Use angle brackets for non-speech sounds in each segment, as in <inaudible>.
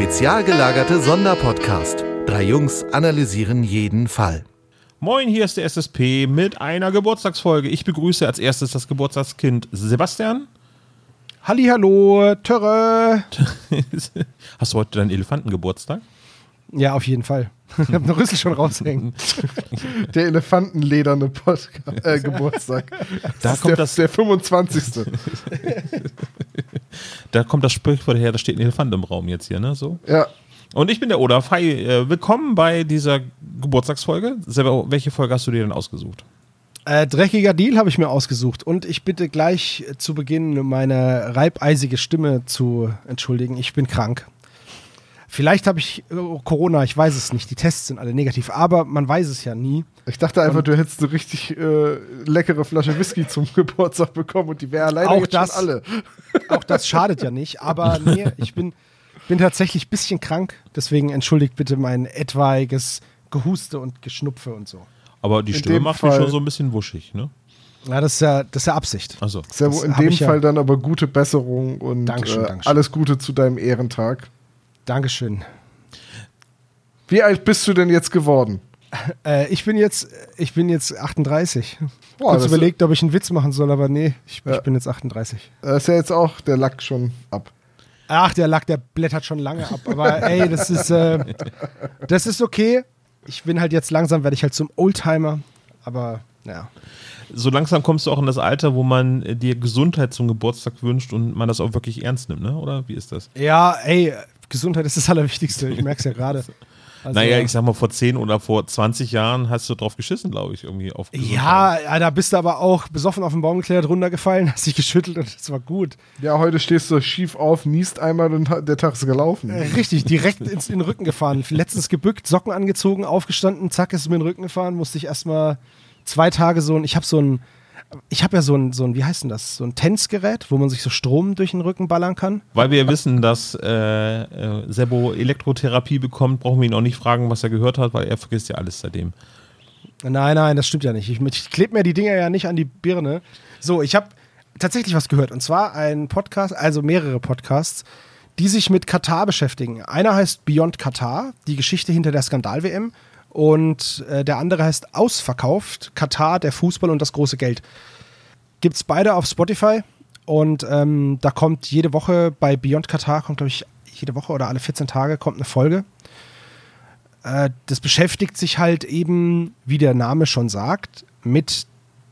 Spezial gelagerte Sonderpodcast. Drei Jungs analysieren jeden Fall. Moin, hier ist der SSP mit einer Geburtstagsfolge. Ich begrüße als erstes das Geburtstagskind Sebastian. Hallihallo, Törre. <laughs> Hast du heute deinen Elefantengeburtstag? Ja, auf jeden Fall. <laughs> Ich habe einen Rüssel schon raushängen. <laughs> Der elefantenlederne Podcast, äh, Geburtstag. Da ist kommt der, das- der 25. <laughs> Da kommt das Sprichwort her, da steht ein Elefant im Raum jetzt hier, ne? So. ja, Und ich bin der Olaf. Hi, äh, willkommen bei dieser Geburtstagsfolge. Selber, welche Folge hast du dir denn ausgesucht? Äh, dreckiger Deal habe ich mir ausgesucht. Und ich bitte gleich zu Beginn meine reibeisige Stimme zu entschuldigen. Ich bin krank. Vielleicht habe ich äh, Corona, ich weiß es nicht. Die Tests sind alle negativ, aber man weiß es ja nie. ich dachte einfach, du hättest eine richtig äh, leckere Flasche Whisky zum <laughs> Geburtstag bekommen und die wäre leider Auch jetzt das. schon alle. <laughs> Auch das schadet ja nicht. Aber nee, ich bin, bin tatsächlich ein bisschen krank. Deswegen entschuldigt bitte mein etwaiges Gehuste und Geschnupfe und so. Aber die In Stimme macht mich Fall- schon so ein bisschen wuschig, ne? Ja, das ist ja, das ist ja Absicht. Also. In dem ich ja- Fall dann aber gute Besserung und Dankeschön, äh, Dankeschön. alles Gute zu deinem Ehrentag. Dankeschön. Wie alt bist du denn jetzt geworden? Äh, ich bin jetzt, ich bin jetzt 38. Boah, Kurz das- überlegt, ob ich einen Witz machen soll, aber nee, ich, Ja. ich bin jetzt 38. Da ist ja jetzt auch der Lack schon ab. Ach, der Lack, der blättert schon lange ab. Aber ey, das ist, äh, das ist okay. Ich bin halt jetzt langsam, werde ich halt zum Oldtimer. Aber ja. So langsam kommst du auch in das Alter, wo man äh, dir Gesundheit zum Geburtstag wünscht und man das auch wirklich ernst nimmt, ne? Oder wie ist das? Ja, ey, Gesundheit ist das Allerwichtigste. Ich merke es ja gerade. <laughs> Also, naja, ich sag mal, vor 10 oder vor 20 Jahren hast du drauf geschissen, glaube ich, irgendwie auf Gesundheit. ja, ja, da bist du aber auch besoffen auf den Baum geklettert, runtergefallen, <laughs> hast dich geschüttelt und es war gut. Ja, heute stehst du schief auf, niest einmal und der Tag ist gelaufen. Äh, Richtig, direkt ins, in den Rücken gefahren. Letztens gebückt, Socken angezogen, aufgestanden, zack, ist es mir in den Rücken gefahren, musste ich erstmal zwei Tage so ein, ich habe so ein, ich habe ja so ein, so ein, wie heißt denn das, so ein Tänzgerät, wo man sich so Strom durch den Rücken ballern kann. Weil wir ja wissen, dass äh, äh, Sebo Elektrotherapie bekommt, brauchen wir ihn auch nicht fragen, was er gehört hat, weil er vergisst ja alles seitdem. Nein, nein, das stimmt ja nicht. Ich, ich klebe mir die Dinger ja nicht an die Birne. So, ich habe tatsächlich was gehört. Und zwar ein Podcast, also mehrere Podcasts, die sich mit Katar beschäftigen. Einer heißt Beyond Katar, die Geschichte hinter der Skandal-WM. Und äh, der andere heißt Ausverkauft, Katar, der Fußball und das große Geld. Gibt's beide auf Spotify. Und ähm, da kommt jede Woche bei Beyond Katar, kommt glaube ich jede Woche oder alle 14 Tage kommt eine Folge äh, das beschäftigt sich halt eben, wie der Name schon sagt, mit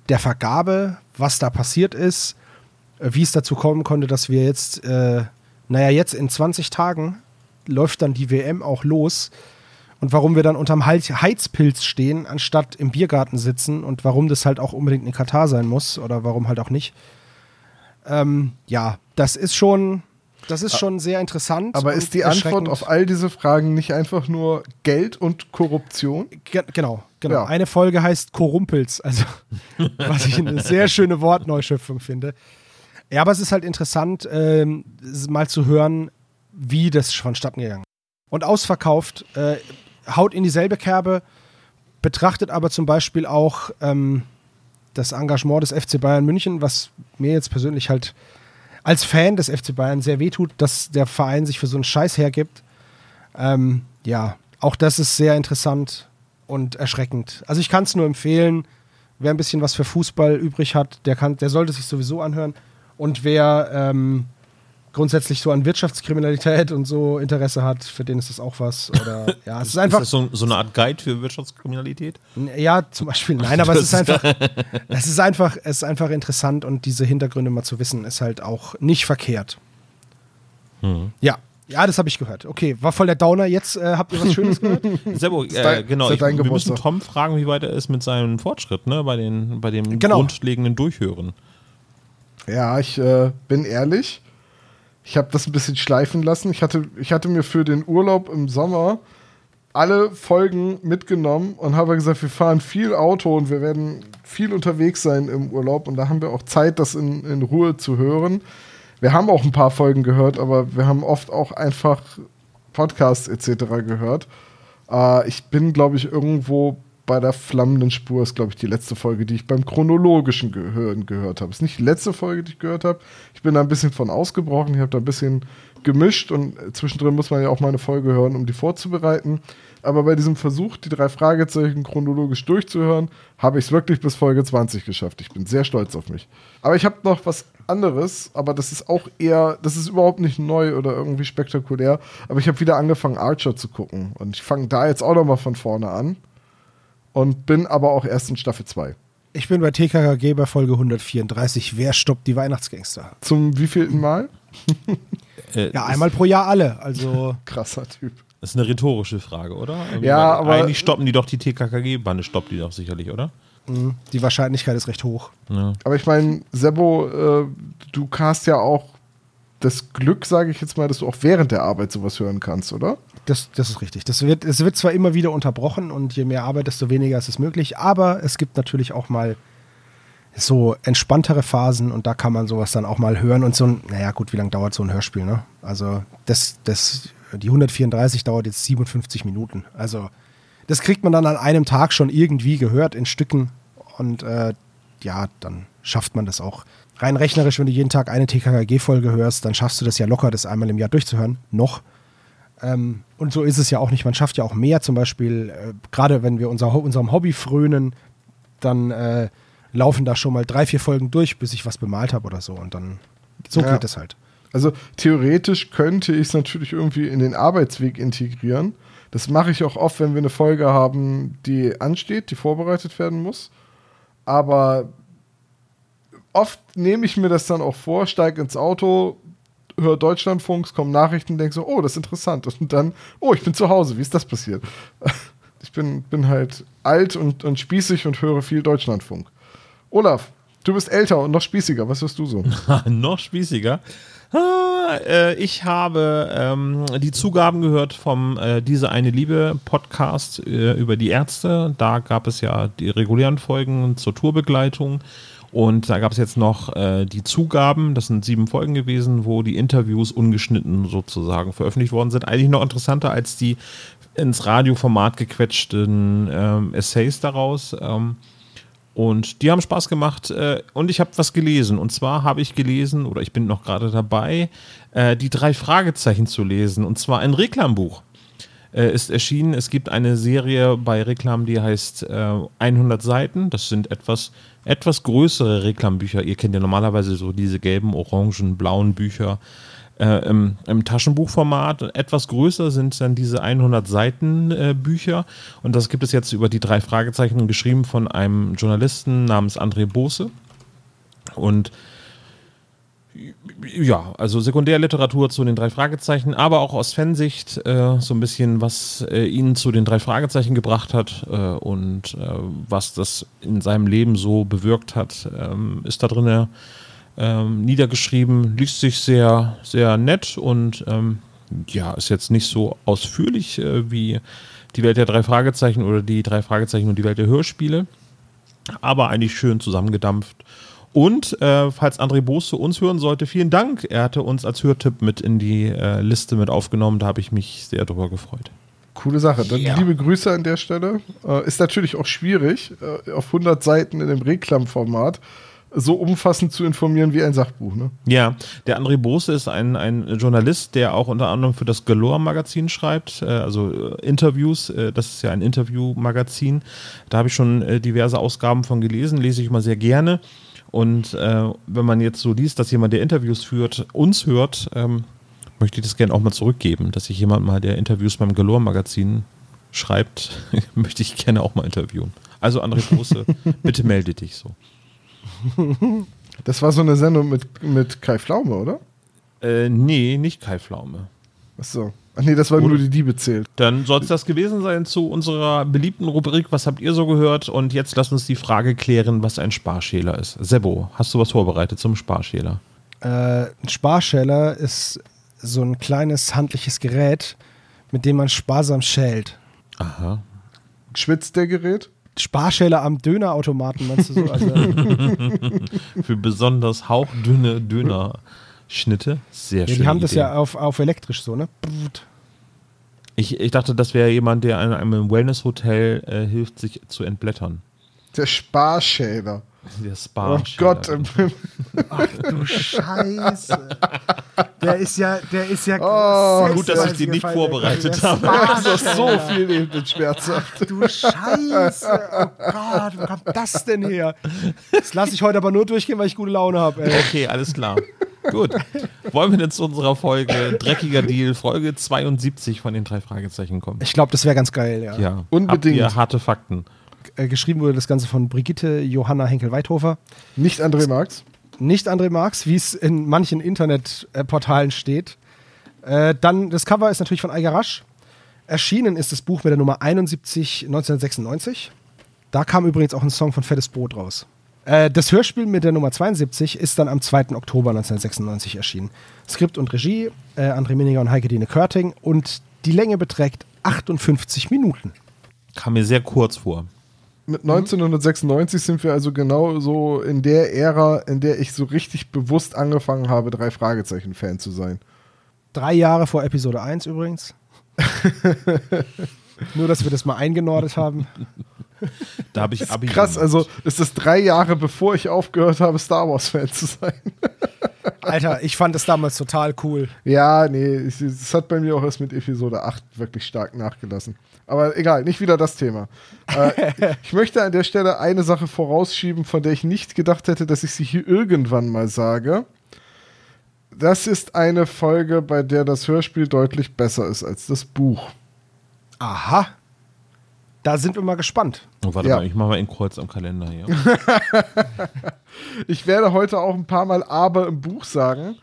der Vergabe, was da passiert ist, äh, wie es dazu kommen konnte, dass wir jetzt, äh, naja, jetzt in 20 Tagen läuft dann die WM auch los und warum wir dann unterm Heiz- Heizpilz stehen, anstatt im Biergarten sitzen und warum das halt auch unbedingt in Katar sein muss oder warum halt auch nicht. Ähm, ja, das ist schon, das ist schon sehr interessant. Aber ist die Antwort auf all diese Fragen nicht einfach nur Geld und Korruption? Ge genau, genau. Ja. Eine Folge heißt Korumpels, also <laughs> was ich eine sehr schöne Wortneuschöpfung finde. Ja, aber es ist halt interessant, ähm, mal zu hören, wie das vonstatten gegangen ist. Und ausverkauft, äh, haut in dieselbe Kerbe, betrachtet aber zum Beispiel auch ähm, das Engagement des FC Bayern München, was mir jetzt persönlich halt als Fan des FC Bayern sehr wehtut, dass der Verein sich für so einen Scheiß hergibt. Ähm, ja, auch das ist sehr interessant und erschreckend. Also ich kann es nur empfehlen, wer ein bisschen was für Fußball übrig hat, der, kann, der sollte sich sowieso anhören. Und wer ähm, grundsätzlich so an Wirtschaftskriminalität und so Interesse hat, für den ist das auch was. Oder <laughs> ja, es ist einfach. Ist das so, so eine Art Guide für Wirtschaftskriminalität? Ja, zum Beispiel, nein, aber es ist einfach, <laughs> es ist einfach, es ist einfach interessant und diese Hintergründe mal zu wissen, ist halt auch nicht verkehrt. Ja, ja, das habe ich gehört. Okay, war voll der Downer. Jetzt äh, habt ihr was Schönes gehört? <laughs> Sebo, äh, genau, ich, wir müssen. Tom fragen, wie weit er ist mit seinem Fortschritt, ne, bei, den, bei dem Genau. grundlegenden Durchhören. Ja, ich äh, bin ehrlich. Ich habe das ein bisschen schleifen lassen. Ich hatte, ich hatte mir für den Urlaub im Sommer alle Folgen mitgenommen und habe gesagt, wir fahren viel Auto und wir werden viel unterwegs sein im Urlaub und da haben wir auch Zeit, das in, in Ruhe zu hören. Wir haben auch ein paar Folgen gehört, aber wir haben oft auch einfach Podcasts etc. gehört. Äh, ich bin, glaube ich, irgendwo bei der flammenden Spur, ist, glaube ich, die letzte Folge, die ich beim chronologischen Gehören gehört habe. Ist nicht die letzte Folge, die ich gehört habe. Ich bin da ein bisschen von ausgebrochen. Ich habe da ein bisschen gemischt und zwischendrin muss man ja auch mal eine Folge hören, um die vorzubereiten. Aber bei diesem Versuch, die drei Fragezeichen chronologisch durchzuhören, habe ich es wirklich bis Folge 20 geschafft. Ich bin sehr stolz auf mich. Aber ich habe noch was anderes, aber das ist auch eher, das ist überhaupt nicht neu oder irgendwie spektakulär. Aber ich habe wieder angefangen, Archer zu gucken. Und ich fange da jetzt auch noch mal von vorne an. Und bin aber auch erst in Staffel 2. Ich bin bei TKKG bei Folge 134. Wer stoppt die Weihnachtsgangster? Zum wievielten Mal? Äh, Ja, einmal pro Jahr alle. Also, <laughs> Krasser Typ. Das ist eine rhetorische Frage, oder? Ja, aber- Eigentlich stoppen die doch die TKKG-Bande, stoppt die doch sicherlich, oder? mh, die Wahrscheinlichkeit ist recht hoch. Ja. Aber ich meine, Sebo, äh, du hast ja auch das Glück, sage ich jetzt mal, dass du auch während der Arbeit sowas hören kannst, oder? Das, das ist richtig. Das wird, es wird zwar immer wieder unterbrochen und je mehr Arbeit, desto weniger ist es möglich, aber es gibt natürlich auch mal so entspanntere Phasen und da kann man sowas dann auch mal hören und so ein, naja gut, wie lange dauert so ein Hörspiel, ne? Also das, das, die 134 dauert jetzt 57 Minuten. Also das kriegt man dann an einem Tag schon irgendwie gehört in Stücken und äh, ja, dann schafft man das auch. Rein rechnerisch, wenn du jeden Tag eine TKKG-Folge hörst, dann schaffst du das ja locker, das einmal im Jahr durchzuhören. Noch. Ähm, und so ist es ja auch nicht. Man schafft ja auch mehr, zum Beispiel, äh, gerade wenn wir unser, unserem Hobby frönen, dann äh, laufen da schon mal drei, vier Folgen durch, bis ich was bemalt habe oder so. Und dann, so Ja. geht es halt. Also theoretisch könnte ich es natürlich irgendwie in den Arbeitsweg integrieren. Das mache ich auch oft, wenn wir eine Folge haben, die ansteht, die vorbereitet werden muss. Aber oft nehme ich mir das dann auch vor, steige ins Auto, höre Deutschlandfunk, es kommen Nachrichten, denke so, oh, das ist interessant. Und dann, oh, ich bin zu Hause, wie ist das passiert? <laughs> Ich bin, bin halt alt und, und spießig und höre viel Deutschlandfunk. Olaf, du bist älter und noch spießiger, was hörst du so? <laughs> Noch spießiger. Ah, äh, ich habe ähm, die Zugaben gehört vom äh, Diese eine Liebe Podcast äh, über die Ärzte. Da gab es ja die regulären Folgen zur Tourbegleitung. Und da gab es jetzt noch äh, die Zugaben, das sind sieben Folgen gewesen, wo die Interviews ungeschnitten sozusagen veröffentlicht worden sind. Eigentlich noch interessanter als die ins Radioformat gequetschten ähm, Essays daraus. Ähm, und die haben Spaß gemacht äh, und ich habe was gelesen. Und zwar habe ich gelesen, oder ich bin noch gerade dabei, äh, die drei Fragezeichen zu lesen. Und zwar ein Reklambuch äh, ist erschienen. Es gibt eine Serie bei Reklam, die heißt äh, 100 Seiten. Das sind etwas, etwas größere Reklambücher. Ihr kennt ja normalerweise so diese gelben, orangen, blauen Bücher äh, im, im Taschenbuchformat. Etwas größer sind dann diese 100 Seiten äh, Bücher. Und das gibt es jetzt über die drei Fragezeichen, geschrieben von einem Journalisten namens André Bose. Und ja, also Sekundärliteratur zu den drei Fragezeichen, aber auch aus Fansicht äh, so ein bisschen, was äh, ihn zu den drei Fragezeichen gebracht hat äh, und äh, was das in seinem Leben so bewirkt hat, ähm, ist da drin ähm, niedergeschrieben, liest sich sehr, sehr nett und ähm, ja, ist jetzt nicht so ausführlich äh, wie die Welt der drei Fragezeichen oder die drei Fragezeichen und die Welt der Hörspiele, aber eigentlich schön zusammengedampft. Und äh, falls André Bose uns hören sollte, vielen Dank. Er hatte uns als Hörtipp mit in die äh, Liste mit aufgenommen. Da habe ich mich sehr drüber gefreut. Coole Sache. Dann Ja. liebe Grüße an der Stelle. Äh, ist natürlich auch schwierig, äh, auf 100 Seiten in dem Reklamformat so umfassend zu informieren wie ein Sachbuch. Ne? Ja, der André Bose ist ein, ein Journalist, der auch unter anderem für das Galore-Magazin schreibt, äh, also äh, Interviews. Äh, das ist ja ein Interview-Magazin. Da habe ich schon äh, diverse Ausgaben von gelesen, lese ich immer sehr gerne. Und äh, wenn man jetzt so liest, dass jemand, der Interviews führt, uns hört, ähm, möchte ich das gerne auch mal zurückgeben, dass sich jemand mal, der Interviews beim Galore-Magazin schreibt, <laughs> möchte ich gerne auch mal interviewen. Also André Bose, <laughs> bitte melde dich so. Das war so eine Sendung mit, mit Kai Pflaume, oder? Äh, nee, nicht Kai Pflaume. Achso. Ach nee, das war nur die Diebe zählt. Dann soll es das gewesen sein zu unserer beliebten Rubrik Was habt ihr so gehört? Und jetzt lasst uns die Frage klären, was ein Sparschäler ist. Sebo, hast du was vorbereitet zum Sparschäler? Äh, ein Sparschäler ist so ein kleines handliches Gerät, mit dem man sparsam schält. Aha. Schwitzt der Gerät? Sparschäler am Dönerautomaten, meinst du so? Also, <laughs> Für besonders hauchdünne Dönerschnitte. Sehr ja, schön. die haben das ja auf, auf elektrisch so, ne? Brrrt. Ich, ich dachte, das wäre jemand, der in einem Wellness-Hotel äh, hilft, sich zu entblättern. Der Sparschäler. Der Oh Sparschäler. Gott. im Himmel. Du Scheiße. Der ist ja, der ist ja Oh, gut, dass ich die nicht vorbereitet habe. Das ist so viel eben schmerzhaft. Du Scheiße. Oh Gott, wo kommt das denn her? Das lasse ich heute aber nur durchgehen, weil ich gute Laune habe. Okay, alles klar. Gut. Wollen wir denn zu unserer Folge Dreckiger Deal, Folge 72 von den drei Fragezeichen kommen? Ich glaube, das wäre ganz geil, ja. Ja, Unbedingt. Habt ihr harte Fakten. Äh, geschrieben wurde das Ganze von Brigitte Johanna Henkel-Weithofer. Nicht André Marx. Nicht André Marx, wie es in manchen Internetportalen steht. Äh, dann, das Cover ist natürlich von Eiger Rasch. Erschienen ist das Buch mit der Nummer 71 1996. Da kam übrigens auch ein Song von Fettes Brot raus. Äh, das Hörspiel mit der Nummer 72 ist dann am 2. Oktober 1996 erschienen. Skript und Regie, äh, André Minninger und Heike Dine Körting. Und die Länge beträgt 58 Minuten. Kam mir sehr kurz vor. Mit 1996 sind wir also genau so in der Ära, in der ich so richtig bewusst angefangen habe, drei Fragezeichen-Fan zu sein. Drei Jahre vor Episode 1 übrigens. <laughs> Nur, dass wir das mal eingenordet haben. <laughs> Da habe ich Abi Krass, gemacht. also ist es drei Jahre, bevor ich aufgehört habe, Star Wars-Fan zu sein. <laughs> Alter, ich fand das damals total cool. Ja, nee, es, es hat bei mir auch erst mit Episode 8 wirklich stark nachgelassen. Aber egal, nicht wieder das Thema. Äh, <laughs> ich möchte an der Stelle eine Sache vorausschieben, von der ich nicht gedacht hätte, dass ich sie hier irgendwann mal sage. Das ist eine Folge, bei der das Hörspiel deutlich besser ist als das Buch. Aha. Da sind wir mal gespannt. Oh, warte Ja. mal, ich mache mal ein Kreuz am Kalender hier. <laughs> Ich werde heute auch ein paar Mal aber im Buch sagen.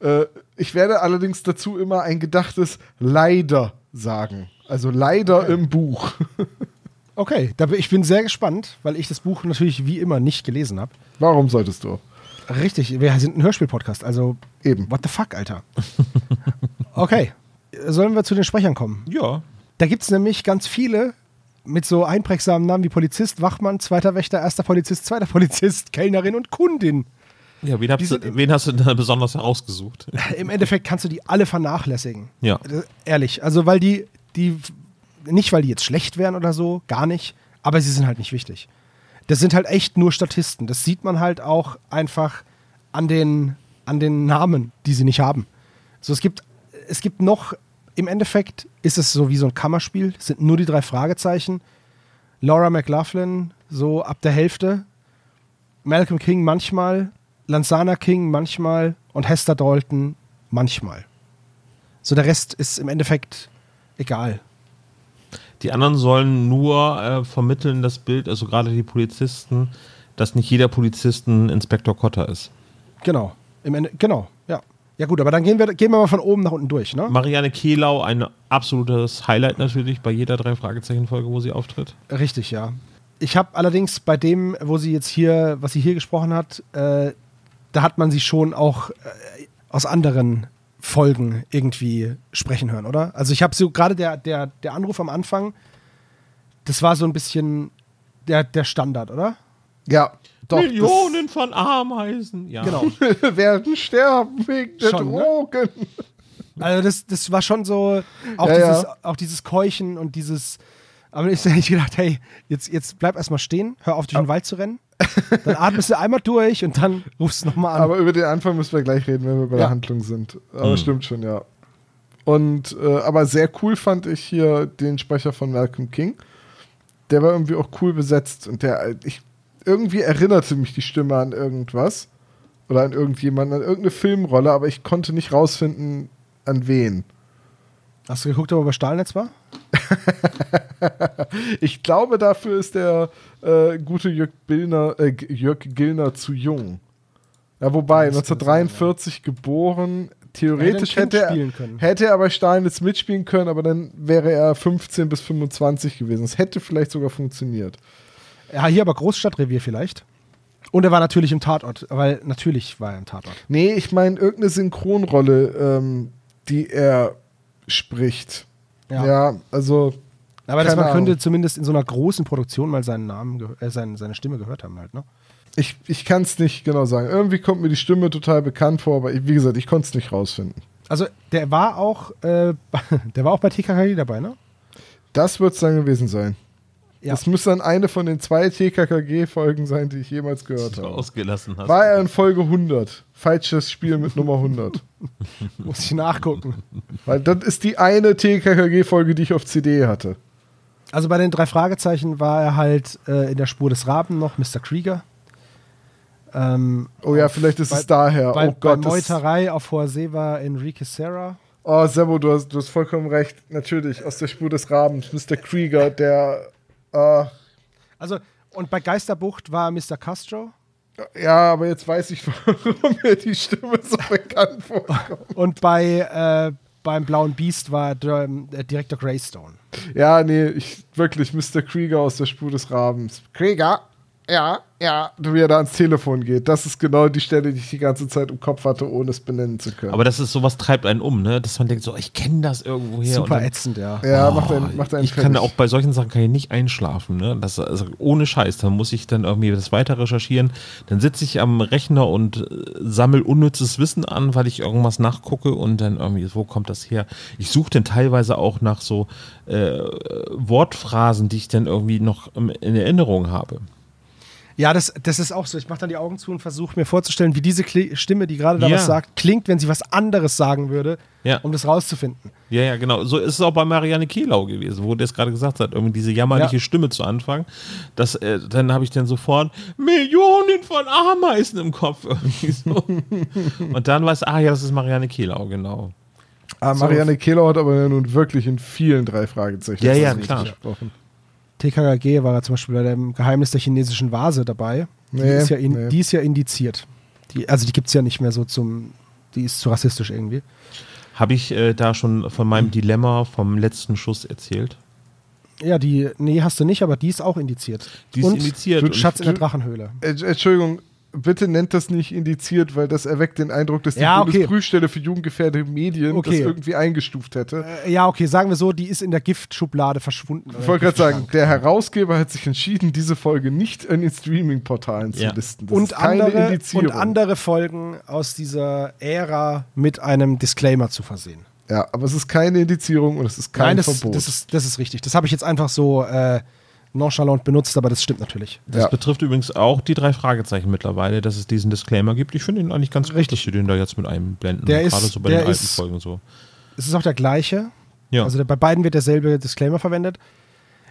Äh, ich werde allerdings dazu immer ein gedachtes leider sagen. Also leider im Buch. <laughs> Okay, da bin, ich bin sehr gespannt, weil ich das Buch natürlich wie immer nicht gelesen habe. Warum solltest du? Richtig, wir sind ein Hörspiel-Podcast, also Eben. what the fuck, Alter. <laughs> Okay, sollen wir zu den Sprechern kommen? Ja. Da gibt es nämlich ganz viele mit so einprägsamen Namen wie Polizist, Wachmann, zweiter Wächter, erster Polizist, zweiter Polizist, Kellnerin und Kundin. Ja, wen, hast du, wen hast du da besonders herausgesucht? <laughs> Im Endeffekt kannst du die alle vernachlässigen. Ja. Äh, Ehrlich. Also, weil die, die, nicht weil die jetzt schlecht wären oder so, gar nicht, aber sie sind halt nicht wichtig. Das sind halt echt nur Statisten. Das sieht man halt auch einfach an den, an den Namen, die sie nicht haben. So, es gibt, es gibt noch, im Endeffekt ist es so wie so ein Kammerspiel. Es sind nur die drei Fragezeichen. Laura McLaughlin, so ab der Hälfte. Malcolm King manchmal. Lansana King manchmal. Und Hester Dalton manchmal. So, der Rest ist im Endeffekt egal. Die anderen sollen nur äh, vermitteln das Bild, also gerade die Polizisten, dass nicht jeder Polizist ein Inspektor Kotter ist. Genau. Im Ende, genau, ja. Gut, aber dann gehen wir, gehen wir mal von oben nach unten durch, ne? Marianne Kehlau, ein absolutes Highlight natürlich bei jeder drei Fragezeichen-Folge, wo sie auftritt. Richtig, ja. Ich habe allerdings bei dem, wo sie jetzt hier, was sie hier gesprochen hat, äh, da hat man sie schon auch äh, aus anderen Folgen irgendwie sprechen hören, oder? Also ich habe so gerade der, der, der Anruf am Anfang, das war so ein bisschen der, der Standard, oder? Ja, doch. Millionen von Ameisen. Ja. Genau. <laughs> Werden sterben wegen der Schon, ne? Drogen. Also das, das war schon so, auch, Ja, dieses, ja. auch dieses Keuchen und dieses, aber ich habe gedacht, hey, jetzt, jetzt bleib erstmal stehen, hör auf, durch den Wald zu rennen. Dann atmest du einmal durch und dann rufst du nochmal an. Aber über den Anfang müssen wir gleich reden, wenn wir bei Ja. der Handlung sind. Aber stimmt schon, ja. Und äh, aber sehr cool fand ich hier den Sprecher von Malcolm King. Der war irgendwie auch cool besetzt und der ich irgendwie erinnerte mich die Stimme an irgendwas oder an irgendjemanden, an irgendeine Filmrolle, aber ich konnte nicht rausfinden an wen. Hast du geguckt, ob er bei Stahlnetz war? <laughs> Ich glaube, dafür ist der äh, gute Jörg, Billner, äh, Jörg Gillner zu jung. Ja, wobei, Das kann 1943 geboren. Theoretisch Kind hätte er, spielen können. hätte er bei Steinitz mitspielen können, aber dann wäre er 15 bis 25 gewesen. Es hätte vielleicht sogar funktioniert. Ja, hier aber Großstadtrevier vielleicht. Und er war natürlich im Tatort, weil natürlich war er im Tatort. Nee, ich meine irgendeine Synchronrolle, ähm, die er spricht. Ja. Ja, also Aber das, Keine man könnte Ahnung. zumindest in so einer großen Produktion mal seinen Namen, äh, seine, seine Stimme gehört haben halt, ne? ich, ich kann es nicht genau sagen. Irgendwie kommt mir die Stimme total bekannt vor, aber ich, wie gesagt, ich konnte es nicht rausfinden. Also der war auch, äh, <laughs> der war auch bei TKKG dabei, ne? Das wird es dann gewesen sein. Ja. Das müsste dann eine von den zwei TKKG-Folgen sein, die ich jemals gehört du habe. ausgelassen hast. War er in Folge 100? Falsches Spiel mit Nummer 100. <laughs> Muss ich nachgucken. Weil das ist die eine TKKG-Folge, die ich auf CD hatte. Also bei den drei Fragezeichen war er halt äh, in der Spur des Raben noch, Mr. Krieger. Ähm, Oh ja, vielleicht ist bei, es daher. bei, oh Gott. bei Meuterei auf hoher See war Enrique Serra. Oh, Sebo, du hast, du hast vollkommen recht. Natürlich, aus der Spur des Rabens. Mr. Krieger, der. Äh, Also, und bei Geisterbucht war Mr. Castro. ja, aber jetzt weiß ich, <laughs> warum mir die Stimme so bekannt vorkommt. Und bei, äh, beim Blauen Biest war der, der Direktor Greystone. Ja, nee, ich, wirklich, Mr. Krieger aus der Spur des Rabens. Krieger? Ja, ja. Wie er da ans Telefon geht. Das ist genau die Stelle, die ich die ganze Zeit im Kopf hatte, ohne es benennen zu können. Aber das ist sowas treibt einen um, ne? Dass man denkt, so, ich kenne das irgendwo her. Super und dann, ätzend, ja. ja, macht einen, macht einen ich kann auch bei solchen Sachen kann ich nicht einschlafen, ne? Das, also ohne Scheiß. Dann muss ich dann irgendwie das weiter recherchieren. Dann sitze ich am Rechner und äh, sammel unnützes Wissen an, weil ich irgendwas nachgucke und dann irgendwie, wo kommt das her? Ich suche dann teilweise auch nach so äh, Wortphrasen, die ich dann irgendwie noch in Erinnerung habe. Ja, das, das ist auch so. Ich mache dann die Augen zu und versuche mir vorzustellen, wie diese Kli Stimme, die gerade da Ja. was sagt, klingt, wenn sie was anderes sagen würde, Ja. um das rauszufinden. Ja, ja, genau. So ist es auch bei Marianne Kehlau gewesen, wo der es gerade gesagt hat, irgendwie diese jammerliche Ja. Stimme zu Anfang. Das, äh, dann habe ich dann sofort Millionen von Ameisen im Kopf. <laughs> Irgendwie so. Und dann weiß ich, ah ja, das ist Marianne Kehlau, genau. Ah, Marianne Kehler hat aber ja nun wirklich in vielen drei Fragezeichen Ja, ja, klar. gesprochen. TKKG war er zum Beispiel bei dem Geheimnis der chinesischen Vase dabei. Die, Nee, ist, ja in, nee. die ist ja indiziert. Die, also die gibt es ja nicht mehr so zum, die ist zu rassistisch irgendwie. Habe ich äh, da schon von meinem Dilemma vom letzten Schuss erzählt? Ja, die, nee, hast du nicht, aber die ist auch indiziert. Die ist und indiziert Du und Schatz in der Drachenhöhle. Äh, Entschuldigung, bitte nennt das nicht indiziert, weil das erweckt den Eindruck, dass die Ja, okay. Bundesprüfstelle für jugendgefährdete Medien das Okay. irgendwie eingestuft hätte. Äh, ja, okay, sagen wir so, die ist in der Giftschublade verschwunden. Ich wollte gerade sagen, der Herausgeber hat sich entschieden, diese Folge nicht in den Streaming-Portalen zu Ja. listen. Das und ist keine andere, Indizierung. und andere Folgen aus dieser Ära mit einem Disclaimer zu versehen. Ja, aber es ist keine Indizierung und es ist kein Nein, das, Verbot. das, ist, das ist richtig. Das habe ich jetzt einfach so äh, nonchalant benutzt, aber das stimmt natürlich. Das Ja. betrifft übrigens auch die drei Fragezeichen mittlerweile, dass es diesen Disclaimer gibt. Ich finde ihn eigentlich ganz Richtig. richtig, dass sie den da jetzt mit einblenden. Der ist- Gerade so bei der den alten ist- Folgen so. Es ist auch der gleiche. Ja. Also der, bei beiden wird derselbe Disclaimer verwendet.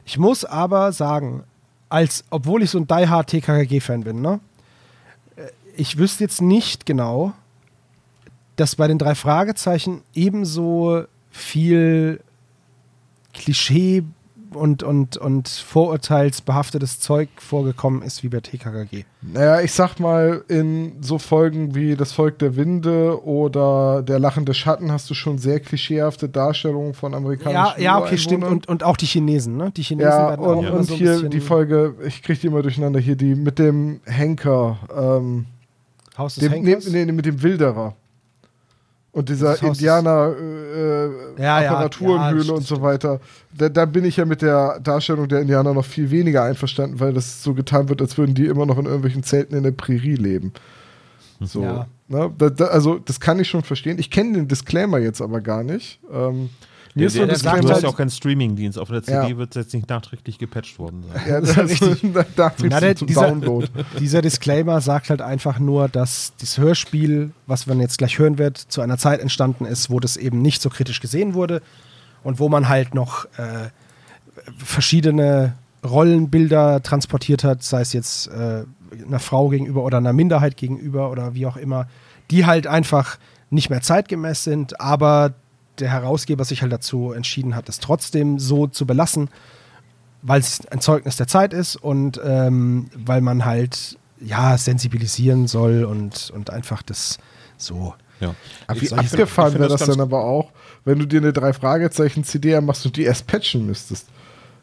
Ich muss aber sagen, als obwohl ich so ein Die Hard TKKG-Fan bin, ne, äh, ich wüsste jetzt nicht genau, dass bei den drei Fragezeichen ebenso viel Klischee und, und, und vorurteilsbehaftetes Zeug vorgekommen ist wie bei TKKG. Naja, ich sag mal, in so Folgen wie Das Volk der Winde oder Der lachende Schatten hast du schon sehr klischeehafte Darstellungen von amerikanischen Ja, ja, okay, stimmt. Und, und auch die Chinesen, ne? Die Chinesen Ja, werden auch und, immer und so hier die Folge, ich krieg die immer durcheinander, hier die mit dem Henker, ähm, Haus des dem, Henkers. nee, nee, mit dem Wilderer. Und dieser Das Haus des- Indianer äh, äh, Ja, ja, ja, und so weiter. Da, da bin ich ja mit der Darstellung der Indianer noch viel weniger einverstanden, weil das so getan wird, als würden die immer noch in irgendwelchen Zelten in der Prärie leben. So, Ja. ne? da, da, also das kann ich schon verstehen. Ich kenne den Disclaimer jetzt aber gar nicht. Ähm, mir ist so der, ein der, sagt du hast ja auch keinen Streamingdienst. Auf der CD Ja. wird es jetzt nicht nachträglich gepatcht worden sein. <laughs> ja, das ist da dachte ich Na, der, zum dieser, Download. <laughs> dieser Disclaimer sagt halt einfach nur, dass das Hörspiel, was man jetzt gleich hören wird, zu einer Zeit entstanden ist, wo das eben nicht so kritisch gesehen wurde und wo man halt noch äh, verschiedene Rollenbilder transportiert hat, sei es jetzt äh, einer Frau gegenüber oder einer Minderheit gegenüber oder wie auch immer, die halt einfach nicht mehr zeitgemäß sind, aber der Herausgeber sich halt dazu entschieden hat, es trotzdem so zu belassen, weil es ein Zeugnis der Zeit ist und ähm, weil man halt ja sensibilisieren soll und, und einfach das so. Ja. Wie abgefahren wäre das dann aber auch, wenn du dir eine drei Fragezeichen CD machst und die erst patchen müsstest.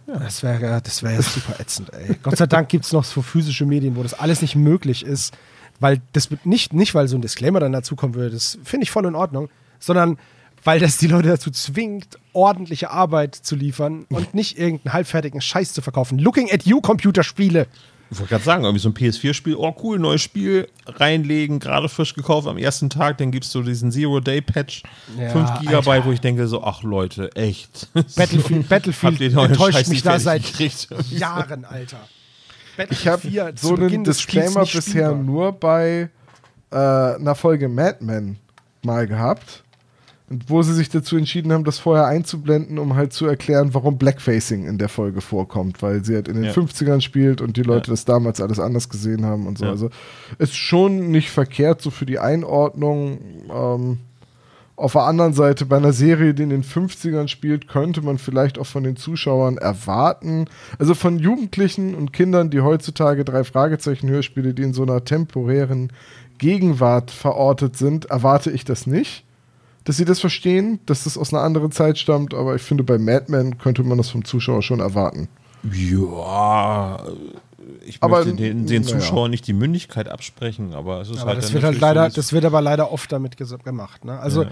Das wäre das wär ja super ätzend, ey. Gott sei Dank gibt es noch so physische Medien, wo das alles nicht möglich ist, weil das nicht, nicht weil so ein Disclaimer dann dazukommen würde, das finde ich voll in Ordnung, sondern weil das die Leute dazu zwingt, ordentliche Arbeit zu liefern und nicht irgendeinen halbfertigen Scheiß zu verkaufen. Looking at you, Computerspiele. Ich wollte gerade sagen, irgendwie so ein PS4-Spiel, oh cool, neues Spiel, reinlegen, gerade frisch gekauft am ersten Tag, dann gibst du diesen Zero-Day-Patch, Ja, 5 Gigabyte, Alter. wo ich denke so, ach Leute, echt. <laughs> Battlefield, Battlefield enttäuscht Scheiß mich da seit gekriegt? <laughs> Jahren, Alter. Ich habe 4 so zu einen Disclaimer bisher nur bei äh, einer Folge Mad Men mal gehabt. Und wo sie sich dazu entschieden haben, das vorher einzublenden, um halt zu erklären, warum Blackfacing in der Folge vorkommt, weil sie halt in den Ja. 50ern spielt und die Leute Ja. das damals alles anders gesehen haben und so. Ja. Also ist schon nicht verkehrt, so für die Einordnung. Ähm, auf der anderen Seite, bei einer Serie, die in den 50ern spielt, könnte man vielleicht auch von den Zuschauern erwarten. Also von Jugendlichen und Kindern, die heutzutage drei Fragezeichen Hörspiele, die in so einer temporären Gegenwart verortet sind, erwarte ich das nicht. Dass sie das verstehen, dass das aus einer anderen Zeit stammt, aber ich finde, bei Mad Men könnte man das vom Zuschauer schon erwarten. Ja, ich Aber, möchte den, den. Zuschauern nicht die Mündigkeit absprechen, aber es ist Aber halt das wird halt leider, so, das wird aber leider oft damit gemacht. Ne? Also, Ja.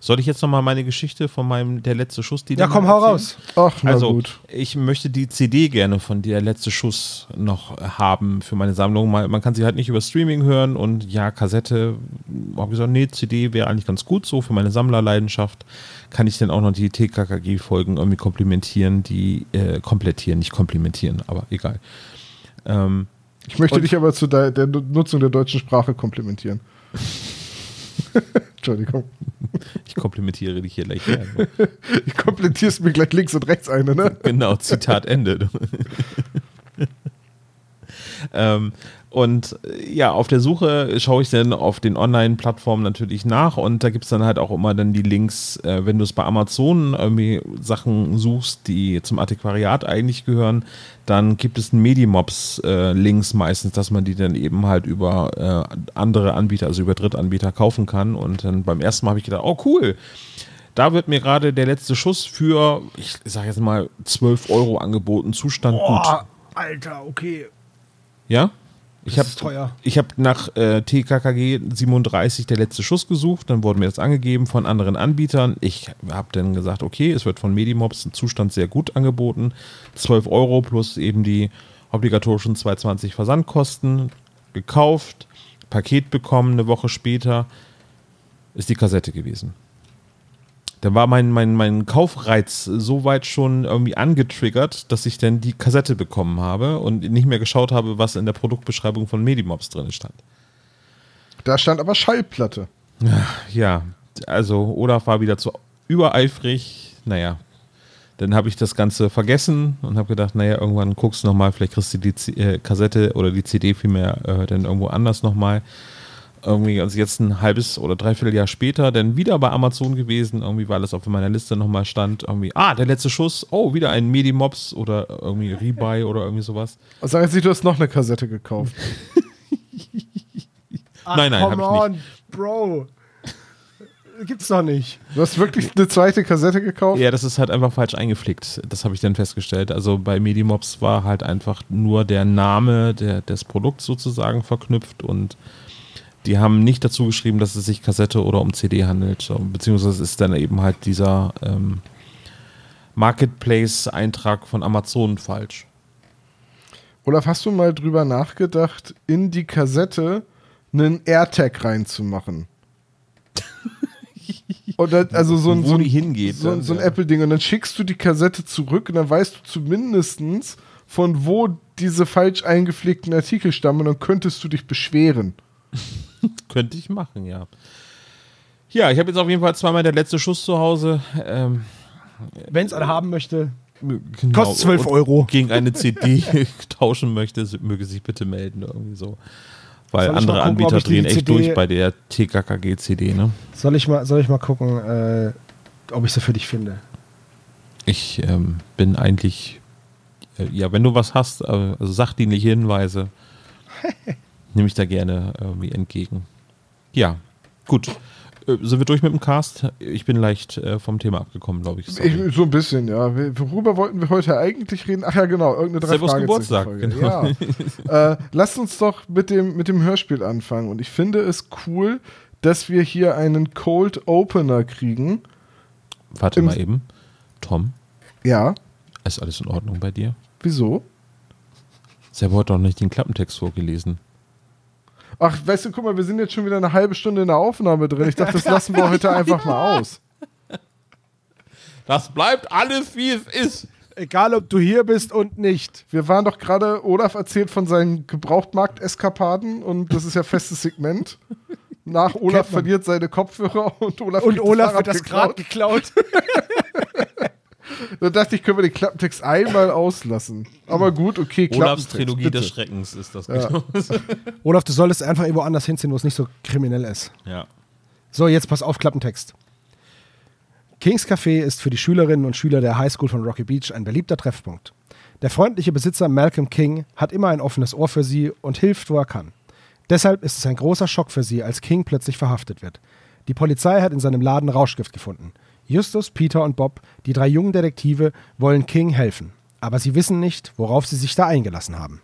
Soll ich jetzt nochmal meine Geschichte von meinem Der letzte Schuss, die ja, komm, hau raus. Ach, na Also, gut. ich möchte die CD gerne von Der letzte Schuss noch haben für meine Sammlung. Man kann sie halt nicht über Streaming hören und ja, Kassette, habe gesagt, nee, CD wäre eigentlich ganz gut so für meine Sammlerleidenschaft. Kann ich dann auch noch die TKKG-Folgen irgendwie komplimentieren, die äh, komplettieren, nicht komplimentieren, aber egal. Ähm, Ich möchte dich aber zu der, der Nutzung der deutschen Sprache komplimentieren. <laughs> Entschuldigung. ich komplimentiere dich hier gleich. gerne. <laughs> Ich komplettierst mir gleich links und rechts eine, ne? Genau, Zitat Ende. <laughs> ähm, und äh, ja, auf der Suche schaue ich dann auf den Online-Plattformen natürlich nach und da gibt es dann halt auch immer dann die Links, äh, wenn du es bei Amazon irgendwie Sachen suchst, die zum Antiquariat eigentlich gehören, dann gibt es Medimobs-Links meistens, dass man die dann eben halt über äh, andere Anbieter, also über Drittanbieter kaufen kann. Und dann beim ersten Mal habe ich gedacht, oh cool, da wird mir gerade der letzte Schuss für, ich sage jetzt mal, 12 Euro angeboten. Zustand gut. Boah, Alter, okay. Ja? Ich habe teuer. ich hab nach äh, TKKG 37 der letzte Schuss gesucht, dann wurde mir das angegeben von anderen Anbietern. Ich habe dann gesagt, okay, es wird von Medimobs ein Zustand sehr gut angeboten. 12 Euro plus eben die obligatorischen 220 Versandkosten gekauft, Paket bekommen, eine Woche später ist die Kassette gewesen. Dann war mein, mein, mein Kaufreiz so weit schon irgendwie angetriggert, dass ich dann die Kassette bekommen habe und nicht mehr geschaut habe, was in der Produktbeschreibung von Medimobs drin stand. Da stand aber Schallplatte. Ja, also Olaf war wieder zu übereifrig. Naja, dann habe ich das Ganze vergessen und habe gedacht, naja, irgendwann guckst du nochmal, vielleicht kriegst du die C äh, Kassette oder die CD vielmehr äh, dann irgendwo anders nochmal. Irgendwie, also jetzt ein halbes oder dreiviertel Jahr später, dann wieder bei Amazon gewesen, irgendwie, weil es auf meiner Liste nochmal stand, irgendwie, ah, der letzte Schuss, oh, wieder ein Medimobs oder irgendwie Rebuy oder irgendwie sowas. Sag jetzt nicht, du hast noch eine Kassette gekauft. Ach, <laughs> Nein, nein, hab come ich nicht. on, Bro. Gibt's doch nicht. Du hast wirklich eine zweite Kassette gekauft? Ja, das ist halt einfach falsch eingepflegt. Das habe ich dann festgestellt. Also bei Medimobs war halt einfach nur der Name der, des Produkts sozusagen verknüpft und die haben nicht dazu geschrieben, dass es sich Kassette oder um CD handelt. Beziehungsweise ist dann eben halt dieser ähm, Marketplace-Eintrag von Amazon falsch. Olaf, hast du mal drüber nachgedacht, in die Kassette einen AirTag reinzumachen? <laughs> Oder also so ein, so ein, die hingeht, so, dann, so ein ja. Apple-Ding und dann schickst du die Kassette zurück und dann weißt du zumindestens von wo diese falsch eingepflegten Artikel stammen und dann könntest du dich beschweren. <laughs> Könnte ich machen, ja. Ja, ich habe jetzt auf jeden Fall zweimal der letzte Schuss zu Hause. Ähm, Wenn's einer haben möchte. genau, Kostet 12 und Euro. Gegen eine CD <laughs> tauschen möchte, möge sich bitte melden. Irgendwie so. Weil Soll andere gucken, Anbieter drehen echt CD durch bei der TKKG-CD, ne? Soll ich mal, soll ich mal gucken, äh, ob ich sie für dich finde? Ich ähm, bin eigentlich, äh, ja, wenn du was hast, äh, also sachdienliche Hinweise, <laughs> nehme ich da gerne irgendwie entgegen. Ja, gut. Äh, sind wir durch mit dem Cast? Ich bin leicht äh, vom Thema abgekommen, glaube ich. Ich, so ein bisschen, ja. Worüber wollten wir heute eigentlich reden? Ach ja, genau, irgendeine drei Servus Geburtstag, genau. Ja. <laughs> äh, lasst uns doch mit dem, mit dem Hörspiel anfangen. Und ich finde es cool, dass wir hier einen Cold Opener kriegen. Warte Im- mal eben. Tom, Ja, ist alles in Ordnung bei dir? wieso? Selber hat doch nicht den Klappentext vorgelesen. Ach, weißt du, guck mal, wir sind jetzt schon wieder eine halbe Stunde in der Aufnahme drin. Ich dachte, das lassen wir heute <laughs> einfach mal aus. Das bleibt alles, wie es ist. Egal, ob du hier bist und nicht. Wir waren doch gerade, Olaf erzählt von seinen Gebrauchtmarkt-Eskapaden und das ist ja festes Segment. Nach Olaf verliert seine Kopfhörer und Olaf Und Olaf Fahrrad wird das gerade geklaut. <laughs> Da dachte ich, können wir den Klappentext einmal auslassen. Aber gut, okay, Olafs Klappentext, Trilogie bitte. des Schreckens ist das. Ja. <laughs> Olaf, du solltest einfach irgendwo anders hinziehen, wo es nicht so kriminell ist. ja. So, jetzt pass auf, Klappentext. Kings Café ist für die Schülerinnen und Schüler der High School von Rocky Beach ein beliebter Treffpunkt. Der freundliche Besitzer Malcolm King hat immer ein offenes Ohr für sie und hilft, wo er kann. Deshalb ist es ein großer Schock für sie, als King plötzlich verhaftet wird. Die Polizei hat in seinem Laden Rauschgift gefunden. Justus, Peter und Bob, die drei jungen Detektive, wollen King helfen. Aber sie wissen nicht, worauf sie sich da eingelassen haben.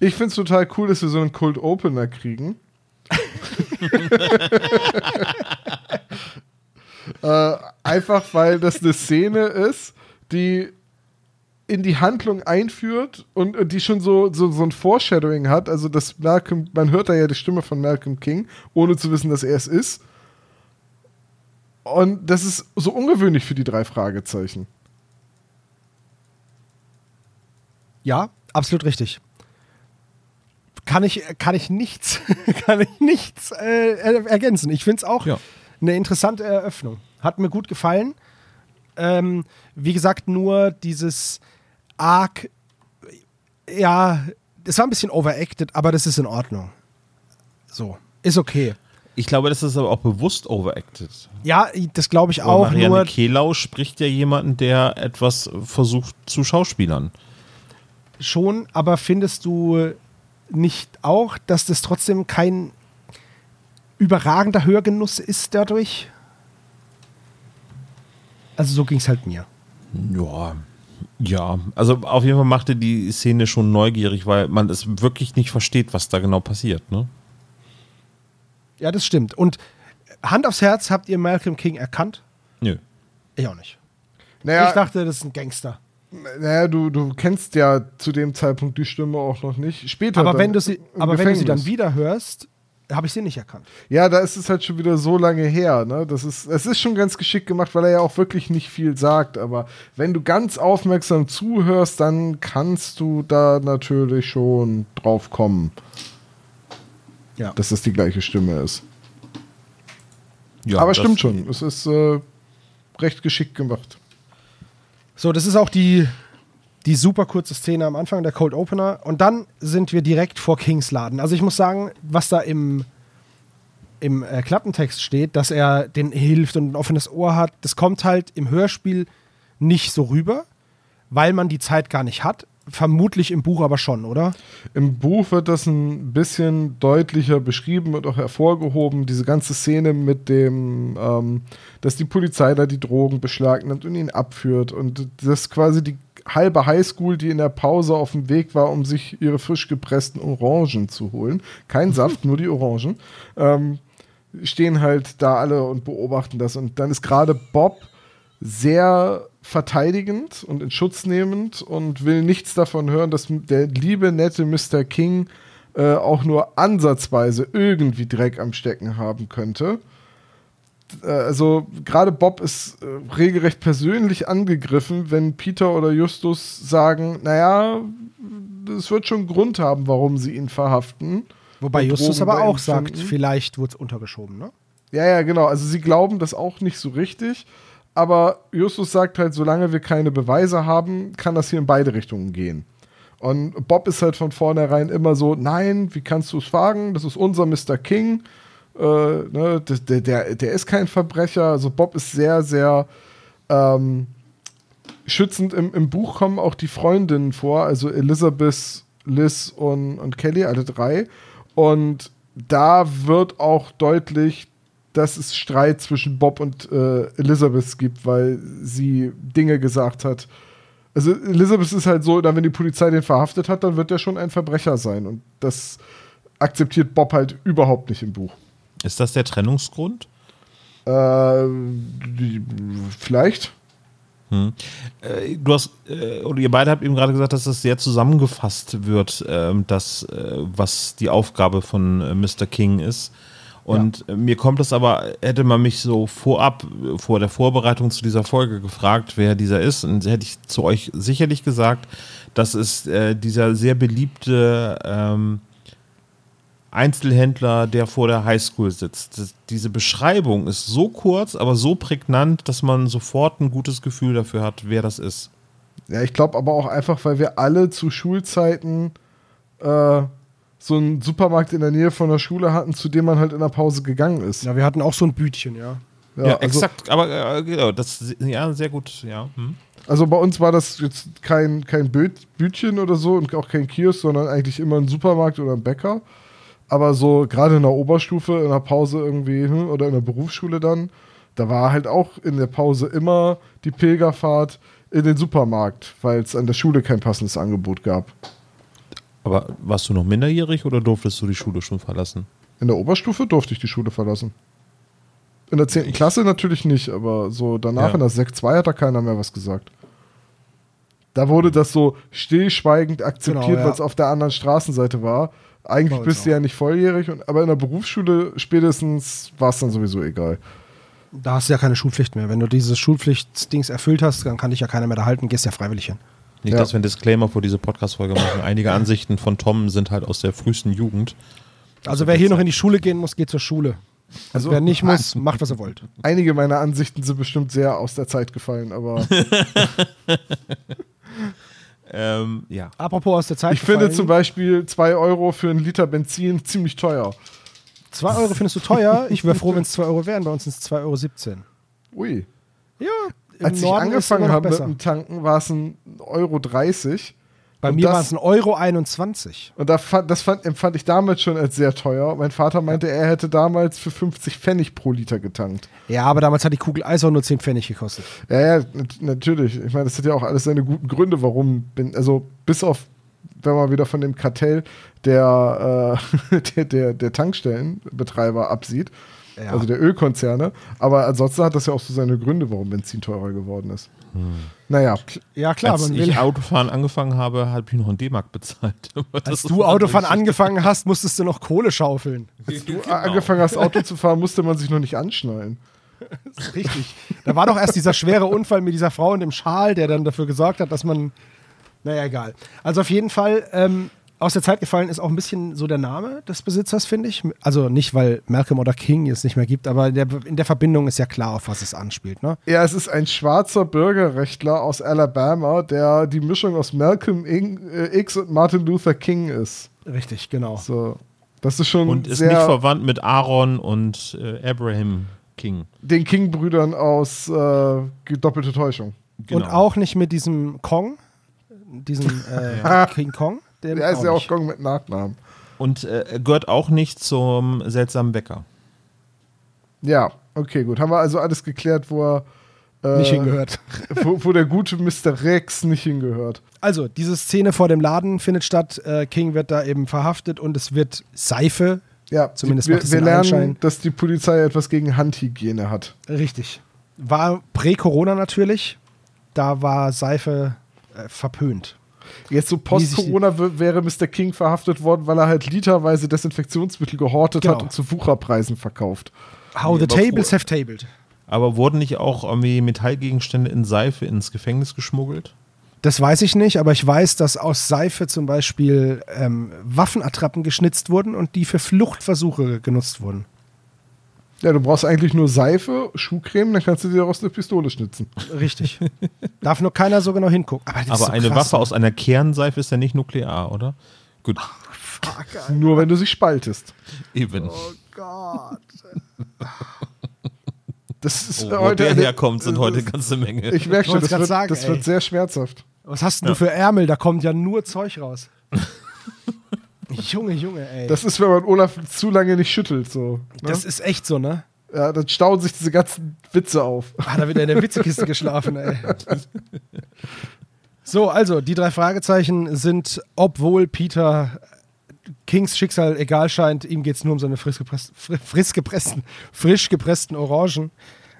Ich finde es total cool, dass wir so einen Cold Opener kriegen. <laughs> äh, einfach weil das eine Szene ist, die in die Handlung einführt und, und die schon so, so, so ein Foreshadowing hat. Also, dass Malcolm, man hört da ja die Stimme von Malcolm King, ohne zu wissen, dass er es ist. Und das ist so ungewöhnlich für die drei Fragezeichen. Ja, absolut richtig. Kann ich, kann ich nichts, <laughs> kann ich nichts äh, er- ergänzen. Ich finde es auch Ja. eine interessante Eröffnung. Hat mir gut gefallen. Ähm, wie gesagt, nur dieses arg, ja, es war ein bisschen overacted, aber das ist in Ordnung. So, ist okay. Ich glaube, das ist aber auch bewusst overacted. Ja, das glaube ich auch. Marianne Nur, Kehlau spricht ja jemanden, der etwas versucht zu schauspielern. schon, aber findest du nicht auch, dass das trotzdem kein überragender Hörgenuss ist dadurch? Also so ging es halt mir. Ja, ja. Also auf jeden Fall machte die Szene schon neugierig, weil man es wirklich nicht versteht, was da genau passiert. Ne? Ja, das stimmt. Und Hand aufs Herz, habt ihr Malcolm King erkannt? Nö. Ich auch nicht. Naja, Ich dachte, das ist ein Gangster. Naja, du, du kennst ja zu dem Zeitpunkt die Stimme auch noch nicht. Später. Aber wenn du sie, aber wenn du sie dann wieder hörst, habe ich sie nicht erkannt. Ja, da ist es halt schon wieder so lange her. Ne? Das ist, es ist schon ganz geschickt gemacht, weil er ja auch wirklich nicht viel sagt. Aber wenn du ganz aufmerksam zuhörst, dann kannst du da natürlich schon drauf kommen, Ja. dass das die gleiche Stimme ist. Ja, aber stimmt schon. Es ist äh, recht geschickt gemacht. So, das ist auch die, die super kurze Szene am Anfang, der Cold Opener. Und dann sind wir direkt vor Kings Laden. Also ich muss sagen, was da im, im äh, Klappentext steht, dass er den hilft und ein offenes Ohr hat, das kommt halt im Hörspiel nicht so rüber, weil man die Zeit gar nicht hat. Vermutlich im Buch aber schon, oder? Im Buch wird das ein bisschen deutlicher beschrieben und auch hervorgehoben. Diese ganze Szene mit dem, ähm, dass die Polizei da die Drogen beschlagnahmt und ihn abführt. Und das quasi die halbe Highschool, die in der Pause auf dem Weg war, um sich ihre frisch gepressten Orangen zu holen. Kein Saft, nur die Orangen. Ähm, stehen halt da alle und beobachten das. Und dann ist gerade Bob sehr verteidigend und in Schutz nehmend und will nichts davon hören, dass der liebe, nette Mr. King äh, auch nur ansatzweise irgendwie Dreck am Stecken haben könnte. Äh, also gerade Bob ist äh, regelrecht persönlich angegriffen, wenn Peter oder Justus sagen, naja, es wird schon Grund haben, warum sie ihn verhaften. Wobei Justus aber auch sagt, finden. vielleicht wurde es untergeschoben, ne? Ja, ja, genau. Also sie glauben das auch nicht so richtig. Aber Justus sagt halt, solange wir keine Beweise haben, kann das hier in beide Richtungen gehen. Und Bob ist halt von vornherein immer so, nein, wie kannst du es wagen? Das ist unser Mr. King. Äh, ne, der, der, der ist kein Verbrecher. Also Bob ist sehr, sehr ähm, schützend. Im, Im Buch kommen auch die Freundinnen vor, also Elizabeth, Liz und, und Kelly, alle drei. Und da wird auch deutlich, dass es Streit zwischen Bob und äh, Elizabeth gibt, weil sie Dinge gesagt hat. Also Elizabeth ist halt so, dann wenn die Polizei den verhaftet hat, dann wird er schon ein Verbrecher sein. Und das akzeptiert Bob halt überhaupt nicht im Buch. Ist das der Trennungsgrund? Äh, vielleicht. Äh, Du hast, äh, oder ihr beide habt eben gerade gesagt, dass das sehr zusammengefasst wird, ähm, das, äh, was die Aufgabe von äh, Mr. King ist. Und äh, mir kommt es aber, hätte man mich so vorab, äh, vor der Vorbereitung zu dieser Folge gefragt, wer dieser ist, und hätte ich zu euch sicherlich gesagt, das ist äh, dieser sehr beliebte ähm, Einzelhändler, der vor der Highschool sitzt. Das, diese Beschreibung ist so kurz, aber so prägnant, dass man sofort ein gutes Gefühl dafür hat, wer das ist. Ja, ich glaube aber auch einfach, weil wir alle zu Schulzeiten äh, so einen Supermarkt in der Nähe von der Schule hatten, zu dem man halt in der Pause gegangen ist. Ja, wir hatten auch so ein Bütchen, ja. Ja, also, exakt, aber äh, genau, das ja sehr gut, ja. Hm. Also bei uns war das jetzt kein, kein Bütchen oder so und auch kein Kiosk, sondern eigentlich immer ein Supermarkt oder ein Bäcker. Aber so gerade in der Oberstufe, in der Pause irgendwie hm, oder in der Berufsschule dann, da war halt auch in der Pause immer die Pilgerfahrt in den Supermarkt, weil es an der Schule kein passendes Angebot gab. Aber warst du noch minderjährig oder durftest du die Schule schon verlassen? In der Oberstufe durfte ich die Schule verlassen. In der 10. Klasse natürlich nicht, aber so danach Ja. in der Sek 2 hat da keiner mehr was gesagt. Da wurde das so stillschweigend akzeptiert, Genau, ja. weil es auf der anderen Straßenseite war. Eigentlich bist du ja nicht volljährig, und, aber in der Berufsschule spätestens war es dann sowieso egal. Da hast du ja keine Schulpflicht mehr. Wenn du dieses Schulpflichtdings erfüllt hast, dann kann dich ja keiner mehr da halten, gehst ja freiwillig hin. Nicht, Ja. dass wir einen Disclaimer vor diese Podcast-Folge machen. Einige Ansichten von Tom sind halt aus der frühesten Jugend. Also wer hier noch in die Schule gehen muss, geht zur Schule. Also wer nicht muss, macht, was er wollt. Einige meiner Ansichten sind bestimmt sehr aus der Zeit gefallen, aber <laughs> Ähm, ja. Apropos aus der Zeit. ich finde gefallen, zum Beispiel 2 Euro für einen Liter Benzin ziemlich teuer. 2 Euro findest du teuer. Ich wäre froh, wenn es 2 Euro wären. Bei uns sind es 2,17 Euro. Ui. Ja, Als ich Norden immer angefangen habe mit dem Tanken, war es ein Euro 30. Bei Und mir war es 1,21 Euro. 21. Und da fand, das fand, empfand ich damals schon als sehr teuer. Mein Vater meinte, er hätte damals für 50 Pfennig pro Liter getankt. Ja, aber damals hat die Kugel Eis auch nur 10 Pfennig gekostet. Ja, ja, nat natürlich. Ich meine, das hat ja auch alles seine guten Gründe, warum bin, also bis auf, wenn man wieder von dem Kartell der, äh, <laughs> der, der, der Tankstellenbetreiber absieht, Ja. also der Ölkonzerne. Aber ansonsten hat das ja auch so seine Gründe, warum Benzin teurer geworden ist. Naja, Ja, klar, Als ich Autofahren angefangen habe, habe ich noch einen D-Mark bezahlt. <laughs> Als du Autofahren angefangen hast, musstest du noch Kohle schaufeln. <laughs> als du Genau. angefangen hast, Auto <laughs> zu fahren, musste man sich noch nicht anschnallen. Das ist richtig. Da war doch erst dieser schwere Unfall mit dieser Frau und dem Schal, der dann dafür gesorgt hat, dass man. Naja, egal. Also auf jeden Fall, ähm, aus der Zeit gefallen ist auch ein bisschen so der Name des Besitzers, finde ich. Also nicht, weil Malcolm oder King es nicht mehr gibt, aber in der, in der Verbindung ist ja klar, auf was es anspielt. Ne? Ja, es ist ein schwarzer Bürgerrechtler aus Alabama, der die Mischung aus Malcolm Ing- äh, X und Martin Luther King ist. Richtig, genau. So, das ist schon Und ist sehr nicht verwandt mit Aaron und äh, Abraham King. den King-Brüdern aus äh, Doppelte Täuschung. Genau. Und auch nicht mit diesem Kong, diesem äh, <laughs> King Kong. Der ist ja auch. Kong mit Nachnamen. Und äh, er gehört auch nicht zum seltsamen Bäcker. Ja, okay, gut. Haben wir also alles geklärt, wo er. Äh, nicht hingehört. <laughs> Wo, wo der gute Mr. Rex nicht hingehört. Also, diese Szene vor dem Laden findet statt. Äh, King wird da eben verhaftet und es wird Seife. Ja, Zumindest die, wir, wir lernen, Anschein. dass die Polizei etwas gegen Handhygiene hat. Richtig. War prä-Corona natürlich. Da war Seife äh, verpönt. Jetzt so post-Corona wäre Mr. King verhaftet worden, weil er halt literweise Desinfektionsmittel gehortet Genau. hat und zu Wucherpreisen verkauft. How Nee, the aber tables have tabled. Aber wurden nicht auch irgendwie Metallgegenstände in Seife ins Gefängnis geschmuggelt? Das weiß ich nicht, aber ich weiß, dass aus Seife zum Beispiel ähm, Waffenattrappen geschnitzt wurden und die für Fluchtversuche genutzt wurden. Ja, du brauchst eigentlich nur Seife, Schuhcreme, dann kannst du dir daraus eine Pistole schnitzen. Richtig. Darf nur keiner so genau hingucken. Aber, Aber so eine krass, Waffe aus einer Kernseife ist ja nicht nuklear, oder? Gut, Nur wenn du sie spaltest. eben. Oh Gott. Das ist Oh, äh, wo heute der herkommt, sind heute eine ganze Menge. Ich merke schon, das, wird, sagen, das wird sehr schmerzhaft. Was hast denn du für Ärmel? Da kommt ja nur Zeug raus. <laughs> <laughs> Junge, Junge, ey. Das, Das ist, wenn man Olaf zu lange nicht schüttelt. So, ne? ist echt so, ne? ja, dann stauen sich diese ganzen Witze auf. Ah, da wird er in der Witzekiste <laughs> geschlafen, ey. So, also, die drei Fragezeichen sind, obwohl Peter Kings Schicksal egal scheint, ihm geht es nur um seine frisch, gepresst, fri- frisch, gepressten, frisch gepressten Orangen,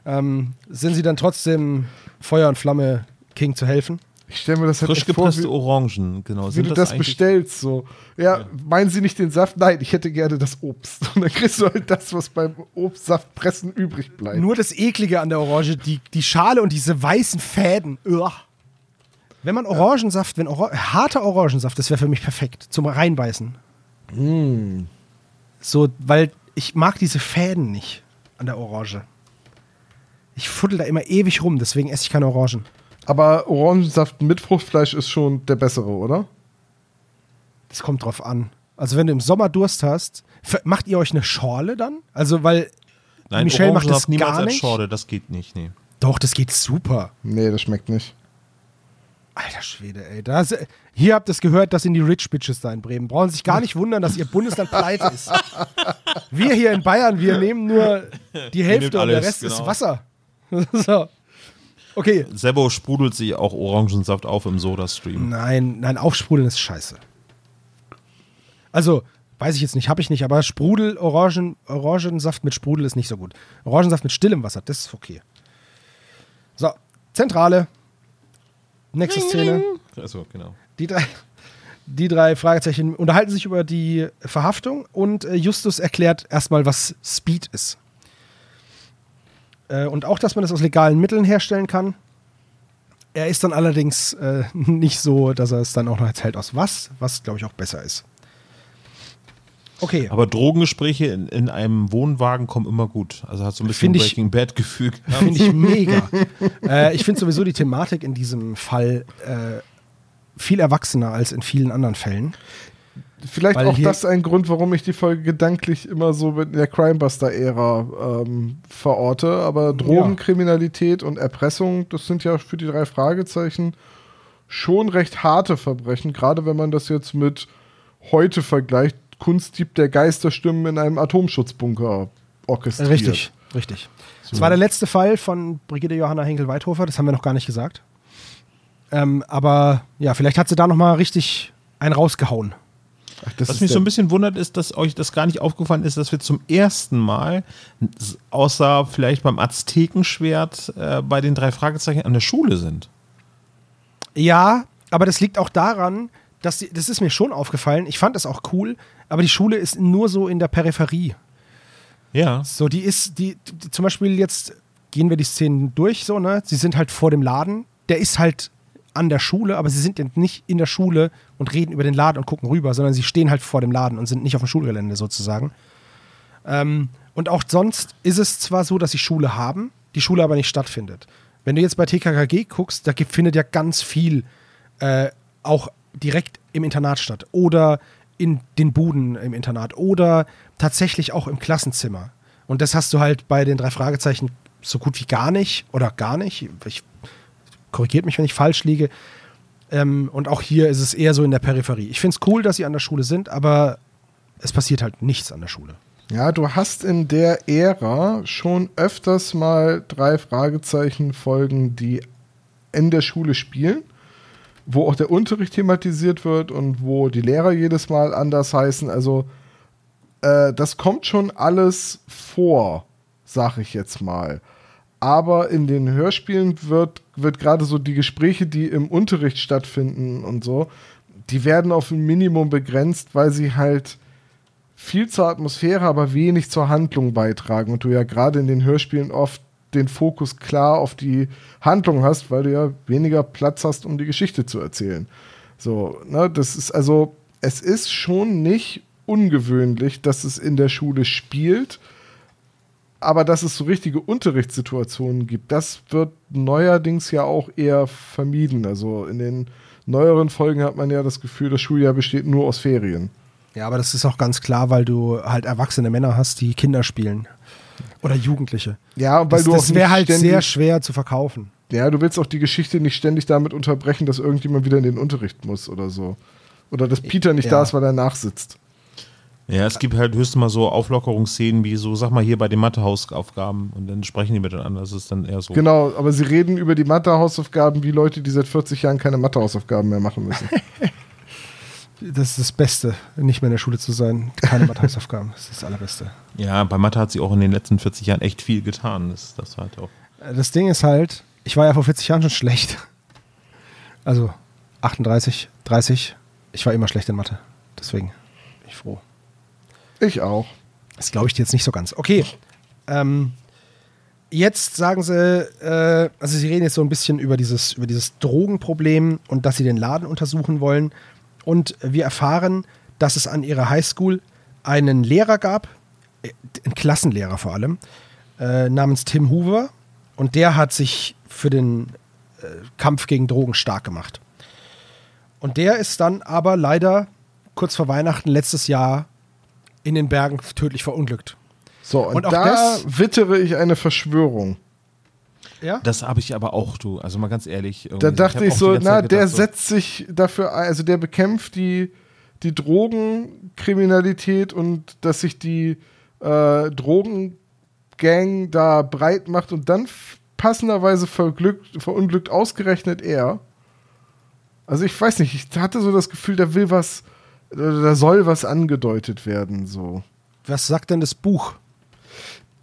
ähm, sind sie dann trotzdem Feuer und Flamme King zu helfen. Ich stelle mir das halt Frisch echt vor, gepresste wie, Orangen, genau. wie du das, eigentlich- bestellst. So. Ja, meinen Sie nicht den Saft? Nein, ich hätte gerne das Obst. Und dann kriegst du halt das, was beim Obstsaftpressen übrig bleibt. Nur das Eklige an der Orange, die, die Schale und diese weißen Fäden. Uah. Wenn man Orangensaft, wenn Ora harter Orangensaft, das wäre für mich perfekt zum Reinbeißen. So, weil ich mag diese Fäden nicht an der Orange. Ich fuddel da immer ewig rum, deswegen esse ich keine Orangen. Aber Orangensaft mit Fruchtfleisch ist schon der bessere, oder? Das kommt drauf an. Also wenn du im Sommer Durst hast, macht ihr euch eine Schorle dann? Also weil Nein, Michelle macht das niemals gar als nicht? Schorle, das geht nicht, nee. doch, das geht super. Nee, das schmeckt nicht. Alter Schwede, ey. Das, hier habt ihr es gehört, das sind die Rich Bitches da in Bremen. Brauchen sich gar nicht wundern, dass ihr Bundesland pleite ist. Wir hier in Bayern, wir nehmen nur die Hälfte und der Rest ist genau. Wasser. <laughs> so. Okay. Sebo sprudelt sich auch Orangensaft auf im Soda-Stream. Nein, nein, aufsprudeln ist scheiße. Also, weiß ich jetzt nicht, habe ich nicht, aber Sprudel, Orangen, Orangensaft mit Sprudel ist nicht so gut. Orangensaft mit stillem Wasser, das ist okay. So, Zentrale. Nächste Szene. Achso, genau. Die drei, die drei Fragezeichen unterhalten sich über die Verhaftung und äh, Justus erklärt erstmal, was Speed ist. Äh, und auch, dass man das aus legalen Mitteln herstellen kann. Er ist dann allerdings äh, <laughs> nicht so, dass er es dann auch noch erzählt aus was, was glaube ich auch besser ist. Okay. Aber Drogengespräche in, in einem Wohnwagen kommen immer gut. Also hat so ein bisschen Find ich- Breaking Bad-Gefühl. <laughs> Finde ich mega. äh, ich finde sowieso die Thematik in diesem Fall äh, viel erwachsener als in vielen anderen Fällen. Vielleicht Weil auch das ein Grund, warum ich die Folge gedanklich immer so mit der Crimebuster-Ära ähm, verorte. Aber Drogenkriminalität und Erpressung, das sind ja für die drei Fragezeichen schon recht harte Verbrechen. Gerade wenn man das jetzt mit heute vergleicht. Kunstdieb der Geisterstimmen in einem Atomschutzbunker orchestriert. Richtig, richtig. Das war der letzte Fall von Brigitte Johanna Henkel-Weithofer, das haben wir noch gar nicht gesagt. Ähm, aber ja, vielleicht hat sie da nochmal richtig einen rausgehauen. Ach, Was mich so ein bisschen wundert, ist, dass euch das gar nicht aufgefallen ist, dass wir zum ersten Mal, außer vielleicht beim Aztekenschwert, äh, bei den drei Fragezeichen an der Schule sind. Ja, aber das liegt auch daran, dass die, das ist mir schon aufgefallen. Ich fand das auch cool, aber die Schule ist nur so in der Peripherie. Ja. So, die ist, die, die zum Beispiel jetzt gehen wir die Szenen durch, so, ne? Sie sind halt vor dem Laden. Der ist halt an der Schule, aber sie sind nicht in der Schule und reden über den Laden und gucken rüber, sondern sie stehen halt vor dem Laden und sind nicht auf dem Schulgelände sozusagen. Ähm, und auch sonst ist es zwar so, dass sie Schule haben, die Schule aber nicht stattfindet. Wenn du jetzt bei TKKG guckst, da findet ja ganz viel äh, auch direkt im Internat statt oder in den Buden im Internat oder tatsächlich auch im Klassenzimmer. Und das hast du halt bei den drei Fragezeichen so gut wie gar nicht oder gar nicht. Ich, korrigiert mich, wenn ich falsch liege. Ähm, und auch hier ist es eher so in der Peripherie. Ich finde es cool, dass sie an der Schule sind, aber es passiert halt nichts an der Schule. Ja, du hast in der Ära schon öfters mal drei Fragezeichen-Folgen, die in der Schule spielen, wo auch der Unterricht thematisiert wird und wo die Lehrer jedes Mal anders heißen. Also, äh, das kommt schon alles vor, sag ich jetzt mal. Aber in den Hörspielen wird, wird gerade so die Gespräche, die im Unterricht stattfinden und so, die werden auf ein Minimum begrenzt, weil sie halt viel zur Atmosphäre, aber wenig zur Handlung beitragen. Und du ja gerade in den Hörspielen oft den Fokus klar auf die Handlung hast, weil du ja weniger Platz hast, um die Geschichte zu erzählen. So, ne, das ist also, es ist schon nicht ungewöhnlich, dass es in der Schule spielt, aber dass es so richtige Unterrichtssituationen gibt, das wird neuerdings ja auch eher vermieden. Also in den neueren Folgen hat man ja das Gefühl, das Schuljahr besteht nur aus Ferien. Ja, aber das ist auch ganz klar, weil du halt erwachsene Männer hast, die Kinder spielen. Oder Jugendliche. Ja, weil Das, du auch das wäre halt sehr schwer zu verkaufen. Ja, du willst auch die Geschichte nicht ständig damit unterbrechen, dass irgendjemand wieder in den Unterricht muss oder so. Oder dass Peter nicht Ja. da ist, weil er nachsitzt. Ja, es gibt halt höchstens mal so Auflockerungsszenen wie so, sag mal hier bei den Mathehausaufgaben und dann sprechen die miteinander. Das ist dann eher so. Genau, aber sie reden über die Mathe-Hausaufgaben wie Leute, die seit 40 Jahren keine Mathe-Hausaufgaben mehr machen müssen. <laughs> Das ist das Beste, nicht mehr in der Schule zu sein. Keine Mathehausaufgaben. Das ist das Allerbeste. Ja, bei Mathe hat sie auch in den letzten 40 Jahren echt viel getan. Das, das halt auch. Das Ding ist halt, ich war ja vor 40 Jahren schon schlecht. Also 38, 30. Ich war immer schlecht in Mathe. Deswegen bin ich froh. Ich auch. Das glaube ich dir jetzt nicht so ganz. Okay. Ähm, jetzt sagen sie, äh, also sie reden jetzt so ein bisschen über dieses, über dieses Drogenproblem und dass sie den Laden untersuchen wollen. Und wir erfahren, dass es an ihrer Highschool einen Lehrer gab, äh, einen Klassenlehrer vor allem, äh, namens Tim Hoover. Und der hat sich für den äh, Kampf gegen Drogen stark gemacht. Und der ist dann aber leider kurz vor Weihnachten letztes Jahr in den Bergen tödlich verunglückt. So, und, Und auch da das- wittere ich eine Verschwörung. Ja? Das habe ich aber auch, du. Also mal ganz ehrlich. Da dachte ich auch so, na, der gedacht, so, setzt sich dafür ein, also der bekämpft die, die Drogenkriminalität und dass sich die äh, Drogengang da breit macht und dann passenderweise verglückt, verunglückt ausgerechnet er. Also ich weiß nicht, ich hatte so das Gefühl, da will was, da soll was angedeutet werden, so. Was sagt denn das Buch?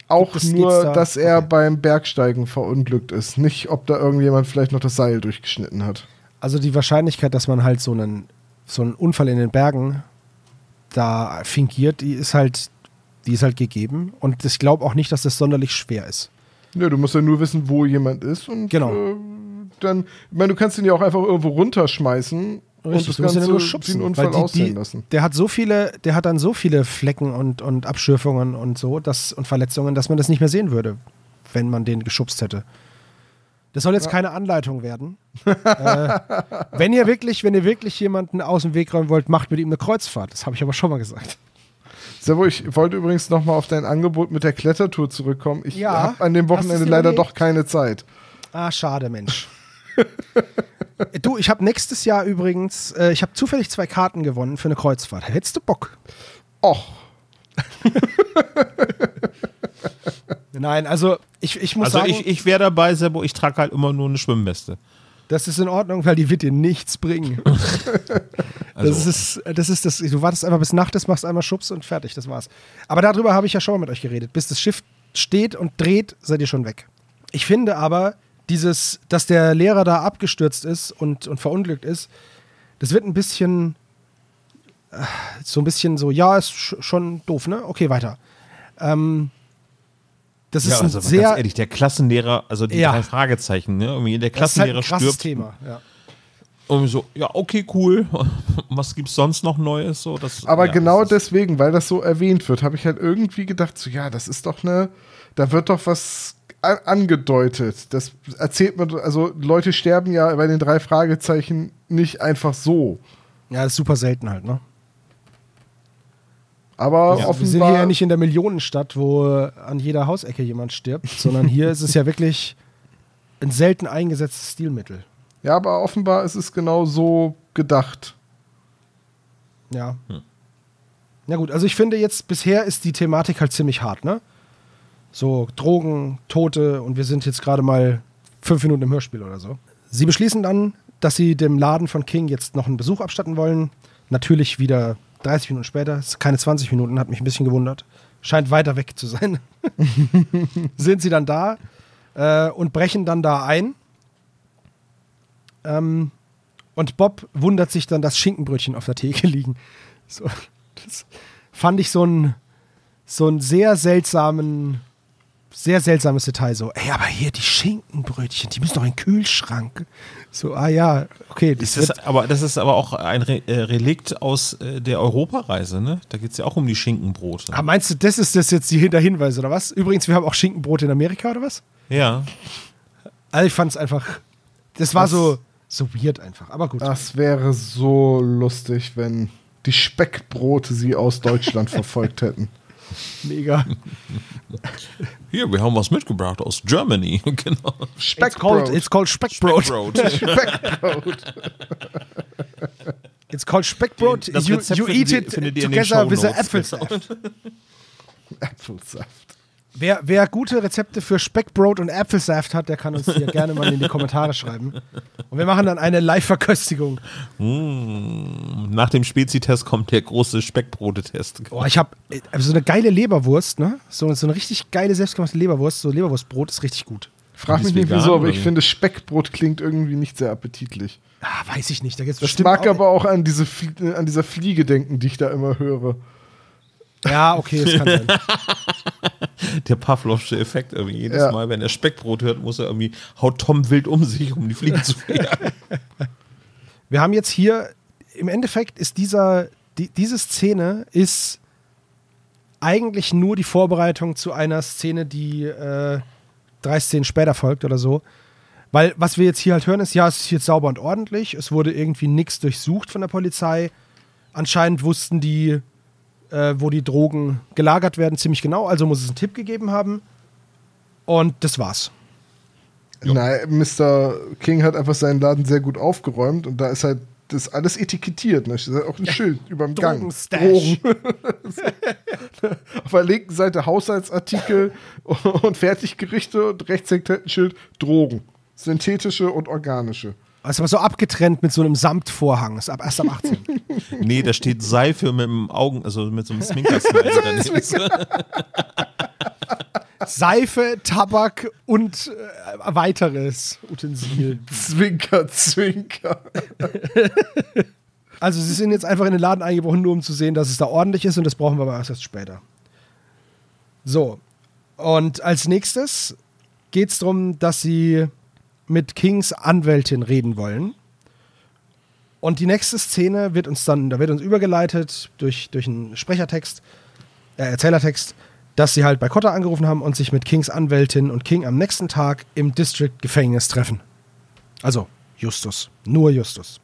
Auch nur, da- dass er okay. beim Bergsteigen verunglückt ist. Nicht, ob da irgendjemand vielleicht noch das Seil durchgeschnitten hat. Also die Wahrscheinlichkeit, dass man halt so einen, so einen Unfall in den Bergen da fingiert, die ist halt, die ist halt gegeben. Und ich glaube auch nicht, dass das sonderlich schwer ist. Nö, du musst ja nur wissen, wo jemand ist und Genau. äh, dann, ich meine, du kannst ihn ja auch einfach irgendwo runterschmeißen und das Ganze nur schubsen. einen Unfall weil die, die, lassen. Der hat so viele, der hat dann so viele Flecken und, und Abschürfungen und so dass, und Verletzungen, dass man das nicht mehr sehen würde, wenn man den geschubst hätte. Das soll jetzt keine Anleitung werden. <laughs> äh, wenn ihr wirklich, wenn ihr wirklich jemanden aus dem Weg räumen wollt, macht mit ihm eine Kreuzfahrt. Das habe ich aber schon mal gesagt. Servo, ich wollte übrigens nochmal auf dein Angebot mit der Klettertour zurückkommen. Ich Ja, habe an dem Wochenende leider doch keine Zeit. Ah, schade, Mensch. <laughs> du, ich habe nächstes Jahr übrigens, äh, ich habe zufällig zwei Karten gewonnen für eine Kreuzfahrt. Hättest du Bock? Och, <laughs> Nein, also ich, ich muss Also sagen, ich, ich wäre dabei, Sebo, ich trage halt immer nur eine Schwimmweste. das ist in Ordnung, weil die wird dir nichts bringen. <laughs> Also, Das ist, das ist das, du wartest einfach bis Nacht ist, machst einmal Schubs und fertig, das war's. Aber darüber habe ich ja schon mal mit euch geredet. Bis das Schiff steht und dreht, seid ihr schon weg. Ich finde aber, dieses, dass der Lehrer da abgestürzt ist und, und verunglückt ist, das wird ein bisschen, äh, so ein bisschen so, ja, ist sch- schon doof, ne? Okay, weiter. Ähm, das ist ja, also ein mal sehr, ganz ehrlich, der Klassenlehrer, also die Ja. drei Fragezeichen, ne? Irgendwie der das ist halt Klassenlehrer ein krasses stirbt. Thema. Ja. Irgendwie so, ja, okay, cool. <laughs> Was gibt's sonst noch Neues? So, das, aber ja, genau das ist- deswegen, weil das so erwähnt wird, habe ich halt irgendwie gedacht, so ja, das ist doch eine, da wird doch was angedeutet. Das erzählt man, also Leute sterben ja bei den drei Fragezeichen nicht einfach so. ja, das ist super selten halt, ne? Aber Ja, offenbar. wir sind hier ja nicht in der Millionenstadt, wo an jeder Hausecke jemand stirbt, sondern hier ist es ja wirklich ein selten eingesetztes Stilmittel. Ja, aber offenbar ist es genau so gedacht. Ja. Na gut, also ich finde jetzt, bisher ist die Thematik halt ziemlich hart, ne? So Drogen, Tote und wir sind jetzt gerade mal fünf Minuten im Hörspiel oder so. Sie beschließen dann, dass sie dem Laden von King jetzt noch einen Besuch abstatten wollen. Natürlich wieder 30 Minuten später, keine 20 Minuten, hat mich ein bisschen gewundert. Scheint weiter weg zu sein. <laughs> sind sie dann da äh, und brechen dann da ein. Ähm, und Bob wundert sich dann, dass Schinkenbrötchen auf der Theke liegen. So, das fand ich so ein, so ein sehr seltsamen, sehr seltsames Detail. So, ey, aber hier die Schinkenbrötchen, die müssen doch in den Kühlschrank. So, ah ja, okay. Das Das ist, aber das ist aber auch ein Re äh, Relikt aus äh, der Europareise, ne? Da geht es ja auch um die Schinkenbrote. ah, meinst du, das ist das jetzt die der Hinweis, oder was? Übrigens, wir haben auch Schinkenbrot in Amerika, oder was? Ja. Also ich fand es einfach, das war Was? so, so weird einfach. Aber gut. Das wäre so lustig, wenn die Speckbrote sie aus Deutschland verfolgt hätten. <laughs> Mega. Hier, wir haben was mitgebracht aus Germany. <laughs> genau. It's called, it's called Speckbrot. Brot. Speckbrot. It's called Speckbrot. <laughs> You, you eat it together with the. Apfelsaft. <laughs> Apfelsaft. Wer, wer gute Rezepte für Speckbrot und Apfelsaft hat, der kann uns hier gerne mal in die Kommentare schreiben. Und wir machen dann eine Live-Verköstigung. Mm, nach dem Spezi-Test kommt der große Speckbrote-Test. Boah, ich habe so eine geile Leberwurst, ne? So, so eine richtig geile selbstgemachte Leberwurst. So Leberwurstbrot ist richtig gut. Frag mich nicht wieso, aber ich finde Speckbrot klingt irgendwie nicht sehr appetitlich. Ah, weiß ich nicht. Da gibt's Das bestimmt mag auch- aber auch an, diese, äh, an dieser Fliege denken, die ich da immer höre. Ja, okay, das kann sein. <laughs> Der Pavlovsche Effekt irgendwie. Jedes Ja. Mal, wenn er Speckbrot hört, muss er irgendwie, haut Tom wild um sich, um die Fliegen zu <laughs> jagen. Wir haben jetzt hier, im Endeffekt ist dieser, die, diese Szene ist eigentlich nur die Vorbereitung zu einer Szene, die äh, drei Szenen später folgt oder so. Weil was wir jetzt hier halt hören ist, ja, es ist jetzt sauber und ordentlich. Es wurde irgendwie nichts durchsucht von der Polizei. Anscheinend wussten die, äh, wo die Drogen gelagert werden, ziemlich genau. Also muss es einen Tipp gegeben haben. Und das war's. Nein, Mr. King hat einfach seinen Laden sehr gut aufgeräumt und da ist halt das alles etikettiert. Ne? Da ist auch ein Schild über dem Gang. Drogenstash. Drogen. <laughs> Auf der linken Seite Haushaltsartikel <laughs> und Fertiggerichte und rechts hängt halt ein Schild Drogen. Synthetische und organische. Also aber so abgetrennt mit so einem Samtvorhang. Ist ab, erst ab 18. <laughs> Nee, da steht Seife mit dem Augen, also mit so einem Sminkersmiley <laughs> daneben. <laughs> Seife, Tabak und äh, weiteres Utensil. Zwinker, Zwinker. Also sie sind jetzt einfach in den Laden eingebrochen, nur um zu sehen, dass es da ordentlich ist und das brauchen wir aber erst später. So. Und als nächstes geht es darum, dass sie mit Kings Anwältin reden wollen. Und die nächste Szene wird uns dann, da wird uns übergeleitet durch, durch einen Sprechertext, äh, Erzählertext, dass sie halt bei Cotter angerufen haben und sich mit Kings Anwältin und King am nächsten Tag im District Gefängnis treffen. Also Justus, nur Justus.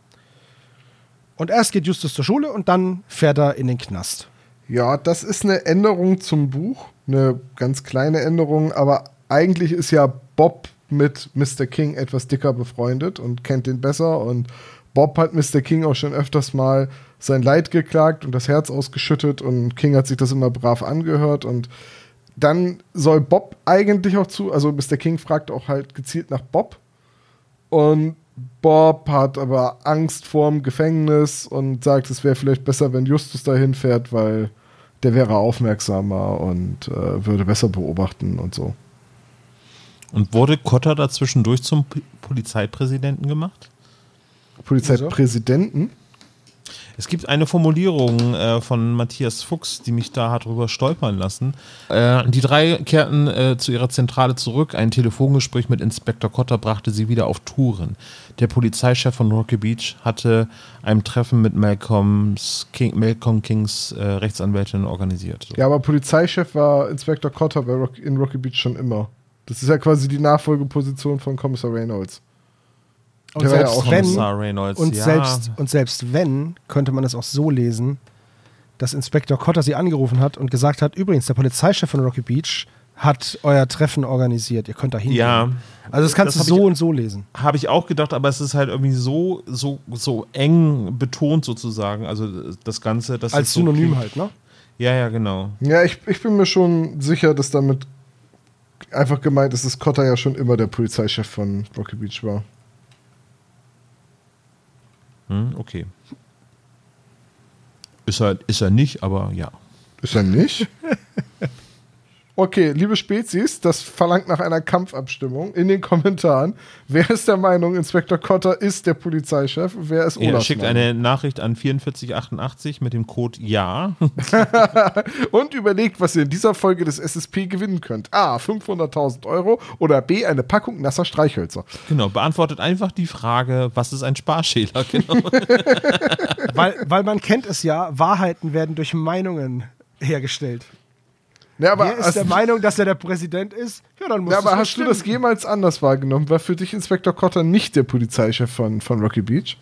Und erst geht Justus zur Schule und dann fährt er in den Knast. Ja, das ist eine Änderung zum Buch. Eine ganz kleine Änderung, aber eigentlich ist ja Bob mit Mr. King etwas dicker befreundet und kennt den besser. Und Bob hat Mr. King auch schon öfters mal sein Leid geklagt und das Herz ausgeschüttet. Und King hat sich das immer brav angehört. Und dann soll Bob eigentlich auch zu, also Mr. King fragt auch halt gezielt nach Bob. Und Bob hat aber Angst vorm Gefängnis und sagt, es wäre vielleicht besser, wenn Justus dahin fährt, weil der wäre aufmerksamer und äh, würde besser beobachten und so. Und wurde Kotter da zwischendurch zum P Polizeipräsidenten gemacht? Polizeipräsidenten? Es gibt eine Formulierung äh, von Matthias Fuchs, die mich da hat drüber stolpern lassen. Äh, die drei kehrten äh, zu ihrer Zentrale zurück. Ein Telefongespräch mit Inspektor Kotter brachte sie wieder auf Touren. Der Polizeichef von Rocky Beach hatte ein Treffen mit Malcolms King, Malcolm Kings äh, Rechtsanwältin organisiert. Ja, aber Polizeichef war Inspektor Rock, in Rocky Beach schon immer. Das ist ja quasi die Nachfolgeposition von Kommissar Reynolds. Und Der ja selbst auch wenn, Kommissar Reynolds, und, ja. selbst, und selbst wenn, könnte man es auch so lesen, dass Inspektor Cotter sie angerufen hat und gesagt hat, übrigens, der Polizeichef von Rocky Beach hat euer Treffen organisiert. Ihr könnt da hingehen. Ja. Also das kannst Das du so ich- und so lesen. Habe ich auch gedacht, aber es ist halt irgendwie so, so, so eng betont sozusagen. Also das Ganze, das Als ist so Synonym klingt- halt, ne? Ja, ja, genau. Ja, ich, ich bin mir schon sicher, dass damit einfach gemeint ist, dass Cotter ja schon immer der Polizeichef von Rocky Beach war. Hm, okay. Ist er, ist er nicht, aber ja. Ist er nicht? <laughs> Okay, liebe Spezies, das verlangt nach einer Kampfabstimmung in den Kommentaren. Wer ist der Meinung, Inspektor Cotter ist der Polizeichef? Wer ist Er Olafs schickt eine Nachricht an 4488 mit dem Code Ja. <laughs> Und überlegt, was ihr in dieser Folge des SSP gewinnen könnt. A. 500.000 Euro oder B. Eine Packung nasser Streichhölzer. genau, beantwortet einfach die Frage, was ist ein Sparschäler? Genau. <laughs> weil, weil man kennt es ja, Wahrheiten werden durch Meinungen hergestellt. Ja, aber Wer ist der Meinung, dass er der Präsident ist? Ja, dann muss ja, es aber hast du das stimmen. jemals anders wahrgenommen? War für dich Inspektor Cotter nicht der Polizeichef von, von Rocky Beach?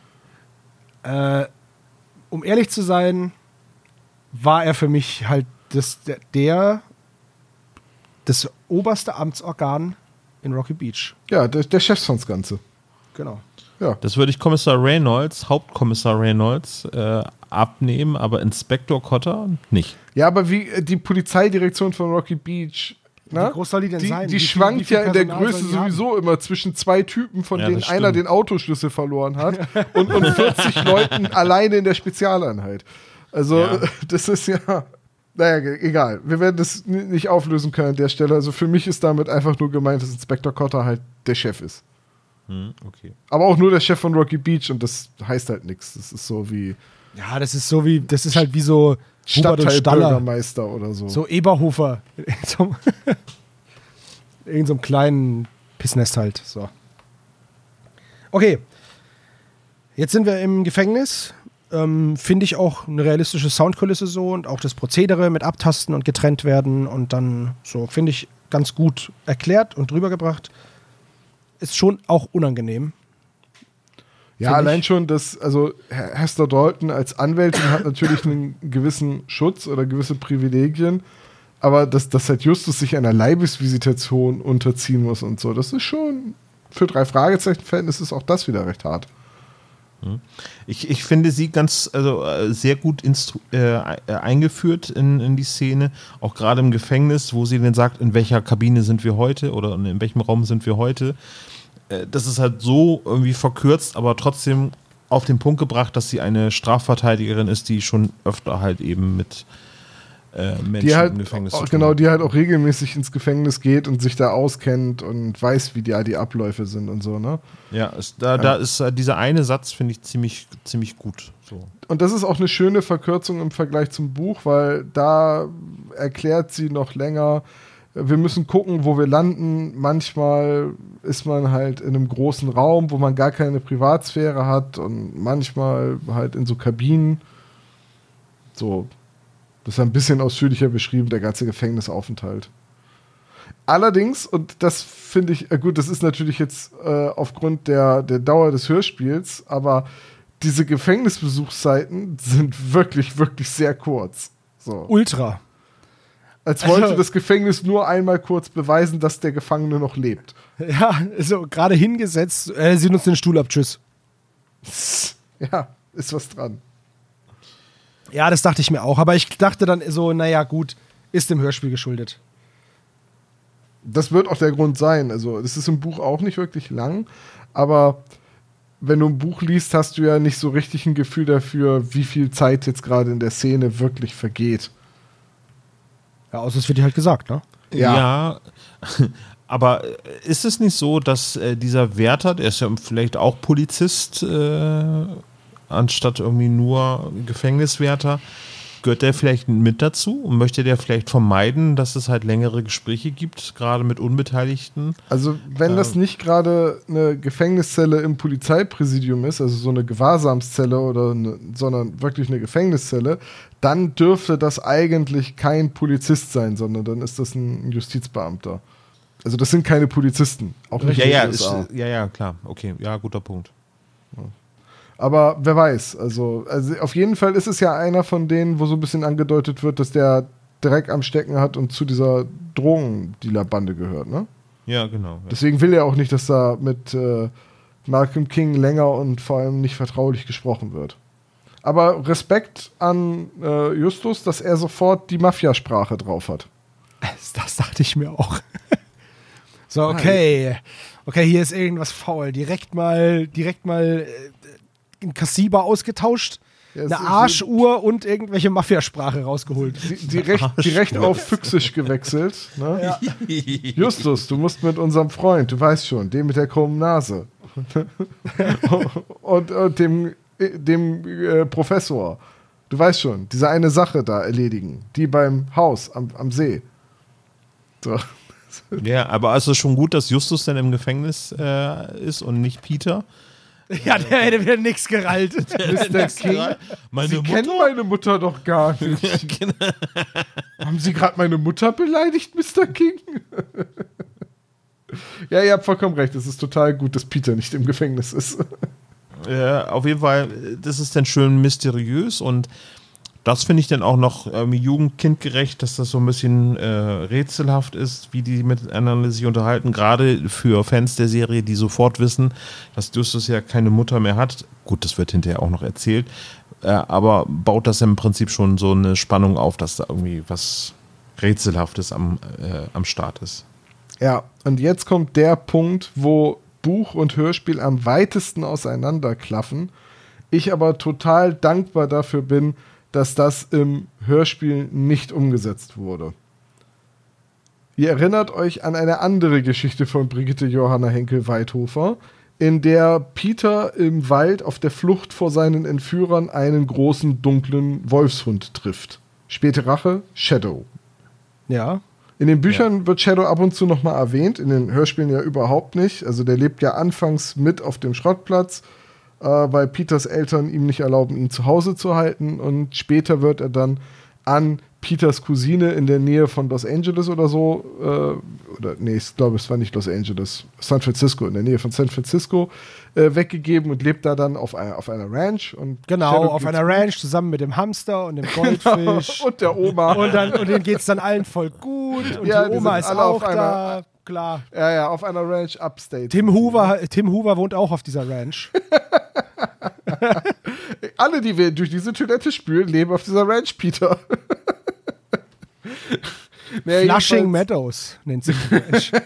Äh, um ehrlich zu sein, war er für mich halt das, der, der das oberste Amtsorgan in Rocky Beach. Ja, der, der Chef von das Ganze. Genau. Ja. Das würde ich Kommissar Reynolds, Hauptkommissar Reynolds, äh, abnehmen, aber Inspektor Cotter nicht. Ja, aber wie äh, die Polizeidirektion von Rocky Beach Na? Wie groß soll die denn die, sein? Die Wie schwankt viel ja in der Größe die haben? sowieso immer zwischen zwei Typen, von Ja, denen einer den Autoschlüssel verloren hat <laughs> und, und 40 Leuten alleine in der Spezialeinheit. Also, Ja. <laughs> das ist ja. Naja, egal. Wir werden das nicht auflösen können an der Stelle. Also für mich ist damit einfach nur gemeint, dass Inspector Cotter halt der Chef ist. Hm, okay. Aber auch nur der Chef von Rocky Beach und das heißt halt nichts. Das ist so wie Ja, das ist so wie, das ist halt wie so. Stadtteilbürgermeister oder so. So Eberhofer. <laughs> In Irgend <laughs> so einem kleinen Pissnest halt. So. Okay. Jetzt sind wir im Gefängnis. Ähm, Finde ich auch eine realistische Soundkulisse so und auch das Prozedere mit Abtasten und getrennt werden und dann so, finde ich ganz gut erklärt und drüber gebracht. Ist schon auch unangenehm. Ja, allein schon, dass, also He- Hester Dalton als Anwältin hat natürlich einen gewissen Schutz oder gewisse Privilegien, aber dass, dass halt Justus sich einer Leibesvisitation unterziehen muss und so, das ist schon für drei Fragezeichen-Verhältnisse ist auch das wieder recht hart. Ich, ich finde sie ganz, also äh, sehr gut äh, eingeführt in, in die Szene, auch gerade im Gefängnis, wo sie dann sagt, in welcher Kabine sind wir heute oder in welchem Raum sind wir heute. Äh, das ist halt so irgendwie verkürzt, aber trotzdem auf den Punkt gebracht, dass sie eine Strafverteidigerin ist, die schon öfter halt eben mit äh, Menschen Die halt, im Gefängnis auch, zu tun genau, die halt auch regelmäßig ins Gefängnis geht und sich da auskennt und weiß, wie die, die Abläufe sind und so, ne? Ja, ist, da, da ist äh, dieser eine Satz, finde ich, ziemlich, ziemlich gut. So. Und das ist auch eine schöne Verkürzung im Vergleich zum Buch, weil da erklärt sie noch länger, wir müssen gucken, wo wir landen. Manchmal ist man halt in einem großen Raum, wo man gar keine Privatsphäre hat und manchmal halt in so Kabinen. So, das ist ein bisschen ausführlicher beschrieben, der ganze Gefängnisaufenthalt. Allerdings, und das finde ich, äh, gut, das ist natürlich jetzt äh, aufgrund der, der Dauer des Hörspiels, aber diese Gefängnisbesuchszeiten sind wirklich, wirklich sehr kurz. So. Ultra. Als wollte Also- das Gefängnis nur einmal kurz beweisen, dass der Gefangene noch lebt. Ja, so gerade hingesetzt. Äh, sie nutzt den Stuhl ab. Tschüss. <laughs> Ja, ist was dran. Ja, das dachte ich mir auch. Aber ich dachte dann so, naja, gut, ist dem Hörspiel geschuldet. Das wird auch der Grund sein. Also, das ist im Buch auch nicht wirklich lang, aber wenn du ein Buch liest, hast du ja nicht so richtig ein Gefühl dafür, wie viel Zeit jetzt gerade in der Szene wirklich vergeht. Ja, außer es wird dir halt gesagt, ne? Ja. <laughs> aber äh, ist es nicht so, dass äh, dieser Wärter, der ist ja vielleicht auch Polizist, äh, anstatt irgendwie nur Gefängniswärter, gehört der vielleicht mit dazu und möchte der vielleicht vermeiden, dass es halt längere Gespräche gibt, gerade mit Unbeteiligten? Also, wenn das nicht gerade eine Gefängniszelle im Polizeipräsidium ist, also so eine Gewahrsamszelle oder eine, sondern wirklich eine Gefängniszelle, dann dürfte das eigentlich kein Polizist sein, sondern dann ist das ein Justizbeamter. Also das sind keine Polizisten, auch nicht Ja, ja, ist, ja, ja, klar. Okay, ja, guter Punkt. Aber wer weiß, also, also auf jeden Fall ist es ja einer von denen, wo so ein bisschen angedeutet wird, dass der Dreck am Stecken hat und zu dieser Drogendealer-Bande gehört, ne? Ja, genau. Ja. Deswegen will er auch nicht, dass da mit äh, Malcolm King länger und vor allem nicht vertraulich gesprochen wird. Aber Respekt an äh, Justus, dass er sofort die Mafiasprache drauf hat. Das, das dachte ich mir auch. <laughs> so, okay. Okay, hier ist irgendwas faul. Direkt mal, direkt mal äh, ein Kassiber ausgetauscht, Ja, eine Arschuhr und irgendwelche Mafiasprache rausgeholt. Di- Direkt, direkt auf Füchsisch gewechselt. Ne? <laughs> Justus, du musst mit unserem Freund, du weißt schon, dem mit der krummen Nase. <laughs> und, und dem, dem äh, Professor. Du weißt schon, diese eine Sache da erledigen. Die beim Haus am, am See. So. Ja, aber es ist schon gut, dass Justus dann im Gefängnis äh, ist und nicht Peter. <laughs> Ja, der hätte wieder nichts gerallt. <laughs> Mr. King, Meine Sie kennen meine Mutter doch gar <laughs> nicht. Haben Sie gerade meine Mutter beleidigt, Mr. King? ja, ihr habt vollkommen recht. Es ist total gut, dass Peter nicht im Gefängnis ist. Äh, auf jeden Fall, das ist dann schön mysteriös und das finde ich dann auch noch irgendwie jugendkindgerecht, dass das so ein bisschen äh, rätselhaft ist, wie die miteinander sich unterhalten. Gerade für Fans der Serie, die sofort wissen, dass Justus ja keine Mutter mehr hat. Gut, das wird hinterher auch noch erzählt. Äh, aber baut das im Prinzip schon so eine Spannung auf, dass da irgendwie was Rätselhaftes am, äh, am Start ist. Ja, und jetzt kommt der Punkt, wo Buch und Hörspiel am weitesten auseinanderklaffen. Ich aber total dankbar dafür bin, dass das im Hörspiel nicht umgesetzt wurde. Ihr erinnert euch an eine andere Geschichte von Brigitte Johanna Henkel-Weithofer, in der Peter im Wald auf der Flucht vor seinen Entführern einen großen dunklen Wolfshund trifft. Späte Rache, Shadow. Ja. In den Büchern ja. wird Shadow ab und zu nochmal erwähnt, in den Hörspielen ja überhaupt nicht. Also der lebt ja anfangs mit auf dem Schrottplatz, äh, weil Peters Eltern ihm nicht erlauben, ihn zu Hause zu halten. Und später wird er dann an Peters Cousine in der Nähe von Los Angeles oder so, äh, oder nee, ich glaube, es war nicht Los Angeles, San Francisco, in der Nähe von San Francisco, äh, weggegeben und lebt da dann auf, ein, auf einer Ranch. Und genau, auf einer Ranch zusammen mit dem Hamster und dem <laughs> Goldfisch. Und der Oma. Und, dann, und denen geht es dann allen voll gut <laughs> und ja, die Oma ist auch da. Klar. Ja, ja, auf einer Ranch upstate. Tim Hoover, Tim Hoover wohnt auch auf dieser Ranch. <laughs> Alle, die wir durch diese Toilette spülen, leben auf dieser Ranch, Peter. naja, <laughs> Flushing Meadows nennt sich die Ranch. <laughs>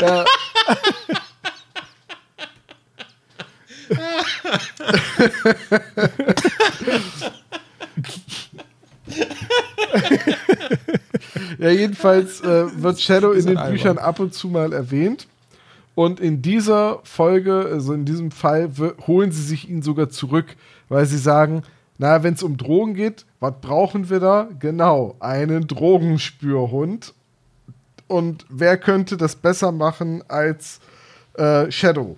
ja. <laughs> ja, jedenfalls äh, wird Shadow in den Büchern ab und zu mal erwähnt. Und in dieser Folge, also in diesem Fall, holen sie sich ihn sogar zurück, weil sie sagen, na, wenn es um Drogen geht, was brauchen wir da? Genau, einen Drogenspürhund. Und wer könnte das besser machen als äh, Shadow?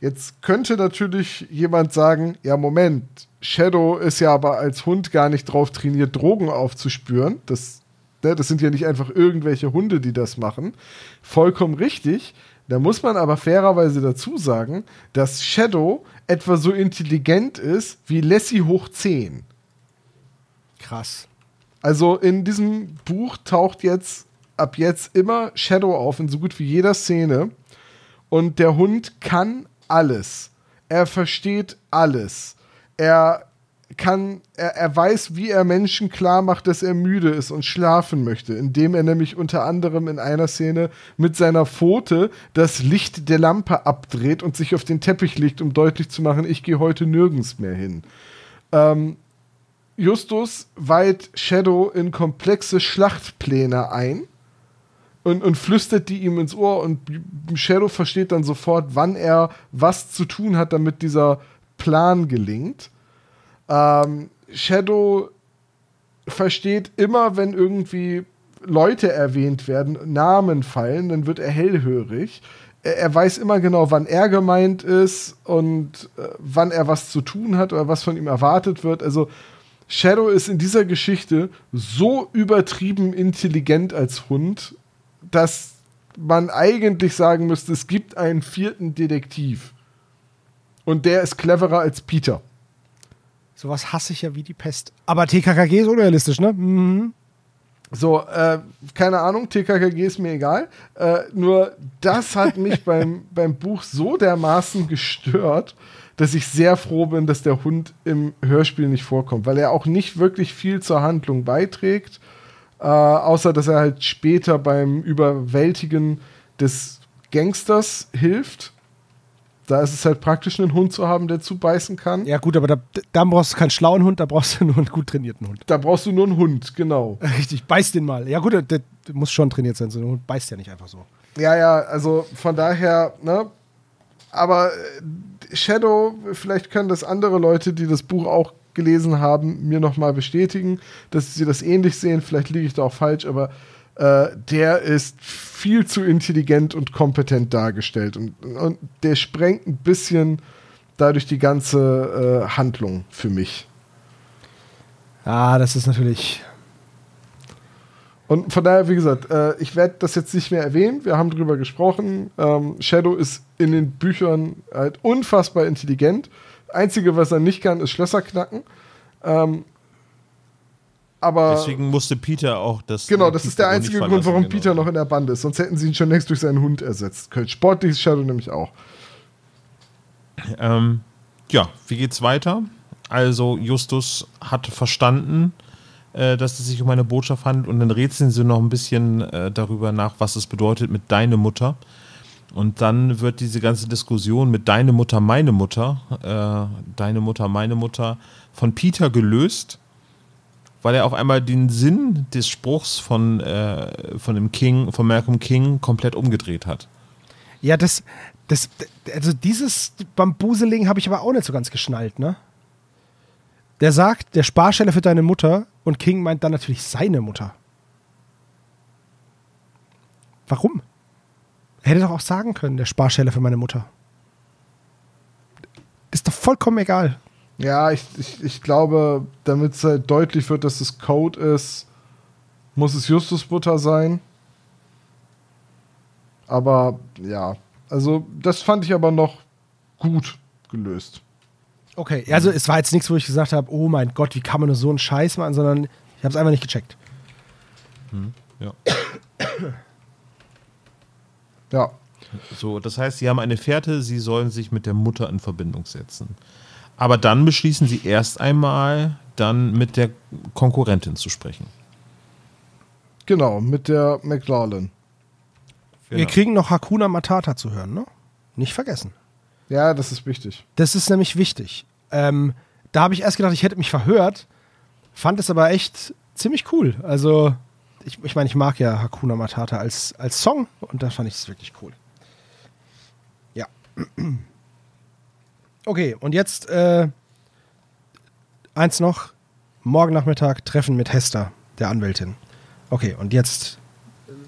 Jetzt könnte natürlich jemand sagen, ja Moment, Shadow ist ja aber als Hund gar nicht drauf trainiert, Drogen aufzuspüren. Das, ne, das sind ja nicht einfach irgendwelche Hunde, die das machen. Vollkommen richtig. Da muss man aber fairerweise dazu sagen, dass Shadow etwa so intelligent ist wie Lassie hoch 10. Krass. Also in diesem Buch taucht jetzt ab jetzt immer Shadow auf in so gut wie jeder Szene. Und der Hund kann alles. Er versteht alles. Er kann, er, er weiß, wie er Menschen klar macht, dass er müde ist und schlafen möchte, indem er nämlich unter anderem in einer Szene mit seiner Pfote das Licht der Lampe abdreht und sich auf den Teppich legt, um deutlich zu machen, ich gehe heute nirgends mehr hin. Ähm, Justus weiht Shadow in komplexe Schlachtpläne ein und, und flüstert die ihm ins Ohr und Shadow versteht dann sofort, wann er was zu tun hat, damit dieser Plan gelingt. Ähm, Shadow versteht immer, wenn irgendwie Leute erwähnt werden, Namen fallen, dann wird er hellhörig. Er, er weiß immer genau, wann er gemeint ist und äh, wann er was zu tun hat oder was von ihm erwartet wird. Also Shadow ist in dieser Geschichte so übertrieben intelligent als Hund, dass man eigentlich sagen müsste, es gibt einen vierten Detektiv. Und der ist cleverer als Peter. Sowas hasse ich ja wie die Pest. Aber TKKG ist unrealistisch, ne? Mhm. So, äh, keine Ahnung, TKKG ist mir egal. Äh, nur das hat mich <laughs> beim, beim Buch so dermaßen gestört, dass ich sehr froh bin, dass der Hund im Hörspiel nicht vorkommt, weil er auch nicht wirklich viel zur Handlung beiträgt, äh, außer dass er halt später beim Überwältigen des Gangsters hilft. Da ist es halt praktisch, einen Hund zu haben, der zubeißen kann. Ja, gut, aber da, da brauchst du keinen schlauen Hund, da brauchst du nur einen gut trainierten Hund. Da brauchst du nur einen Hund, genau. <laughs> Richtig, beiß den mal. Ja, gut, der, der muss schon trainiert sein, so ein Hund beißt ja nicht einfach so. Ja, ja, also von daher, ne? Aber äh, Shadow, vielleicht können das andere Leute, die das Buch auch gelesen haben, mir nochmal bestätigen, dass sie das ähnlich sehen. Vielleicht liege ich da auch falsch, aber äh, der ist viel zu intelligent und kompetent dargestellt. Und, und der sprengt ein bisschen dadurch die ganze äh, Handlung für mich. Ah, das ist natürlich. Und von daher, wie gesagt, äh, ich werde das jetzt nicht mehr erwähnen. Wir haben drüber gesprochen. Ähm, Shadow ist in den Büchern halt unfassbar intelligent. Einzige, was er nicht kann, ist Schlösser knacken. Ähm, aber Deswegen musste Peter auch das. Genau, das ist der einzige Grund, warum genau. Peter noch in der Bande ist. Sonst hätten sie ihn schon längst durch seinen Hund ersetzt. Sportlich ist Shadow nämlich auch. Ähm, ja, wie geht's weiter? Also Justus hat verstanden, äh, dass es sich um eine Botschaft handelt und dann rätseln sie noch ein bisschen äh, darüber nach, was es bedeutet mit deine Mutter. Und dann wird diese ganze Diskussion mit deine Mutter, meine Mutter, äh, deine Mutter, meine Mutter von Peter gelöst, weil er auf einmal den Sinn des Spruchs von, äh, von dem King, von Malcolm King komplett umgedreht hat. Ja, das, das, also dieses Bambuseling habe ich aber auch nicht so ganz geschnallt, ne? Der sagt, der Sparstelle für deine Mutter und King meint dann natürlich seine Mutter. Warum? Er hätte doch auch sagen können, der Sparstelle für meine Mutter. Ist doch vollkommen egal. Ja, ich, ich, ich glaube, damit es halt deutlich wird, dass es Code ist, muss es Justusbutter sein. Aber ja, also das fand ich aber noch gut gelöst. Okay, also es war jetzt nichts, wo ich gesagt habe, oh mein Gott, wie kann man nur so einen Scheiß machen, sondern ich habe es einfach nicht gecheckt. Ja. <coughs> Ja, So, das heißt, sie haben eine Fährte, sie sollen sich mit der Mutter in Verbindung setzen. Aber dann beschließen sie erst einmal, dann mit der Konkurrentin zu sprechen. genau, mit der McLaughlin. Wir Genau. kriegen noch Hakuna Matata zu hören, ne? Nicht vergessen. Ja, das ist wichtig. Das ist nämlich wichtig. Ähm, da habe ich erst gedacht, ich hätte mich verhört, fand es aber echt ziemlich cool. Also, ich, ich meine, ich mag ja Hakuna Matata als, als Song und da fand ich es wirklich cool. Ja. Okay, und jetzt äh, eins noch. Morgen Nachmittag Treffen mit Hester, der Anwältin. Okay, und jetzt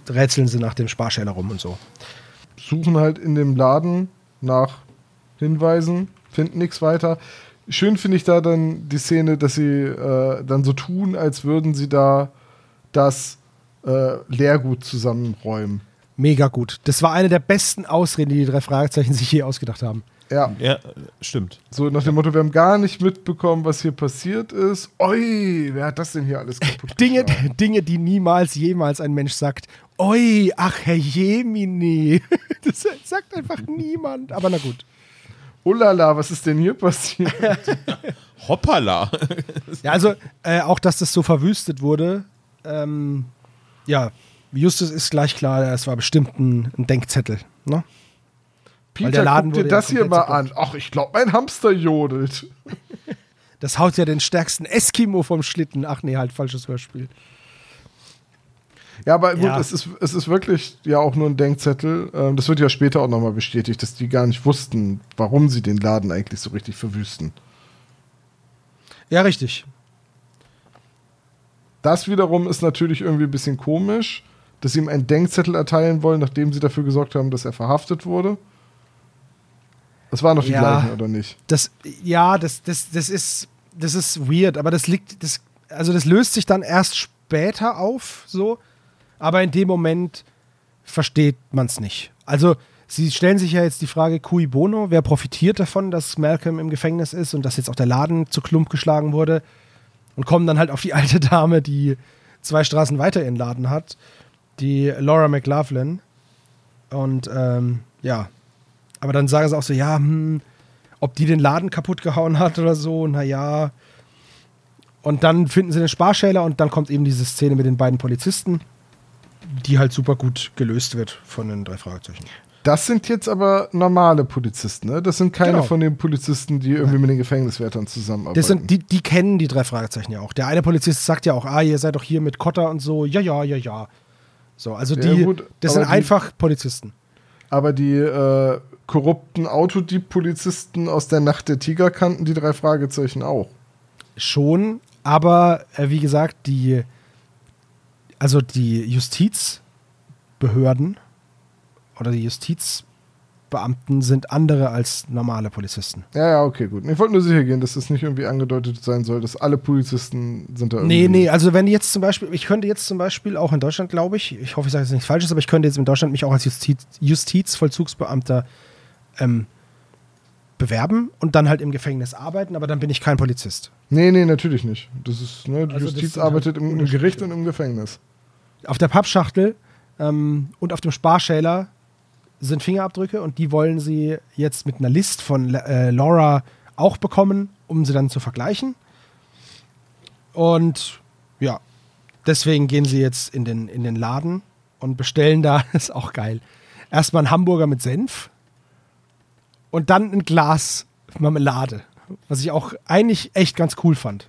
rätseln sie nach dem Sparschäler rum und so. Suchen halt in dem Laden nach Hinweisen, finden nichts weiter. Schön finde ich da dann die Szene, dass sie äh, dann so tun, als würden sie da das äh, Leergut zusammenräumen. Mega gut. Das war eine der besten Ausreden, die die drei Fragezeichen sich je ausgedacht haben. Ja, Ja, stimmt. so nach dem Motto, wir haben gar nicht mitbekommen, was hier passiert ist. Oi, wer hat das denn hier alles kaputt <laughs> Dinge, geschlagen? <laughs> Dinge, die niemals jemals ein Mensch sagt. Oi, ach Herr Jemini. <laughs> Das sagt einfach niemand. Aber na gut. Oh la la, was ist denn hier passiert? Hoppala. Ja, also äh, auch, dass das so verwüstet wurde. Ähm, ja, Justus ist gleich klar, es war bestimmt ein, ein Denkzettel. Ne? Peter, guck dir wurde ja das hier mal an. Ach, ich glaube, mein Hamster jodelt. <laughs> Das haut ja den stärksten Eskimo vom Schlitten. Ach nee, halt falsches Hörspiel. Ja, aber gut, Ja. Es, ist, es ist wirklich ja auch nur ein Denkzettel. Ähm, das wird ja später auch nochmal bestätigt, dass die gar nicht wussten, warum sie den Laden eigentlich so richtig verwüsten. Ja, richtig. Das wiederum ist natürlich irgendwie ein bisschen komisch, dass sie ihm einen Denkzettel erteilen wollen, nachdem sie dafür gesorgt haben, dass er verhaftet wurde. Das waren doch die Ja. gleichen, oder nicht? Das, ja, das, das, das ist, das ist weird, aber das liegt, das, also das löst sich dann erst später auf, so. Aber in dem Moment versteht man es nicht. Also, sie stellen sich ja jetzt die Frage, cui bono, wer profitiert davon, dass Malcolm im Gefängnis ist und dass jetzt auch der Laden zu Klump geschlagen wurde und kommen dann halt auf die <laughs> alte Dame, die zwei Straßen weiter ihren Laden hat, die Laura McLaughlin. Und ähm, ja, aber dann sagen sie auch so, ja, hm, ob die den Laden kaputt gehauen hat oder so, naja. Und dann finden sie den Sparschäler und dann kommt eben diese Szene mit den beiden Polizisten, die halt super gut gelöst wird von den drei Fragezeichen. Das sind jetzt aber normale Polizisten, ne? Das sind keine Genau. von den Polizisten, die irgendwie mit den Gefängniswärtern zusammenarbeiten. Das sind, die, die kennen die drei Fragezeichen ja auch. Der eine Polizist sagt ja auch, ah, ihr seid doch hier mit Kotter und so, ja, ja, ja, ja. So, also Ja, die, gut, das sind die- einfach Polizisten. Aber die äh, korrupten Autodieb-Polizisten aus der Nacht der Tiger kannten die drei Fragezeichen auch. Schon, aber äh, wie gesagt, die, also die Justizbehörden oder die Justizbeamten sind andere als normale Polizisten. Ja, ja, okay, gut. Ich wollte nur sicher gehen, dass das nicht irgendwie angedeutet sein soll, dass alle Polizisten sind da Nee, irgendwie. nee, also wenn jetzt zum Beispiel, ich könnte jetzt zum Beispiel auch in Deutschland, glaube ich, ich hoffe, ich sage jetzt nichts Falsches, aber ich könnte jetzt in Deutschland mich auch als Justiz, Justizvollzugsbeamter ähm, bewerben und dann halt im Gefängnis arbeiten, aber dann bin ich kein Polizist. Nee, nee, natürlich nicht. Das ist, ne, die Also Justiz halt arbeitet im, im. Gericht und im Gefängnis. Auf der Pappschachtel ähm, und auf dem Sparschäler sind Fingerabdrücke und die wollen sie jetzt mit einer List von äh, Laura auch bekommen, um sie dann zu vergleichen. Und ja, deswegen gehen sie jetzt in den, in den Laden und bestellen da, <laughs> ist auch geil, erstmal einen Hamburger mit Senf und dann ein Glas Marmelade, was ich auch eigentlich echt ganz cool fand.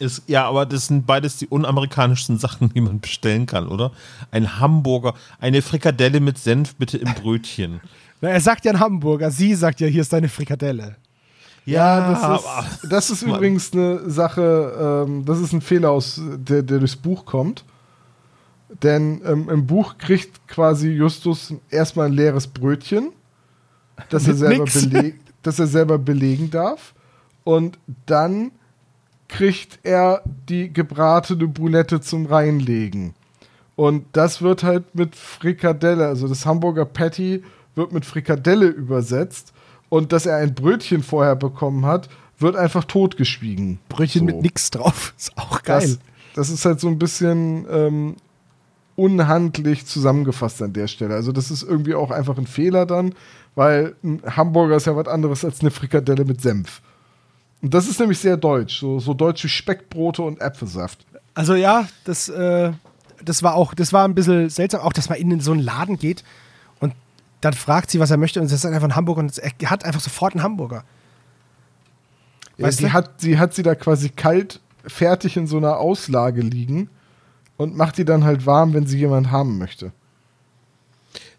Ist, ja, aber das sind beides die unamerikanischsten Sachen, die man bestellen kann, oder? Ein Hamburger, eine Frikadelle mit Senf bitte im Brötchen. Na, er sagt ja ein Hamburger, sie sagt ja, hier ist deine Frikadelle. Ja, das aber- ist, das ist <laughs> übrigens eine Sache, ähm, das ist ein Fehler, aus, der, der durchs Buch kommt. Denn ähm, im Buch kriegt quasi Justus erstmal ein leeres Brötchen, das er, selber beleg, das er selber belegen darf. Und dann kriegt er die gebratene Boulette zum Reinlegen. Und das wird halt mit Frikadelle, also das Hamburger Patty wird mit Frikadelle übersetzt. Und dass er ein Brötchen vorher bekommen hat, wird einfach totgeschwiegen. Brötchen So. mit nix drauf. <laughs> Ist auch geil. Das, das ist halt so ein bisschen ähm, unhandlich zusammengefasst an der Stelle. Also das ist irgendwie auch einfach ein Fehler dann, weil ein Hamburger ist ja was anderes als eine Frikadelle mit Senf. Und das ist nämlich sehr deutsch, so, so deutsch wie Speckbrote und Äpfelsaft. Also ja, das, äh, das war auch, das war ein bisschen seltsam, auch dass man in so einen Laden geht und dann fragt sie, was er möchte und es ist einfach ein Hamburger und er hat einfach sofort einen Hamburger. Ja, sie, hat, sie hat sie da quasi kalt fertig in so einer Auslage liegen und macht die dann halt warm, wenn sie jemand haben möchte.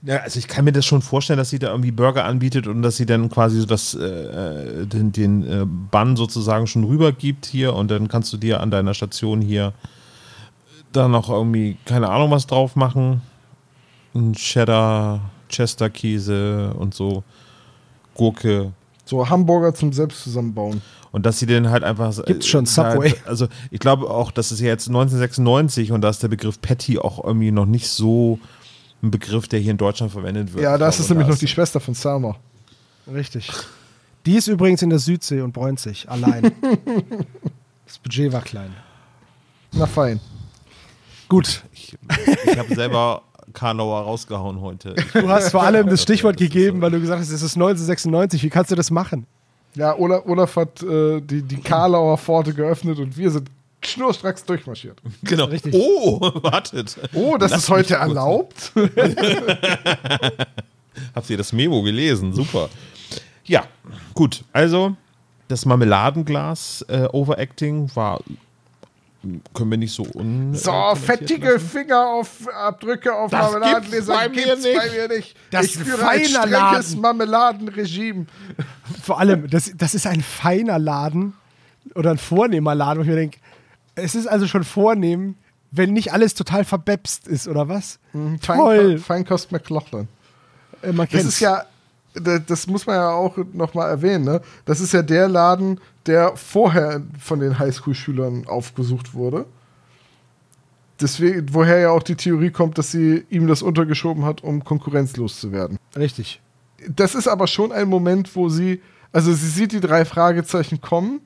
Ja, also ich kann mir das schon vorstellen, dass sie da irgendwie Burger anbietet und dass sie dann quasi so das, äh, den, den äh, Bann sozusagen schon rübergibt hier und dann kannst du dir an deiner Station hier dann noch irgendwie, keine Ahnung, was drauf machen. Ein Cheddar, Chester-Käse und so, Gurke. So Hamburger zum Selbstzusammenbauen. Und dass sie den halt einfach. Gibt's schon, äh, Subway. Halt, <laughs> also, ich glaube auch, das ist ja jetzt 1996 und da ist der Begriff Patty auch irgendwie noch nicht so ein Begriff, der hier in Deutschland verwendet wird. Ja, das ist nämlich noch die Schwester von Selma. Richtig. Die ist übrigens in der Südsee und bräunt sich allein. <laughs> das Budget war klein. Na fein. Gut, Ich, ich habe selber Karlauer rausgehauen heute. Ich, du hast vor <laughs> allem das Stichwort gegeben, weil du gesagt hast, es ist 1996. Wie kannst du das machen? Ja, Olaf, Olaf hat äh, die, die Karlauer Pforte geöffnet und wir sind schnurstracks durchmarschiert. genau. Richtig. Oh, <laughs> wartet. Oh, das Lass ist heute erlaubt? <laughs> Habt ihr das Memo gelesen? Super. Ja, gut. Also, das Marmeladenglas äh, Overacting war. Können wir nicht so un. So, fettige Fingerabdrücke auf Das Marmeladenleser gibt's bei mir gibt's nicht. bei mir nicht. Das ich ist führe ein feiner strenges Laden. Marmeladenregime. Vor allem, das, das ist ein feiner Laden oder ein vornehmer Laden, wo ich mir denke, es ist also schon vornehm, wenn nicht alles total verbebst ist, oder was? Toll. Feinkost, McLaughlin. Äh, man Das ist ja, da- das muss man ja auch nochmal erwähnen, ne? Das ist ja der Laden, der vorher von den Highschool-Schülern aufgesucht wurde. Deswegen, woher ja auch die Theorie kommt, dass sie ihm das untergeschoben hat, um konkurrenzlos zu werden. Richtig. Das ist aber schon ein Moment, wo sie, also sie sieht die drei Fragezeichen kommen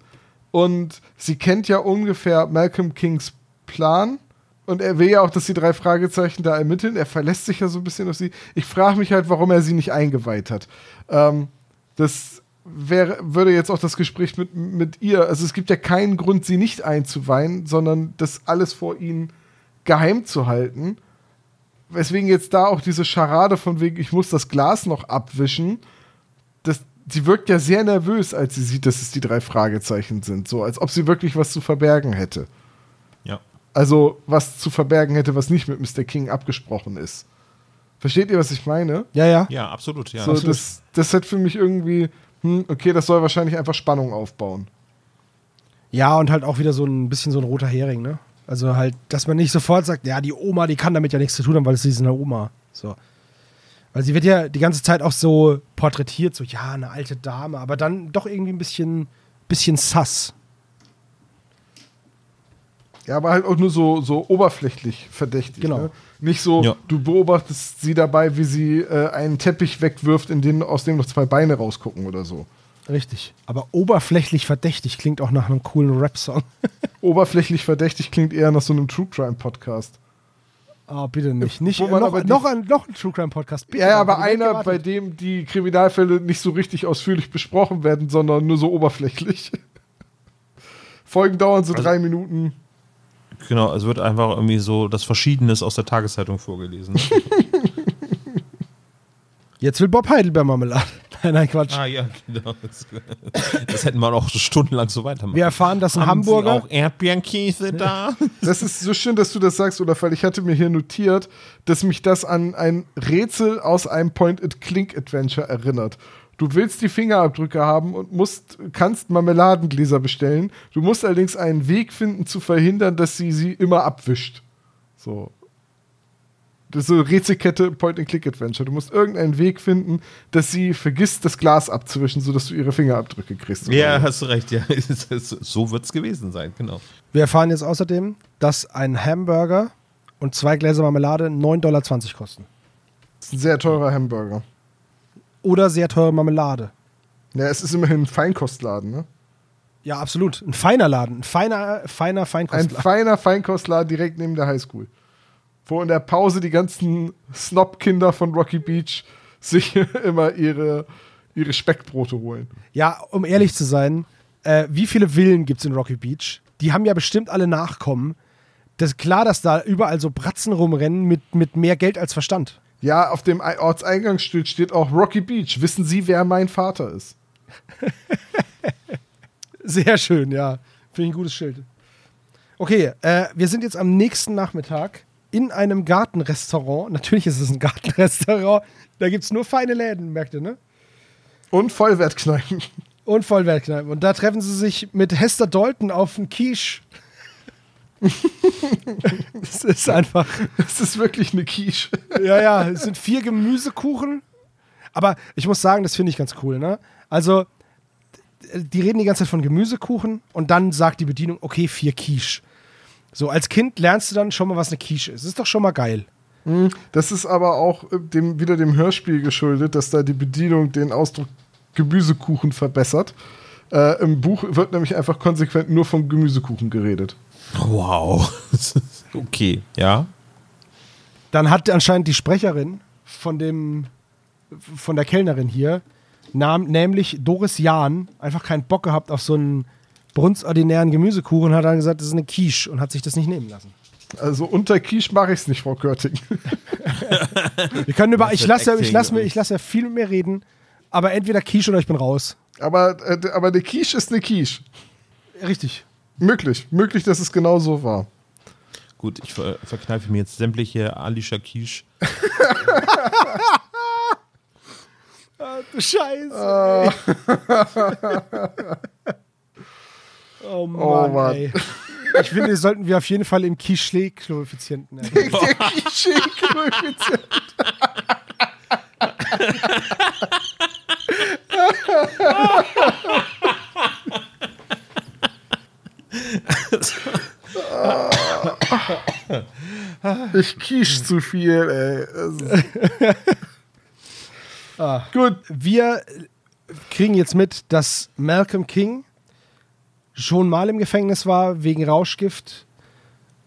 und sie kennt ja ungefähr Malcolm Kings Plan und er will ja auch, dass die drei Fragezeichen da ermitteln. Er verlässt sich ja so ein bisschen auf sie. Ich frage mich halt, warum er sie nicht eingeweiht hat. Ähm, das wäre, würde jetzt auch das Gespräch mit, mit ihr, also es gibt ja keinen Grund, sie nicht einzuweihen, sondern das alles vor ihnen geheim zu halten. Weswegen jetzt da auch diese Scharade von wegen, ich muss das Glas noch abwischen, das, sie wirkt ja sehr nervös, als sie sieht, dass es die drei Fragezeichen sind. So, als ob sie wirklich was zu verbergen hätte. Ja. Also was zu verbergen hätte, was nicht mit Mr. King abgesprochen ist. Versteht ihr, was ich meine? Ja, ja. Ja, absolut. Ja. so, absolut. das, das hat für mich irgendwie, hm, okay, das soll wahrscheinlich einfach Spannung aufbauen. Ja, und halt auch wieder so ein bisschen so ein roter Hering, ne? Also halt, dass man nicht sofort sagt, ja, die Oma, die kann damit ja nichts zu tun haben, weil es ist eine Oma. So. Weil sie wird ja die ganze Zeit auch so porträtiert, so, ja, eine alte Dame, aber dann doch irgendwie ein bisschen, bisschen sass. Ja, aber halt auch nur so, so oberflächlich verdächtig. Genau. Ne? Nicht so, Ja. du beobachtest sie dabei, wie sie äh, einen Teppich wegwirft, in den, aus dem noch zwei Beine rausgucken oder so. Richtig. Aber oberflächlich verdächtig klingt auch nach einem coolen Rap-Song. <laughs> Oberflächlich verdächtig klingt eher nach so einem True Crime Podcast. Oh, bitte nicht. nicht Wo man noch, aber die- noch, ein, noch ein True Crime Podcast. Bitte, Ja, ja, aber einer, gewartet. bei dem die Kriminalfälle nicht so richtig ausführlich besprochen werden, sondern nur so oberflächlich. <laughs> Folgen dauern so Also- drei Minuten. Genau, es wird einfach irgendwie so das Verschiedenes aus der Tageszeitung vorgelesen. <laughs> Jetzt will Bob Heidelberg Marmelade. Nein, nein, Quatsch. ah ja, genau. Das, das hätten wir auch so stundenlang so weitermachen. Wir erfahren, dass ein Haben Hamburger. Sie auch Erdbeerenkäse da? <laughs> Das ist so schön, dass du das sagst, Olaf, weil ich hatte mir hier notiert, dass mich das an ein Rätsel aus einem Point-and-Click-Adventure erinnert. Du willst die Fingerabdrücke haben und musst, kannst Marmeladengläser bestellen. Du musst allerdings einen Weg finden, zu verhindern, dass sie sie immer abwischt. So. Das ist so Rätselkette Point-and-Click-Adventure. Du musst irgendeinen Weg finden, dass sie vergisst, das Glas abzuwischen, sodass du ihre Fingerabdrücke kriegst. ja, hast du recht, ja. <laughs> so wird es gewesen sein, genau. Wir erfahren jetzt außerdem, dass ein Hamburger und zwei Gläser Marmelade 9,20 Dollar kosten. Das ist ein sehr teurer Hamburger. Oder sehr teure Marmelade. Ja, es ist immerhin ein Feinkostladen, ne? Ja, absolut. Ein feiner Laden. Ein feiner, feiner Ein Feinkostladen. feiner Feinkostladen direkt neben der Highschool. Wo in der Pause die ganzen Snob-Kinder von Rocky Beach sich <laughs> immer ihre, ihre Speckbrote holen. Ja, um ehrlich zu sein, äh, wie viele Villen gibt es in Rocky Beach? Die haben ja bestimmt alle Nachkommen. Das ist klar, dass da überall so Bratzen rumrennen mit, mit mehr Geld als Verstand. Ja, auf dem Ei- Ortseingangsschild steht auch Rocky Beach. Wissen Sie, wer mein Vater ist? <laughs> Sehr schön, ja. Finde ich ein gutes Schild. Okay, äh, wir sind jetzt am nächsten Nachmittag in einem Gartenrestaurant. Natürlich ist es ein Gartenrestaurant. Da gibt es nur feine Läden, merkt ihr, ne? Und Vollwertkneipen. Und Vollwertkneipen. Und da treffen sie sich mit Hester Dalton auf den Quiche. das ist einfach. Das ist wirklich eine Quiche. Ja, ja, es sind vier Gemüsekuchen. Aber ich muss sagen, das finde ich ganz cool, ne? Also, die reden die ganze Zeit von Gemüsekuchen und dann sagt die Bedienung, okay, vier Quiche. So, als Kind lernst du dann schon mal, was eine Quiche ist. Ist doch schon mal geil. Das ist aber auch äh, dem, wieder dem Hörspiel geschuldet, dass da die Bedienung den Ausdruck Gemüsekuchen verbessert. Äh, Im Buch wird nämlich einfach konsequent nur vom Gemüsekuchen geredet. Wow. <laughs> okay, ja. Dann hat anscheinend die Sprecherin von dem, von der Kellnerin hier, nam, nämlich Doris Jahn, einfach keinen Bock gehabt auf so einen brunstordinären Gemüsekuchen und hat dann gesagt, das ist eine Quiche und hat sich das nicht nehmen lassen. Also unter Quiche mache ich es nicht, Frau Körting. <laughs> Wir können über, ich lasse, ja- ich lasse mir, ich lasse ja viel mit mir reden, aber entweder Quiche oder ich bin raus. Aber, äh, aber eine Quiche ist eine Quiche. Richtig. Möglich. Möglich, dass es genau so war. Gut, ich ver verkneife mir jetzt sämtliche Alicia Quiche. <laughs> Du Scheiße. <laughs> oh Mann, Oh Mann. ey. Ich finde, sollten wir auf jeden Fall im Quiche-Koeffizienten erhöhen. <laughs> Der Quiche-Koeffizient. Ich quiche zu viel, ey. Das ist- Gut. Wir kriegen jetzt mit, dass Malcolm King schon mal im Gefängnis war wegen Rauschgift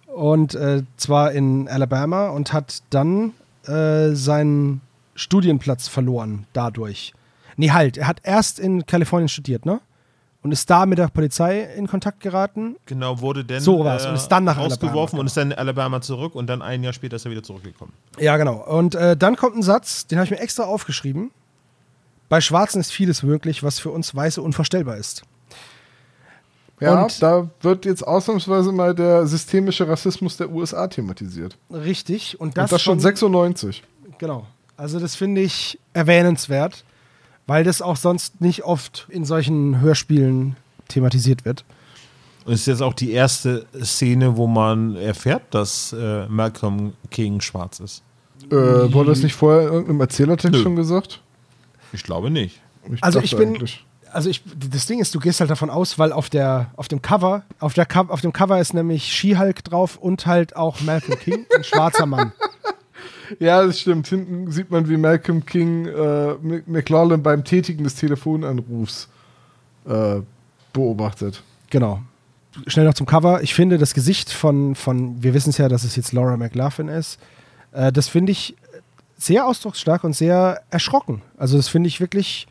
und äh, zwar in Alabama und hat dann äh, seinen Studienplatz verloren dadurch. Nee, halt, er hat erst in Kalifornien studiert, ne? Und ist da mit der Polizei in Kontakt geraten. Genau, wurde dann So war's. Und ist dann nach Alabama, rausgeworfen genau. und ist dann in Alabama zurück und dann ein Jahr später ist er wieder zurückgekommen. Ja, genau. Und äh, dann kommt ein Satz, den habe ich mir extra aufgeschrieben. Bei Schwarzen ist vieles möglich, was für uns Weiße unvorstellbar ist. Ja, Und- da wird jetzt ausnahmsweise mal der systemische Rassismus der USA thematisiert. Richtig. Und Das, und das schon 96. Genau. Also das finde ich erwähnenswert, weil das auch sonst nicht oft in solchen Hörspielen thematisiert wird. Und es ist jetzt auch die erste Szene, wo man erfährt, dass äh, Malcolm King schwarz ist. Äh, wurde das nicht vorher in irgendeinem Erzählertext Nö. schon gesagt? Ich glaube nicht. Ich Also ich bin, eigentlich. Also ich, das Ding ist, du gehst halt davon aus, weil auf der, auf dem Cover, auf der, Co- auf dem Cover ist nämlich She-Hulk drauf und halt auch Malcolm King, ein schwarzer Mann. <laughs> Ja, das stimmt. Hinten sieht man, wie Malcolm King äh, Mc- McLaughlin beim Tätigen des Telefonanrufs äh, beobachtet. Genau. schnell noch zum Cover. Ich finde das Gesicht von, von wir wissen es ja, dass es jetzt Laura McLaughlin ist, äh, das finde ich sehr ausdrucksstark und sehr erschrocken. Also das finde ich wirklich,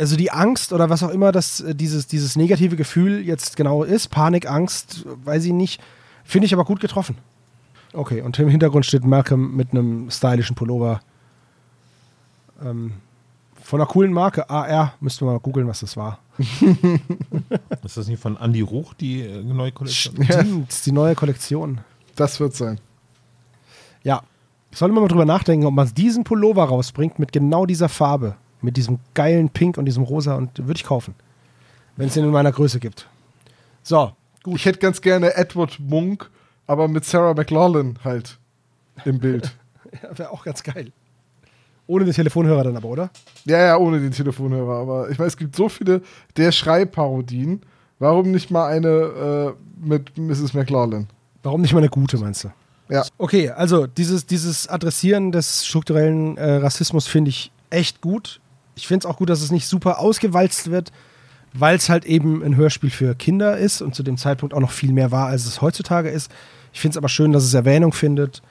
also die Angst oder was auch immer das, äh, dieses, dieses negative Gefühl jetzt genau ist, Panik, Angst, weiß ich nicht, finde ich aber gut getroffen. Okay, und im Hintergrund steht Malcolm mit einem stylischen Pullover. Ähm, von einer coolen Marke, AR, müssten wir mal googeln, was das war. <laughs> Ist das nicht von Andy Ruch, die äh, neue Kollektion? Ja. Ist die neue Kollektion. Das wird sein. Ja, sollte man mal drüber nachdenken, ob man diesen Pullover rausbringt mit genau dieser Farbe, mit diesem geilen Pink und diesem Rosa und würde ich kaufen, wenn es den in meiner Größe gibt. So, Gut. Ich hätte ganz gerne Edward Munk, aber mit Sarah McLaughlin halt im Bild. <laughs> ja, wäre auch ganz geil. Ohne den Telefonhörer dann aber, oder? ja, ja, ohne den Telefonhörer. Aber ich meine, es gibt so viele der Schreibparodien. Warum nicht mal eine äh, mit Mrs. McLaughlin? Warum nicht mal eine gute, meinst du? Ja. Okay, also dieses, dieses Adressieren des strukturellen äh, Rassismus finde ich echt gut. Ich finde es auch gut, dass es nicht super ausgewalzt wird, weil es halt eben ein Hörspiel für Kinder ist und zu dem Zeitpunkt auch noch viel mehr war, als es heutzutage ist. Ich finde es aber schön, dass es Erwähnung findet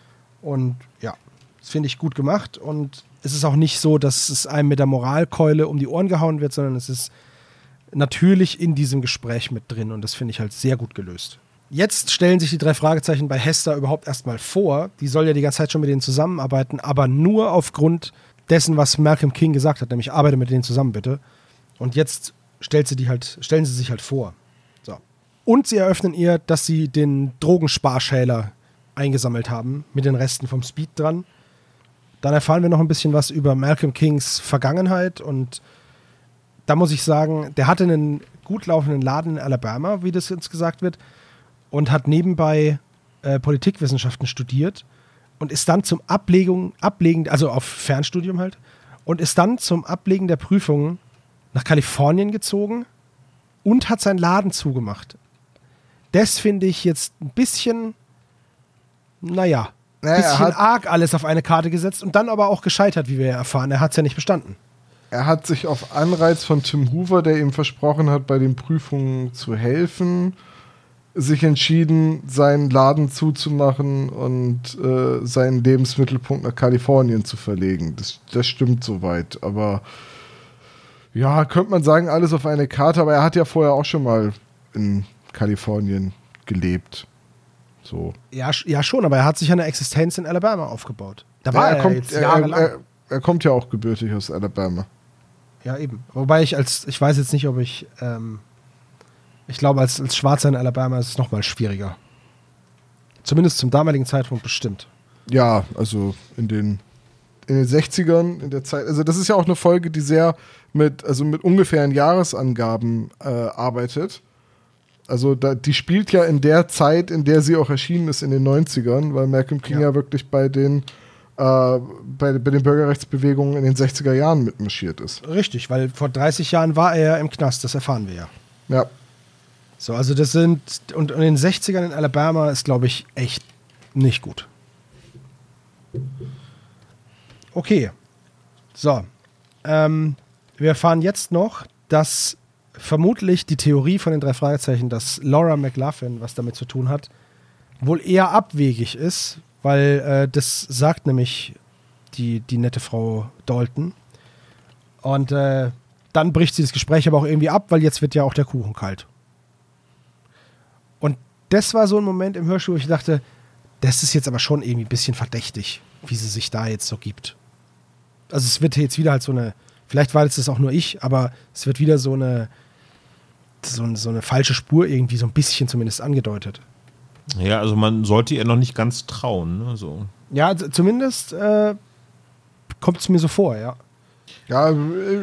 und ja, das finde ich gut gemacht und es ist auch nicht so, dass es einem mit der Moralkeule um die Ohren gehauen wird, sondern es ist natürlich in diesem Gespräch mit drin und das finde ich halt sehr gut gelöst. Jetzt stellen sich die drei Fragezeichen bei Hester überhaupt erstmal vor. Die soll ja die ganze Zeit schon mit denen zusammenarbeiten, aber nur aufgrund dessen, was Malcolm King gesagt hat, nämlich arbeite mit denen zusammen bitte. Und jetzt stellt sie die halt, stellen sie sich halt vor. So. Und sie eröffnen ihr, dass sie den Drogensparschäler eingesammelt haben, mit den Resten vom Speed dran. Dann erfahren wir noch ein bisschen was über Malcolm Kings Vergangenheit und da muss ich sagen, der hatte einen gut laufenden Laden in Alabama, wie das jetzt gesagt wird, und hat nebenbei äh, Politikwissenschaften studiert und ist dann zum Ablegung, Ablegen, also auf Fernstudium halt, und ist dann zum Ablegen der Prüfungen nach Kalifornien gezogen und hat seinen Laden zugemacht. Das finde ich jetzt ein bisschen, naja, Naja, er bisschen hat- arg alles auf eine Karte gesetzt und dann aber auch gescheitert, wie wir ja erfahren. Er hat es ja nicht bestanden. Er hat sich auf Anreiz von Tim Hoover, der ihm versprochen hat, bei den Prüfungen zu helfen, sich entschieden, seinen Laden zuzumachen und äh, seinen Lebensmittelpunkt nach Kalifornien zu verlegen. Das, das stimmt soweit. Aber ja, könnte man sagen, alles auf eine Karte. Aber er hat ja vorher auch schon mal in Kalifornien gelebt. So. Ja, ja, schon, aber er hat sich eine Existenz in Alabama aufgebaut. Da war Ja, er, er, kommt, jetzt er, jahrelang. er, er kommt ja auch gebürtig aus Alabama. ja, eben. Wobei ich als, ich weiß jetzt nicht, ob ich, ähm, ich glaube, als, als Schwarzer in Alabama ist es nochmal schwieriger. Zumindest zum damaligen Zeitpunkt bestimmt. Ja, also in den, in den 60ern, in der Zeit, also das ist ja auch eine Folge, die sehr mit, also mit ungefähren Jahresangaben äh, arbeitet. Also da, die spielt ja in der Zeit, in der sie auch erschienen ist, in den 90ern, weil Malcolm King ja, Ja. wirklich bei den, äh, bei, bei den Bürgerrechtsbewegungen in den 60er Jahren mitmarschiert ist. Richtig, weil vor 30 Jahren war er ja im Knast, das erfahren wir ja. Ja. So, also das sind, und in den 60ern in Alabama ist, glaube ich, echt nicht gut. Okay. So. Ähm, wir erfahren jetzt noch, dass vermutlich die Theorie von den drei Fragezeichen, dass Laura McLaughlin was damit zu tun hat, wohl eher abwegig ist, weil äh, das sagt nämlich die, die nette Frau Dalton. Und äh, dann bricht sie das Gespräch aber auch irgendwie ab, weil jetzt wird ja auch der Kuchen kalt. Das war so ein Moment im Hörspiel, wo ich dachte, das ist jetzt aber schon irgendwie ein bisschen verdächtig, wie sie sich da jetzt so gibt. Also es wird jetzt wieder halt so eine, vielleicht war das auch nur ich, aber es wird wieder so eine, so, so eine falsche Spur irgendwie so ein bisschen zumindest angedeutet. Ja, also man sollte ihr noch nicht ganz trauen. Ne? So. Ja, zumindest äh, kommt es mir so vor, ja. Ja,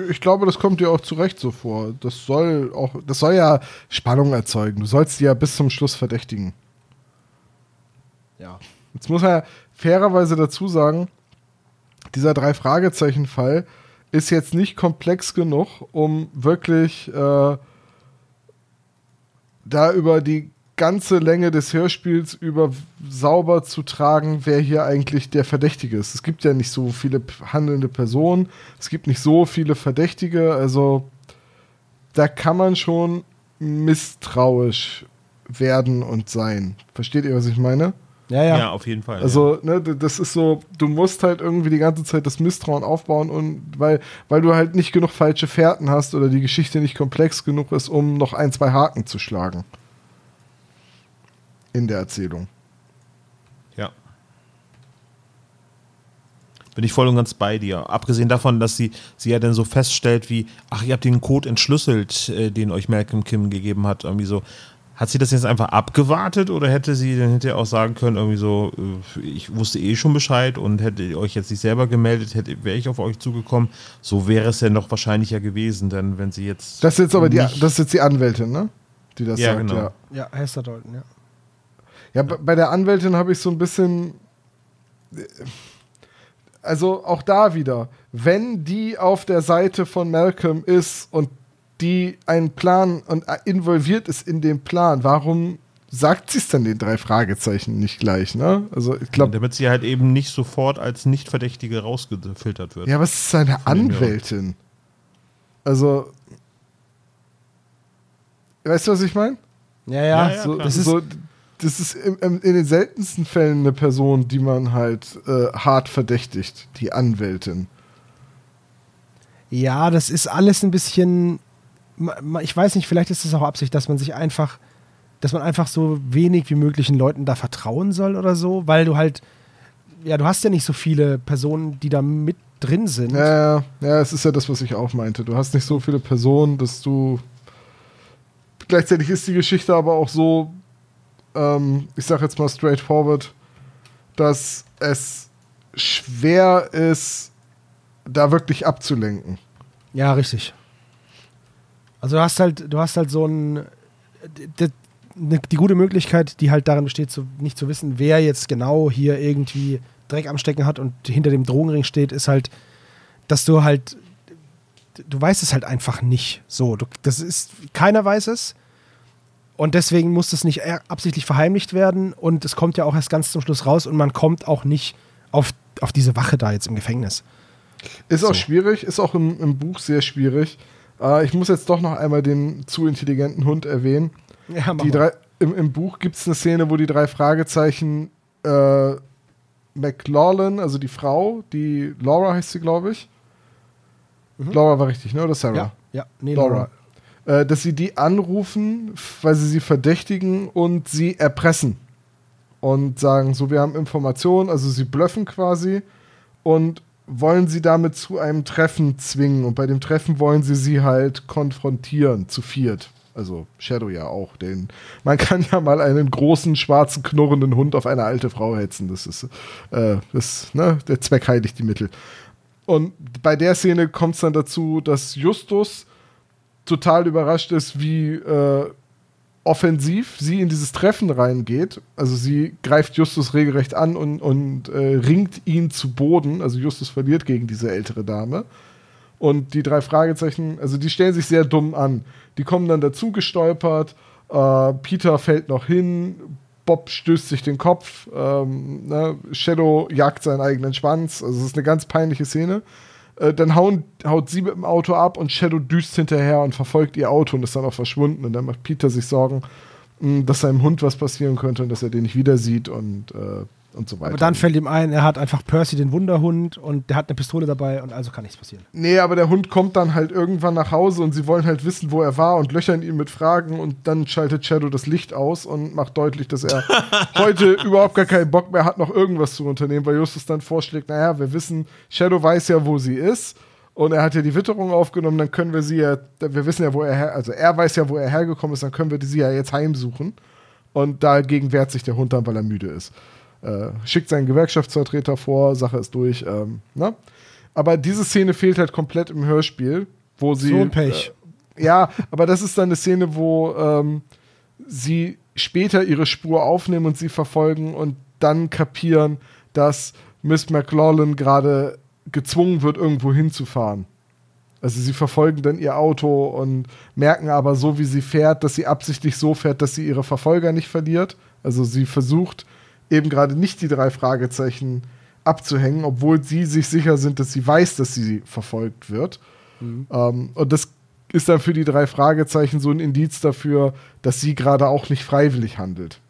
ich glaube, das kommt dir auch zu Recht so vor. Das soll auch, das soll ja Spannung erzeugen. Du sollst die ja bis zum Schluss verdächtigen. Ja. Jetzt muss man ja fairerweise dazu sagen, dieser Drei-Fragezeichen-Fall ist jetzt nicht komplex genug, um wirklich äh, da über die ganze Länge des Hörspiels über sauber zu tragen, wer hier eigentlich der Verdächtige ist. Es gibt ja nicht so viele handelnde Personen, es gibt nicht so viele Verdächtige, also da kann man schon misstrauisch werden und sein. Versteht ihr, was ich meine? Ja, ja. Ja, auf jeden Fall. Also, ne, d- das ist so, du musst halt irgendwie die ganze Zeit das Misstrauen aufbauen und weil, weil du halt nicht genug falsche Fährten hast oder die Geschichte nicht komplex genug ist, um noch ein, zwei Haken zu schlagen. In der Erzählung. Ja. Bin ich voll und ganz bei dir. Abgesehen davon, dass sie, sie ja dann so feststellt, wie, ach, ihr habt den Code entschlüsselt, äh, den euch Malcolm Kim gegeben hat. Irgendwie so. Hat sie das jetzt einfach abgewartet oder hätte sie dann hinterher auch sagen können, irgendwie so, äh, ich wusste eh schon Bescheid und hätte ihr euch jetzt nicht selber gemeldet, hätte, wäre ich auf euch zugekommen. So wäre es ja noch wahrscheinlicher gewesen, denn wenn sie jetzt. Das ist jetzt aber die, das ist jetzt die Anwältin, ne? Die das Ja, sagt, genau. ja. Ja, Hester Dalton, ja. Ja, bei der Anwältin habe ich so ein bisschen. Also auch da wieder, wenn die auf der Seite von Malcolm ist und die einen Plan und involviert ist in den Plan, warum sagt sie es dann den drei Fragezeichen nicht gleich, ne? Also ich glaube, damit sie halt eben nicht sofort als Nichtverdächtige rausgefiltert wird. ja, was ist seine Von dem her. Anwältin? Also, weißt du, was ich meine? Ja, ja. Ja, ja, so, ist, so, das ist im, in den seltensten Fällen eine Person, die man halt äh, hart verdächtigt, die Anwältin. ja, das ist alles ein bisschen. Ich weiß nicht, vielleicht ist es auch Absicht, dass man sich einfach, dass man einfach so wenig wie möglich den Leuten da vertrauen soll oder so, weil du halt, ja, du hast ja nicht so viele Personen, die da mit drin sind. Ja, ja, ja, es ist ja das, was ich auch meinte. Du hast nicht so viele Personen, dass du. Gleichzeitig ist die Geschichte aber auch so, ähm, ich sag jetzt mal straightforward, dass es schwer ist, da wirklich abzulenken. Ja, richtig. Also du hast halt, du hast halt so ein die, die, die gute Möglichkeit, die halt darin besteht, so, nicht zu wissen, wer jetzt genau hier irgendwie Dreck am Stecken hat und hinter dem Drogenring steht, ist halt, dass du halt, du weißt es halt einfach nicht. So, du, das ist, keiner weiß es. Und deswegen muss es nicht eher absichtlich verheimlicht werden. Und es kommt ja auch erst ganz zum Schluss raus und man kommt auch nicht auf, auf diese Wache da jetzt im Gefängnis. Ist auch So. schwierig, ist auch im, im Buch sehr schwierig. Äh, ich muss jetzt doch noch einmal den zu intelligenten Hund erwähnen. Ja, Die drei, im, Im Buch gibt es eine Szene, wo die drei Fragezeichen äh, McLaughlin, also die Frau, die Laura heißt sie, glaube ich. Laura war richtig, ne? Oder Sarah? ja, ja, nee, Laura. Äh, dass sie die anrufen, weil sie sie verdächtigen und sie erpressen. Und sagen, so, wir haben Informationen, also sie blöffen quasi und wollen sie damit zu einem Treffen zwingen. Und bei dem Treffen wollen sie sie halt konfrontieren, zu viert. Also Shadow ja auch. Den, man <laughs> kann ja mal einen großen, schwarzen, knurrenden Hund auf eine alte Frau hetzen. Das ist, äh, das, ne, der Zweck heiligt die Mittel. Und bei der Szene kommt es dann dazu, dass Justus total überrascht ist, wie äh, offensiv sie in dieses Treffen reingeht. Also sie greift Justus regelrecht an und, und äh, ringt ihn zu Boden. Also Justus verliert gegen diese ältere Dame. Und die drei Fragezeichen, also die stellen sich sehr dumm an. Die kommen dann dazu gestolpert. Äh, Peter fällt noch hin. Bob stößt sich den Kopf. Ähm, ne? Shadow jagt seinen eigenen Schwanz. Also es ist eine ganz peinliche Szene. Äh, dann hauen, haut sie mit dem Auto ab und Shadow düst hinterher und verfolgt ihr Auto und ist dann auch verschwunden. Und dann macht Peter sich Sorgen, mh, dass seinem Hund was passieren könnte und dass er den nicht wieder sieht und, äh, und so weiter. Aber dann fällt ihm ein, er hat einfach Percy den Wunderhund und der hat eine Pistole dabei und also kann nichts passieren. Nee, aber der Hund kommt dann halt irgendwann nach Hause und sie wollen halt wissen, wo er war und löchern ihn mit Fragen und dann schaltet Shadow das Licht aus und macht deutlich, dass er <laughs> heute überhaupt gar keinen Bock mehr hat, noch irgendwas zu unternehmen, weil Justus dann vorschlägt, naja, wir wissen, Shadow weiß ja, wo sie ist und er hat ja die Witterung aufgenommen, dann können wir sie ja, wir wissen ja, wo er her, also er weiß ja, wo er hergekommen ist, dann können wir sie ja jetzt heimsuchen und dagegen wehrt sich der Hund dann, weil er müde ist. Äh, schickt seinen Gewerkschaftsvertreter vor, Sache ist durch. Ähm, ne? Aber diese Szene fehlt halt komplett im Hörspiel, wo sie. So ein Pech. Äh, ja, aber das ist dann eine Szene, wo ähm, sie später ihre Spur aufnehmen und sie verfolgen und dann kapieren, dass Miss McLaughlin gerade gezwungen wird, irgendwo hinzufahren. Also sie verfolgen dann ihr Auto und merken aber so, wie sie fährt, dass sie absichtlich so fährt, dass sie ihre Verfolger nicht verliert. Also sie versucht eben gerade nicht die drei Fragezeichen abzuhängen, obwohl sie sich sicher sind, dass sie weiß, dass sie verfolgt wird. Ähm, und das ist dann für die drei Fragezeichen so ein Indiz dafür, dass sie gerade auch nicht freiwillig handelt.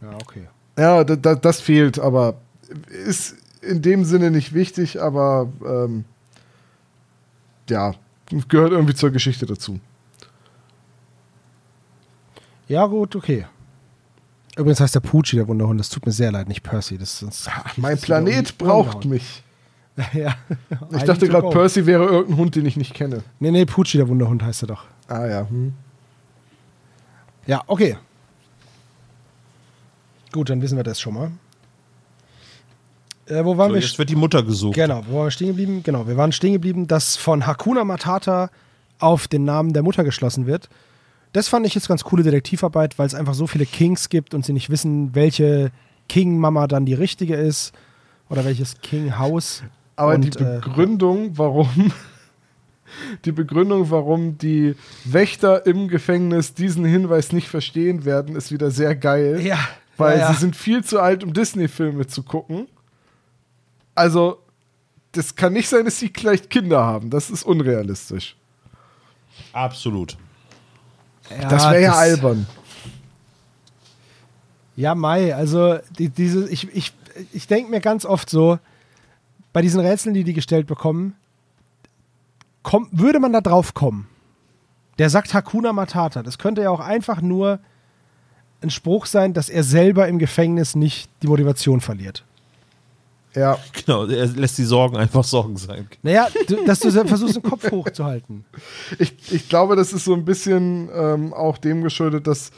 Ja, okay. Ja, da, da, das fehlt, aber ist in dem Sinne nicht wichtig, aber ähm, ja, gehört irgendwie zur Geschichte dazu. Ja, gut, okay. Übrigens heißt der Pucci der Wunderhund. Das tut mir sehr leid, nicht Percy. Das, das, Mein das Planet braucht mich. <laughs> ja. Ich dachte gerade, Percy wäre irgendein Hund, den ich nicht kenne. Nee, nee, Pucci der Wunderhund heißt er doch. Ah ja. Hm. Ja, okay. Gut, dann wissen wir das schon mal. Äh, wo waren So, wir? jetzt wird die Mutter gesucht. Genau, wo waren wir stehen geblieben? Genau, wir waren stehen geblieben, dass von Hakuna Matata auf den Namen der Mutter geschlossen wird. Das fand ich jetzt ganz coole Detektivarbeit, weil es einfach so viele Kings gibt und sie nicht wissen, welche King-Mama dann die richtige ist oder welches King-Haus. Aber Und, die äh, Begründung, warum <laughs> die Begründung, warum die Wächter im Gefängnis diesen Hinweis nicht verstehen werden, ist wieder sehr geil. Ja, Weil ja, ja. sie sind viel zu alt, um Disney-Filme zu gucken. Also, das kann nicht sein, dass sie vielleicht Kinder haben. Das ist unrealistisch. Absolut. Ja, das wäre ja albern. Ja, Mai, also die, diese, ich, ich, ich denke mir ganz oft so, bei diesen Rätseln, die die gestellt bekommen, komm, würde man da drauf kommen? Der sagt Hakuna Matata. Das könnte ja auch einfach nur ein Spruch sein, dass er selber im Gefängnis nicht die Motivation verliert. Ja. <laughs> Genau, er lässt die Sorgen einfach Sorgen sein. Naja, du, dass du versuchst, den Kopf hochzuhalten. Ich, ich glaube, das ist so ein bisschen ähm, auch dem geschuldet, dass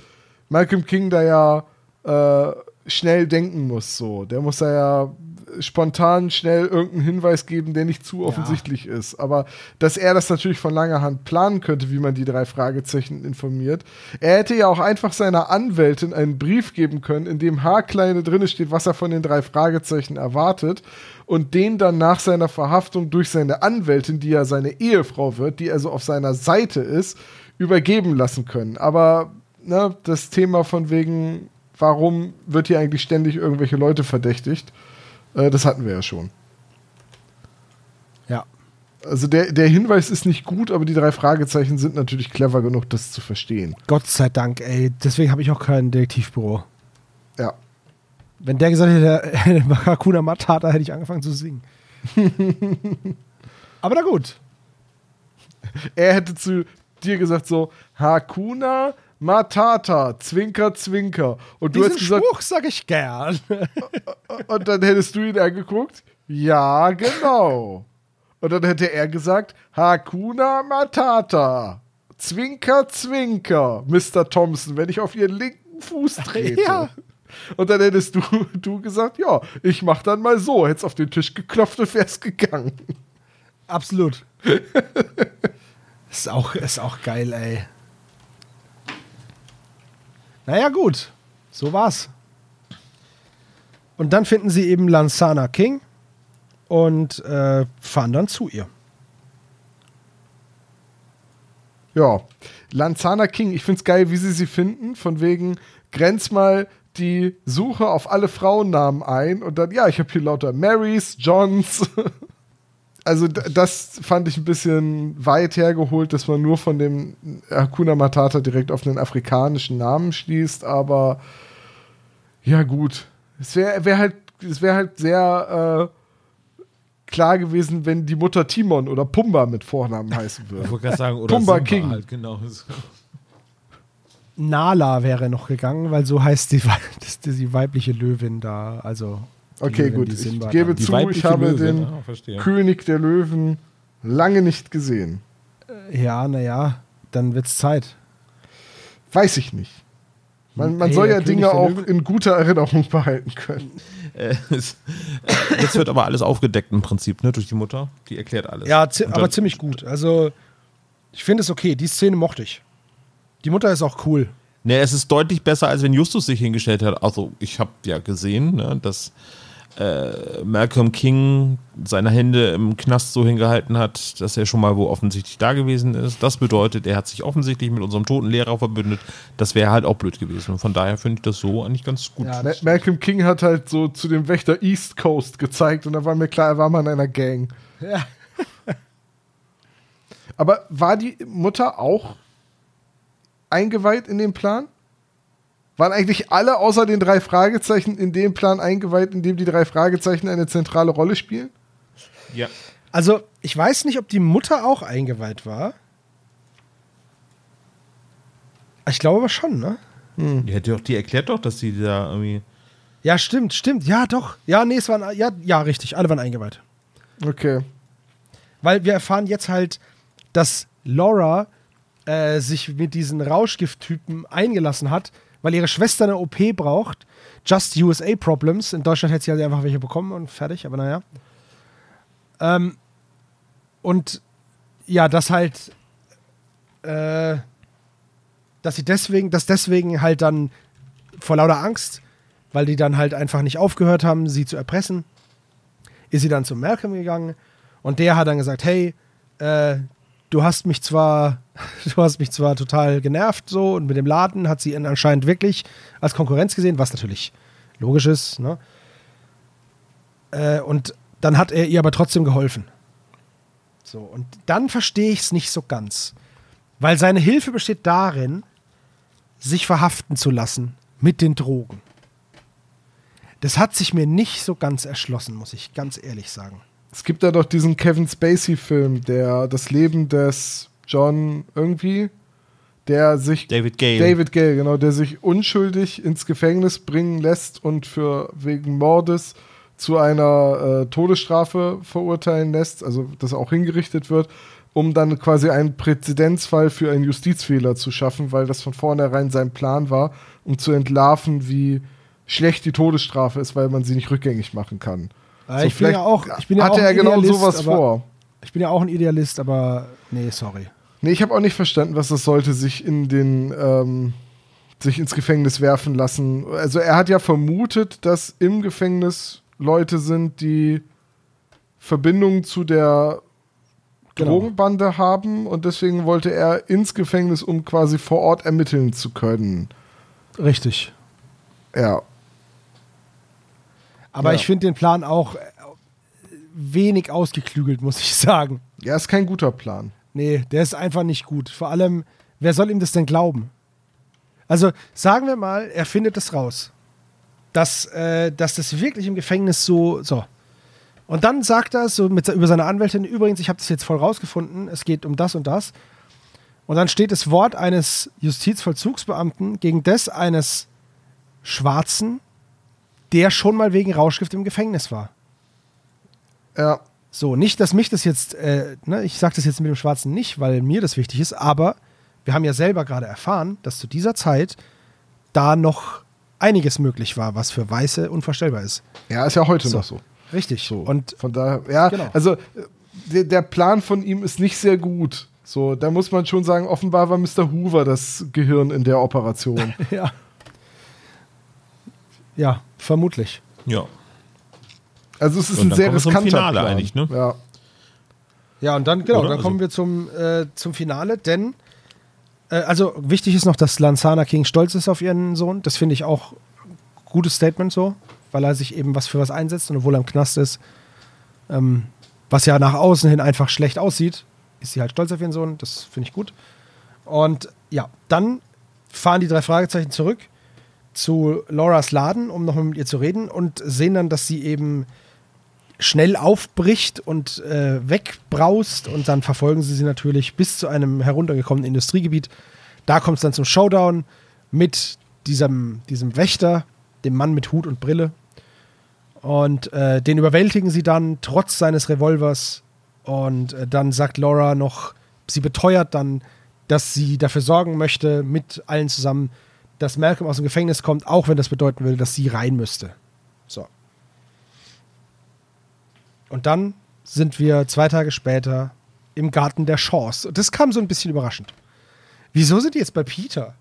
Malcolm King da ja äh, schnell denken muss. So. Der muss da ja spontan schnell irgendeinen Hinweis geben, der nicht zu offensichtlich ist. Aber dass er das natürlich von langer Hand planen könnte, wie man die drei Fragezeichen informiert. Er hätte ja auch einfach seiner Anwältin einen Brief geben können, in dem haarkleine drinne steht, was er von den drei Fragezeichen erwartet und den dann nach seiner Verhaftung durch seine Anwältin, die ja seine Ehefrau wird, die also auf seiner Seite ist, übergeben lassen können. Aber ne, das Thema von wegen, warum wird hier eigentlich ständig irgendwelche Leute verdächtigt, äh, das hatten wir ja schon. Ja. Also der, der Hinweis ist nicht gut, aber die drei Fragezeichen sind natürlich clever genug, das zu verstehen. Gott sei Dank, ey. Deswegen habe ich auch kein Detektivbüro. Ja. Wenn der gesagt hätte, der <laughs> Hakuna Matata, hätte ich angefangen zu singen. <laughs> Aber na gut. Er hätte zu dir gesagt so, Hakuna Matata, Zwinker, Zwinker. Und du Diesen hättest gesagt, Spruch sag ich gern. <laughs> und dann hättest du ihn angeguckt, ja, genau. Und dann hätte er gesagt, Hakuna Matata, Zwinker, Zwinker, Mr. Thompson, wenn ich auf ihren linken Fuß trete. <laughs> Ja. Und dann hättest du, du gesagt, ja, ich mach dann mal so, hättest auf den Tisch geklopft und wärst gegangen. Absolut. <laughs> ist, auch, ist auch geil, ey. Naja, gut. So war's. Und dann finden sie eben Lansana King und äh, fahren dann zu ihr. Ja, Lanzana King, ich find's geil, wie sie sie finden, von wegen, grenz mal die Suche auf alle Frauennamen ein und dann, ja, ich habe hier lauter Marys, Johns. <laughs> Also das fand ich ein bisschen weit hergeholt, dass man nur von dem Hakuna Matata direkt auf einen afrikanischen Namen schließt, aber ja gut. Es wäre wär halt, es wäre halt sehr äh, klar gewesen, wenn die Mutter Timon oder Pumba mit Vornamen <laughs> heißen würde. Ich wollte gerade sagen, oder Pumba Simba King. Halt, genau. Nala wäre noch gegangen, weil so heißt die, <laughs> ist die weibliche Löwin da. Also die Okay, gut. Ich gebe zu, ich habe Löwin, den ah, verstehe. König der Löwen lange nicht gesehen. Ja, naja, dann wird's Zeit. Weiß ich nicht. Man, man Hey, soll ja König Dinge auch Löwen- in guter Erinnerung <laughs> behalten können. Äh, es- Jetzt wird aber alles aufgedeckt im Prinzip, ne, durch die Mutter. Die erklärt alles. Ja, zi aber ziemlich gut. Also, ich finde es okay. Die Szene mochte ich. Die Mutter ist auch cool. Ne, es ist deutlich besser, als wenn Justus sich hingestellt hat. Also, ich habe ja gesehen, ne, dass äh, Malcolm King seine Hände im Knast so hingehalten hat, dass er schon mal wo offensichtlich da gewesen ist. Das bedeutet, er hat sich offensichtlich mit unserem toten Lehrer verbündet. Das wäre halt auch blöd gewesen. Und von daher finde ich das so eigentlich ganz gut. Ja, Ma Malcolm King hat halt so zu dem Wächter East Coast gezeigt und da war mir klar, er war mal in einer Gang. Ja. Aber war die Mutter auch eingeweiht in den Plan? Waren eigentlich alle außer den drei Fragezeichen in dem Plan eingeweiht, in dem die drei Fragezeichen eine zentrale Rolle spielen? Ja. Also, ich weiß nicht, ob die Mutter auch eingeweiht war. Ich glaube aber schon, ne? Die, hätte doch, die erklärt doch, dass sie da irgendwie. Ja, stimmt, stimmt. Ja, doch. Ja, nee, es waren, ja, ja, richtig. Alle waren eingeweiht. Okay. Weil wir erfahren jetzt halt, dass Laura äh, sich mit diesen Rauschgifttypen eingelassen hat, weil ihre Schwester eine OP braucht. Just USA Problems. In Deutschland hätte sie halt einfach welche bekommen und fertig, aber naja. Ähm, und ja, dass halt, äh, dass sie deswegen, dass deswegen halt dann vor lauter Angst, weil die dann halt einfach nicht aufgehört haben, sie zu erpressen, ist sie dann zu Malcolm gegangen und der hat dann gesagt, hey, äh, du hast mich zwar, <laughs> du hast mich zwar total genervt so und mit dem Laden hat sie ihn anscheinend wirklich als Konkurrenz gesehen, was natürlich logisch ist, ne? Äh, und dann hat er ihr aber trotzdem geholfen. So, und dann verstehe ich es nicht so ganz. Weil seine Hilfe besteht darin, sich verhaften zu lassen mit den Drogen. Das hat sich mir nicht so ganz erschlossen, muss ich ganz ehrlich sagen. Es gibt da doch diesen Kevin Spacey-Film, der das Leben des John irgendwie, der sich David Gale. David Gale, genau, der sich unschuldig ins Gefängnis bringen lässt und für wegen Mordes zu einer äh, Todesstrafe verurteilen lässt, also dass er auch hingerichtet wird, um dann quasi einen Präzedenzfall für einen Justizfehler zu schaffen, weil das von vornherein sein Plan war, um zu entlarven, wie schlecht die Todesstrafe ist, weil man sie nicht rückgängig machen kann. Äh, So, ich bin ja auch, ich bin ja hatte auch er ein genau Idealist, sowas aber, vor. Ich bin ja auch ein Idealist, aber nee, sorry. Nee, ich habe auch nicht verstanden, was das sollte, sich in den ähm, sich ins Gefängnis werfen lassen. Also er hat ja vermutet, dass im Gefängnis Leute sind, die Verbindungen zu der Genau. Drogenbande haben und deswegen wollte er ins Gefängnis, um quasi vor Ort ermitteln zu können. Richtig. Ja. Aber Ja. ich finde den Plan auch äh, wenig ausgeklügelt, muss ich sagen. Ja, ist kein guter Plan. Nee, der ist einfach nicht gut. Vor allem, wer soll ihm das denn glauben? Also sagen wir mal, er findet es raus, dass, äh, dass das wirklich im Gefängnis so, so. Und dann sagt er so mit, über seine Anwältin, übrigens, ich habe das jetzt voll rausgefunden, es geht um das und das. Und dann steht das Wort eines Justizvollzugsbeamten gegen das eines Schwarzen, der schon mal wegen Rauschgift im Gefängnis war. Ja. So, nicht, dass mich das jetzt, äh, ne, ich sage das jetzt mit dem Schwarzen nicht, weil mir das wichtig ist, aber wir haben ja selber gerade erfahren, dass zu dieser Zeit da noch einiges möglich war, was für Weiße unvorstellbar ist. Ja, ist ja heute So. noch so. Richtig. So. Und von daher, ja, Genau. also äh, der, der Plan von ihm ist nicht sehr gut. So, da muss man schon sagen, offenbar war Mr. Hoover das Gehirn in der Operation. <laughs> ja. Ja, vermutlich. Ja. Also es ist Und ein sehr wir zum riskanter Finale Plan. eigentlich, ne? Ja. Ja, und dann, genau, Oder? dann Also- kommen wir zum, äh, zum Finale, denn, äh, also wichtig ist noch, dass Lanzana King stolz ist auf ihren Sohn. Das finde ich auch ein gutes Statement so, weil er sich eben was für was einsetzt und obwohl er im Knast ist, ähm, was ja nach außen hin einfach schlecht aussieht, ist sie halt stolz auf ihren Sohn. Das finde ich gut. Und ja, dann fahren die drei Fragezeichen zurück zu Lauras Laden, um noch mit ihr zu reden und sehen dann, dass sie eben schnell aufbricht und äh, wegbraust und dann verfolgen sie sie natürlich bis zu einem heruntergekommenen Industriegebiet. Da kommt es dann zum Showdown mit diesem, diesem Wächter, dem Mann mit Hut und Brille. Und äh, den überwältigen sie dann trotz seines Revolvers. Und äh, dann sagt Laura noch, sie beteuert dann, dass sie dafür sorgen möchte, mit allen zusammen, dass Malcolm aus dem Gefängnis kommt, auch wenn das bedeuten würde, dass sie rein müsste. So. Und dann sind wir zwei Tage später im Garten der Shaws. Das kam so ein bisschen überraschend. Wieso sind die jetzt bei Peter?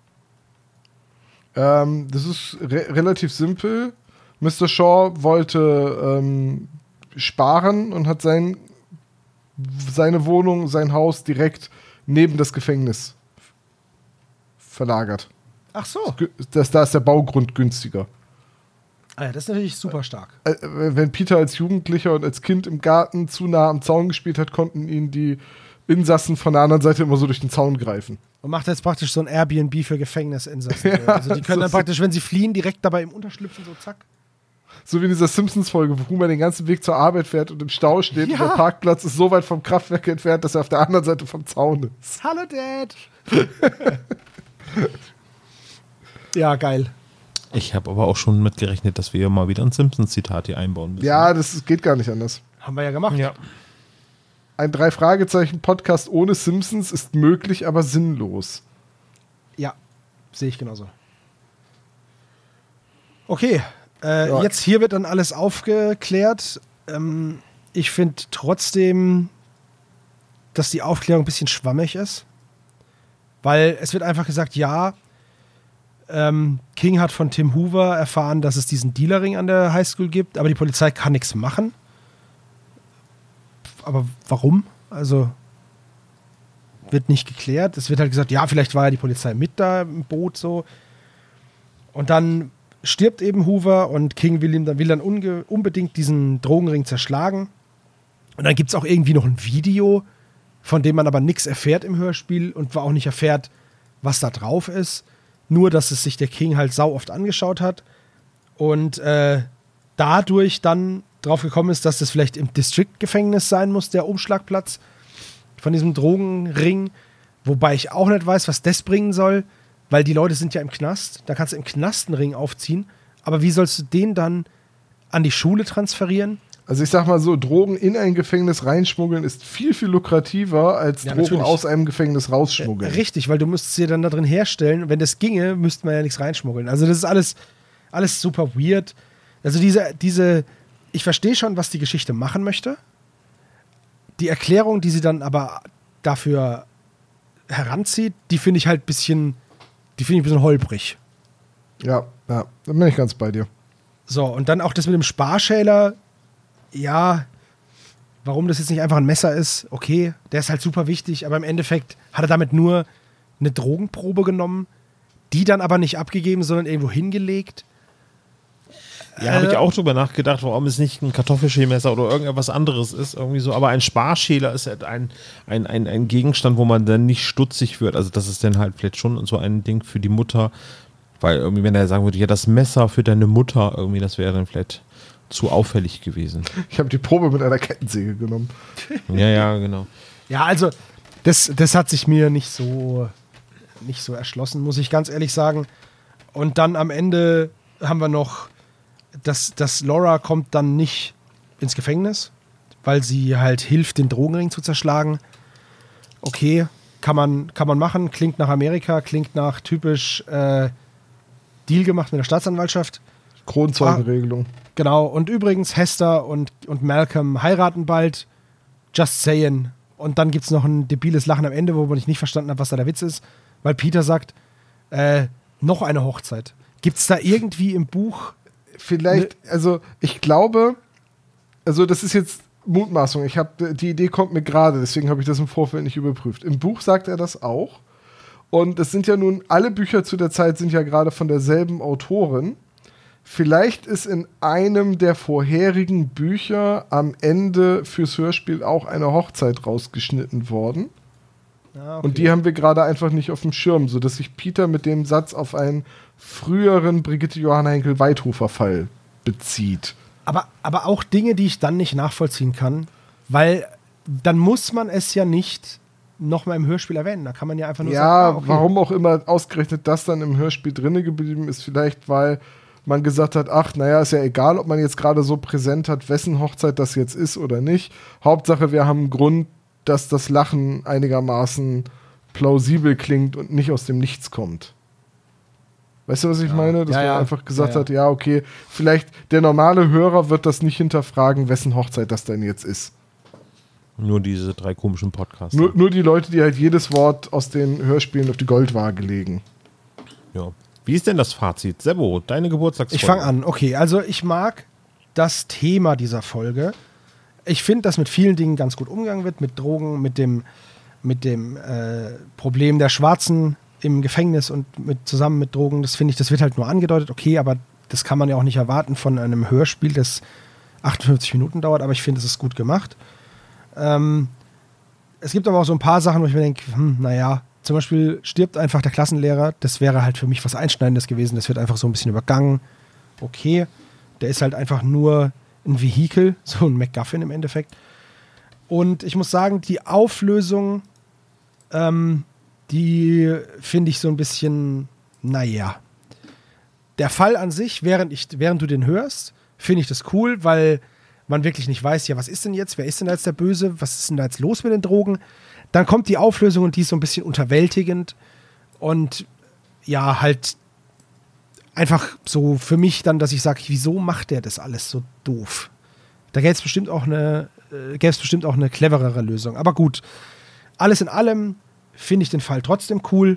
Ähm, das ist re relativ simpel. Mr. Shaw wollte ähm, sparen und hat sein, seine Wohnung, sein Haus direkt neben das Gefängnis verlagert. Ach so. Das, da ist der Baugrund günstiger. Ah ja, das ist natürlich super stark. Äh, wenn Peter als Jugendlicher und als Kind im Garten zu nah am Zaun gespielt hat, konnten ihn die Insassen von der anderen Seite immer so durch den Zaun greifen. Und macht jetzt praktisch so ein Airbnb für Gefängnisinsassen. <laughs> also die können dann praktisch, wenn sie fliehen, direkt dabei im Unterschlüpfen so zack. So wie in dieser Simpsons-Folge, wo Homer den ganzen Weg zur Arbeit fährt und im Stau steht Ja. und der Parkplatz ist so weit vom Kraftwerk entfernt, dass er auf der anderen Seite vom Zaun ist. Hallo Dad. <laughs> ja, geil. Ich habe aber auch schon mitgerechnet, dass wir mal wieder ein Simpsons-Zitat hier einbauen müssen. Ja, das geht gar nicht anders. Haben wir ja gemacht. Ja. Ein Drei-Fragezeichen-Podcast ohne Simpsons ist möglich, aber sinnlos. Ja, sehe ich genauso. Okay, äh, Ja. jetzt hier wird dann alles aufgeklärt. Ähm, ich finde trotzdem, dass die Aufklärung ein bisschen schwammig ist. Weil es wird einfach gesagt, ja, ähm, King hat von Tim Hoover erfahren, dass es diesen Dealerring an der Highschool gibt, aber die Polizei kann nichts machen. Aber warum? Also wird nicht geklärt. Es wird halt gesagt, ja, vielleicht war ja die Polizei mit da im Boot so. Und dann stirbt eben Hoover und King will ihm dann, will dann unbedingt diesen Drogenring zerschlagen. Und dann gibt es auch irgendwie noch ein Video, von dem man aber nichts erfährt im Hörspiel und auch nicht erfährt, was da drauf ist. Nur, dass es sich der King halt sau oft angeschaut hat. Und äh, dadurch dann drauf gekommen ist, dass das vielleicht im District-Gefängnis sein muss, der Umschlagplatz von diesem Drogenring. Wobei ich auch nicht weiß, was das bringen soll, weil die Leute sind ja im Knast. Da kannst du im Knast Ring aufziehen. Aber wie sollst du den dann an die Schule transferieren? Also ich sag mal so, Drogen in ein Gefängnis reinschmuggeln ist viel, viel lukrativer als Ja, Drogen natürlich. aus einem Gefängnis rausschmuggeln. Richtig, weil du müsstest sie dann da drin herstellen. Wenn das ginge, müsste man ja nichts reinschmuggeln. Also das ist alles, alles super weird. Also diese, diese, ich verstehe schon, was die Geschichte machen möchte. Die Erklärung, die sie dann aber dafür heranzieht, die finde ich halt ein bisschen, die finde ich ein bisschen holprig. Ja, ja, da bin ich ganz bei dir. So, und dann auch das mit dem Sparschäler, ja, warum das jetzt nicht einfach ein Messer ist, okay, der ist halt super wichtig, aber im Endeffekt hat er damit nur eine Drogenprobe genommen, die dann aber nicht abgegeben, sondern irgendwo hingelegt. Ja, habe ich Äh, auch drüber nachgedacht, warum es nicht ein Kartoffelschälmesser oder irgendetwas anderes ist, irgendwie so. Aber ein Sparschäler ist halt ein, ein, ein, ein Gegenstand, wo man dann nicht stutzig wird. Also das ist dann halt vielleicht schon so ein Ding für die Mutter. Weil irgendwie, wenn er sagen würde, ja, das Messer für deine Mutter, irgendwie, das wäre dann vielleicht zu auffällig gewesen. Ich habe die Probe mit einer Kettensäge genommen. <laughs> Ja, ja, genau. Ja, also, das, das hat sich mir nicht so, nicht so erschlossen, muss ich ganz ehrlich sagen. Und dann am Ende haben wir noch, dass, dass Laura kommt dann nicht ins Gefängnis, weil sie halt hilft, den Drogenring zu zerschlagen. Okay, kann man, kann man machen, klingt nach Amerika, klingt nach typisch äh, Deal gemacht mit der Staatsanwaltschaft. Kronzeugenregelung. Genau, und übrigens, Hester und, und Malcolm heiraten bald. Just saying. Und dann gibt es noch ein debiles Lachen am Ende, wo ich nicht verstanden habe, was da der Witz ist. Weil Peter sagt, äh, noch eine Hochzeit. Gibt es da irgendwie im Buch. Vielleicht, also ich glaube, also das ist jetzt Mutmaßung. Ich habe die Idee kommt mir gerade, deswegen habe ich das im Vorfeld nicht überprüft. Im Buch sagt er das auch. Und es sind ja nun alle Bücher zu der Zeit sind ja gerade von derselben Autorin. Vielleicht ist in einem der vorherigen Bücher am Ende fürs Hörspiel auch eine Hochzeit rausgeschnitten worden. Ja, Und die haben wir gerade einfach nicht auf dem Schirm, sodass sich Peter mit dem Satz auf einen früheren Brigitte Johanna Henkel Weidhofer Fall bezieht. aber, aber auch Dinge, die ich dann nicht nachvollziehen kann, weil dann muss man es ja nicht nochmal im Hörspiel erwähnen. Da kann man ja einfach nur Ja, sagen, ah, okay. warum auch immer ausgerechnet das dann im Hörspiel drinne geblieben ist, vielleicht weil man gesagt hat, ach, naja, ist ja egal, ob man jetzt gerade so präsent hat, wessen Hochzeit das jetzt ist oder nicht. Hauptsache, wir haben einen Grund, dass das Lachen einigermaßen plausibel klingt und nicht aus dem Nichts kommt. Weißt du, was ich meine? Dass Ja, man ja. einfach gesagt Ja, ja. hat, ja, okay, vielleicht der normale Hörer wird das nicht hinterfragen, wessen Hochzeit das denn jetzt ist. Nur diese drei komischen Podcasts. Nur, nur die Leute, die halt jedes Wort aus den Hörspielen auf die Goldwaage legen. Ja. Wie ist denn das Fazit? Sebo, deine Geburtstagsfolge. Ich fange an. Okay, also ich mag das Thema dieser Folge. Ich finde, dass mit vielen Dingen ganz gut umgegangen wird, mit Drogen, mit dem, mit dem äh, Problem der Schwarzen im Gefängnis und mit, zusammen mit Drogen. Das finde ich, das wird halt nur angedeutet. Okay, aber das kann man ja auch nicht erwarten von einem Hörspiel, das 58 Minuten dauert. Aber ich finde, es ist gut gemacht. Ähm, es gibt aber auch so ein paar Sachen, wo ich mir denke, hm, naja, zum Beispiel stirbt einfach der Klassenlehrer. Das wäre halt für mich was Einschneidendes gewesen. Das wird einfach so ein bisschen übergangen. Okay, der ist halt einfach nur ein Vehikel, <laughs> so ein MacGuffin im Endeffekt. Und ich muss sagen, die Auflösung, ähm, die finde ich so ein bisschen, naja. Der Fall an sich, während, ich, während du den hörst, finde ich das cool, weil man wirklich nicht weiß, ja, was ist denn jetzt? Wer ist denn jetzt der Böse? Was ist denn da jetzt los mit den Drogen? Dann kommt die Auflösung und die ist so ein bisschen unterwältigend und ja, halt einfach so für mich dann, dass ich sage, wieso macht der das alles so doof? Da gäbe es bestimmt auch eine, äh, gäbe es bestimmt auch eine cleverere Lösung. Aber gut, alles in allem finde ich den Fall trotzdem cool,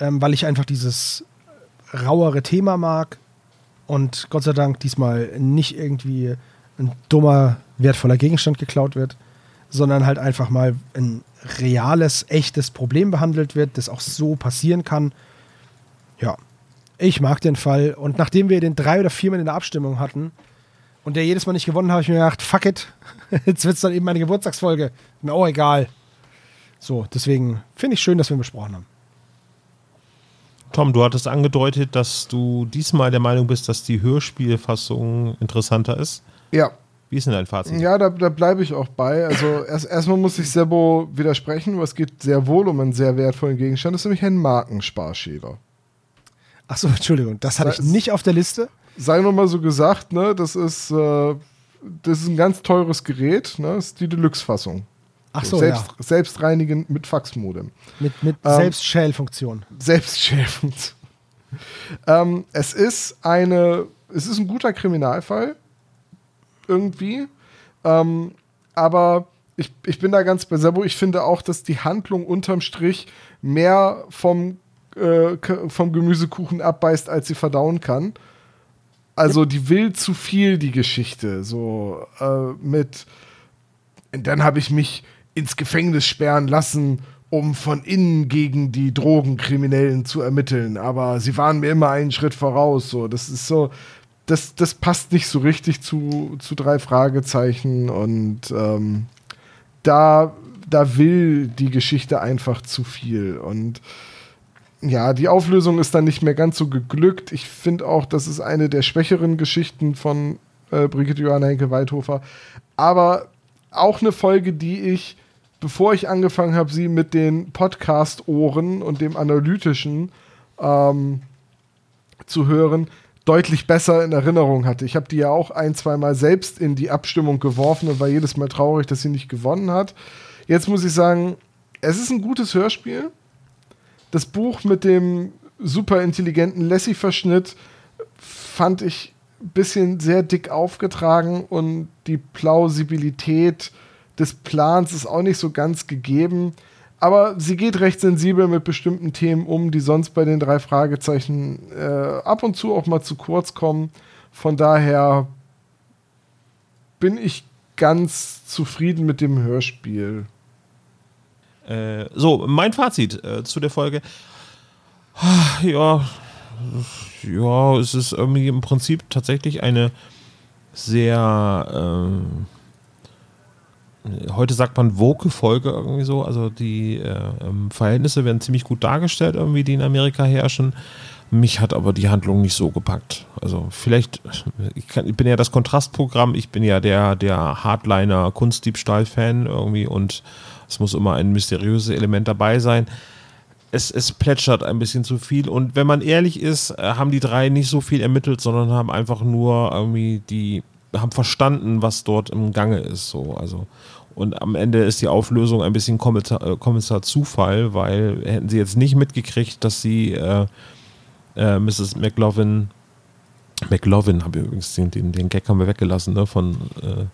ähm, weil ich einfach dieses rauere Thema mag und Gott sei Dank diesmal nicht irgendwie ein dummer, wertvoller Gegenstand geklaut wird sondern halt einfach mal ein reales, echtes Problem behandelt wird, das auch so passieren kann. Ja, ich mag den Fall. Und nachdem wir den drei oder viermal in der Abstimmung hatten und der jedes Mal nicht gewonnen, habe ich mir gedacht, fuck it, <laughs> jetzt wird es dann eben meine Geburtstagsfolge. Mir auch egal. So, deswegen finde ich schön, dass wir ihn besprochen haben. Tom, du hattest angedeutet, dass du diesmal der Meinung bist, dass die Hörspielfassung interessanter ist. Ja, wie ist denn dein Fazit? Ja, da, da bleibe ich auch bei. Also <laughs> erst, erstmal muss ich Sebo widersprechen, weil es geht sehr wohl um einen sehr wertvollen Gegenstand. Das ist nämlich ein Markensparschäler. Achso, Entschuldigung, das hatte ich nicht auf der Liste. Sei nur mal so gesagt, ne, das ist, äh, das ist ein ganz teures Gerät, ne, das ist die Deluxe-Fassung. Ach so, selbst, ja. Selbstreinigend mit Faxmodem. Mit, mit Ähm, Selbstschälfunktion. Selbstschärfend. <laughs> ähm, es ist eine, es ist ein guter Kriminalfall. Irgendwie. Ähm, aber ich, ich bin da ganz bei Sebo. Ich finde auch, dass die Handlung unterm Strich mehr vom, äh, vom Gemüsekuchen abbeißt, als sie verdauen kann. Also die will zu viel, die Geschichte. So äh, mit. Und dann habe ich mich ins Gefängnis sperren lassen, um von innen gegen die Drogenkriminellen zu ermitteln. Aber sie waren mir immer einen Schritt voraus. So, das ist so. Das, das passt nicht so richtig zu, zu drei Fragezeichen und ähm, da, da will die Geschichte einfach zu viel. Und ja, die Auflösung ist dann nicht mehr ganz so geglückt. Ich finde auch, das ist eine der schwächeren Geschichten von äh, Brigitte Johanna Henke-Weithofer. Aber auch eine Folge, die ich, bevor ich angefangen habe, sie mit den Podcast-Ohren und dem Analytischen ähm, zu hören, deutlich besser in Erinnerung hatte. Ich habe die ja auch ein, zwei Mal selbst in die Abstimmung geworfen und war jedes Mal traurig, dass sie nicht gewonnen hat. Jetzt muss ich sagen, es ist ein gutes Hörspiel. Das Buch mit dem super intelligenten Lassie-Verschnitt fand ich ein bisschen sehr dick aufgetragen und die Plausibilität des Plans ist auch nicht so ganz gegeben. Aber sie geht recht sensibel mit bestimmten Themen um, die sonst bei den drei Fragezeichen äh, ab und zu auch mal zu kurz kommen. Von daher bin ich ganz zufrieden mit dem Hörspiel. Äh, so, mein Fazit äh, zu der Folge. Ja, ja, es ist irgendwie im Prinzip tatsächlich eine sehr, ähm, heute sagt man woke Folge irgendwie so. Also die äh, ähm, Verhältnisse werden ziemlich gut dargestellt, irgendwie, die in Amerika herrschen. Mich hat aber die Handlung nicht so gepackt. Also vielleicht, ich, kann, ich bin ja das Kontrastprogramm, ich bin ja der, der Hardliner Kunstdiebstahl-Fan irgendwie und es muss immer ein mysteriöses Element dabei sein. Es, es plätschert ein bisschen zu viel und wenn man ehrlich ist, äh, haben die drei nicht so viel ermittelt, sondern haben einfach nur irgendwie die, haben verstanden, was dort im Gange ist. So, also und am Ende ist die Auflösung ein bisschen Kommissar, äh, Kommissar Zufall, weil hätten sie jetzt nicht mitgekriegt, dass sie äh, äh, Mrs. McLovin, McLovin, habe ich übrigens den, den, den Gag haben wir weggelassen, ne, von äh,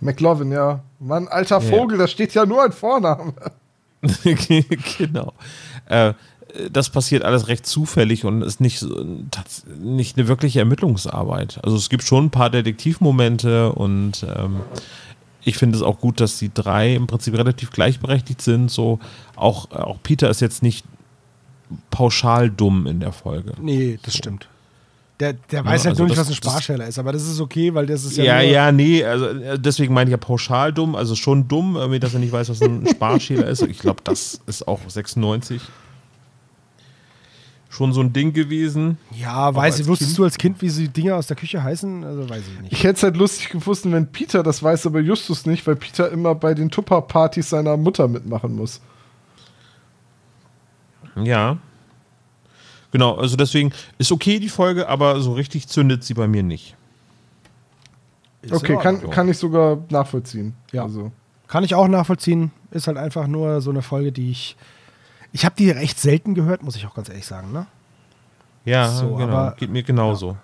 McLovin, ja. Mann, alter Ja. Vogel, da steht ja nur ein Vorname. <laughs> genau. Äh, das passiert alles recht zufällig und ist nicht, so- nicht eine wirkliche Ermittlungsarbeit. Also es gibt schon ein paar Detektivmomente und ähm, ich finde es auch gut, dass die drei im Prinzip relativ gleichberechtigt sind. So auch, auch Peter ist jetzt nicht pauschal dumm in der Folge. Nee, das stimmt. Der, der weiß Ja, halt also nur nicht, das- was ein Sparschäler ist, aber das ist okay, weil das ist ja. Ja, ja, nee, also äh, deswegen meine ich ja pauschal dumm, also schon dumm, irgendwie, dass er nicht weiß, was ein <laughs> Sparschäler ist. Ich glaube, das ist auch 96 schon so ein Ding gewesen. Ja, weiß ich, wusstest Kind? du als Kind, wie sie die Dinger aus der Küche heißen? Also weiß ich nicht. Ich hätte es halt lustig gefunden, wenn Peter das weiß, aber Justus nicht, weil Peter immer bei den Tupper-Partys seiner Mutter mitmachen muss. Ja. Genau, also deswegen ist okay die Folge, aber so richtig zündet sie bei mir nicht. Ist okay, kann, kann ich sogar nachvollziehen. Ja. Also. Kann ich auch nachvollziehen. Ist halt einfach nur so eine Folge, die ich. Ich habe die recht selten gehört, muss ich auch ganz ehrlich sagen, ne? Ja, So, genau. aber- Geht mir genauso.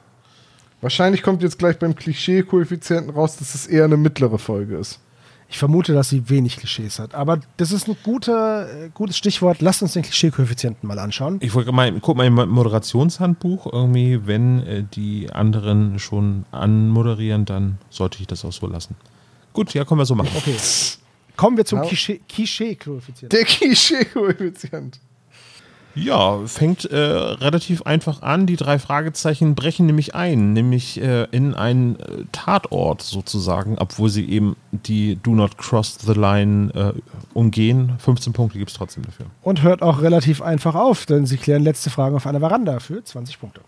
Wahrscheinlich kommt jetzt gleich beim Klischee-Koeffizienten raus, dass es eher eine mittlere Folge ist. Ich vermute, dass sie wenig Klischees hat. Aber das ist ein guter, äh, gutes Stichwort. Lasst uns den Klischee-Koeffizienten mal anschauen. Ich wollte mal, guck mal im Moderationshandbuch irgendwie, wenn äh, die anderen schon anmoderieren, dann sollte ich das auch so lassen. Gut, ja, können wir so machen. Okay. <laughs> Kommen wir zum Ja. Klischee- Klischee-Koeffizienten. Der Klischee-Koeffizient. Ja, fängt äh, relativ einfach an. Die drei Fragezeichen brechen nämlich ein, nämlich äh, in einen äh, Tatort sozusagen, obwohl sie eben die Do Not Cross the Line äh, umgehen. 15 Punkte gibt es trotzdem dafür. Und hört auch relativ einfach auf, denn sie klären letzte Fragen auf einer Veranda für 20 Punkte.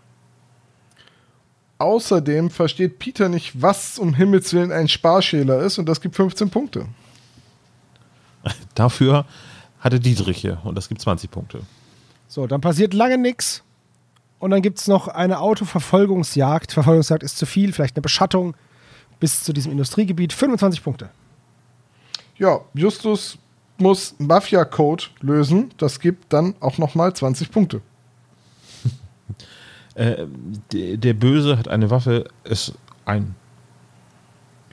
Außerdem versteht Peter nicht, was um Himmels Willen ein Sparschäler ist und das gibt 15 Punkte. <laughs> Dafür hatte Dietriche und das gibt 20 Punkte. So, dann passiert lange nichts. Und dann gibt es noch eine Autoverfolgungsjagd. Verfolgungsjagd ist zu viel, vielleicht eine Beschattung bis zu diesem Industriegebiet. 25 Punkte. Ja, Justus muss Mafia-Code lösen. Das gibt dann auch nochmal 20 Punkte. <laughs> Äh, der, der Böse hat eine Waffe, ist ein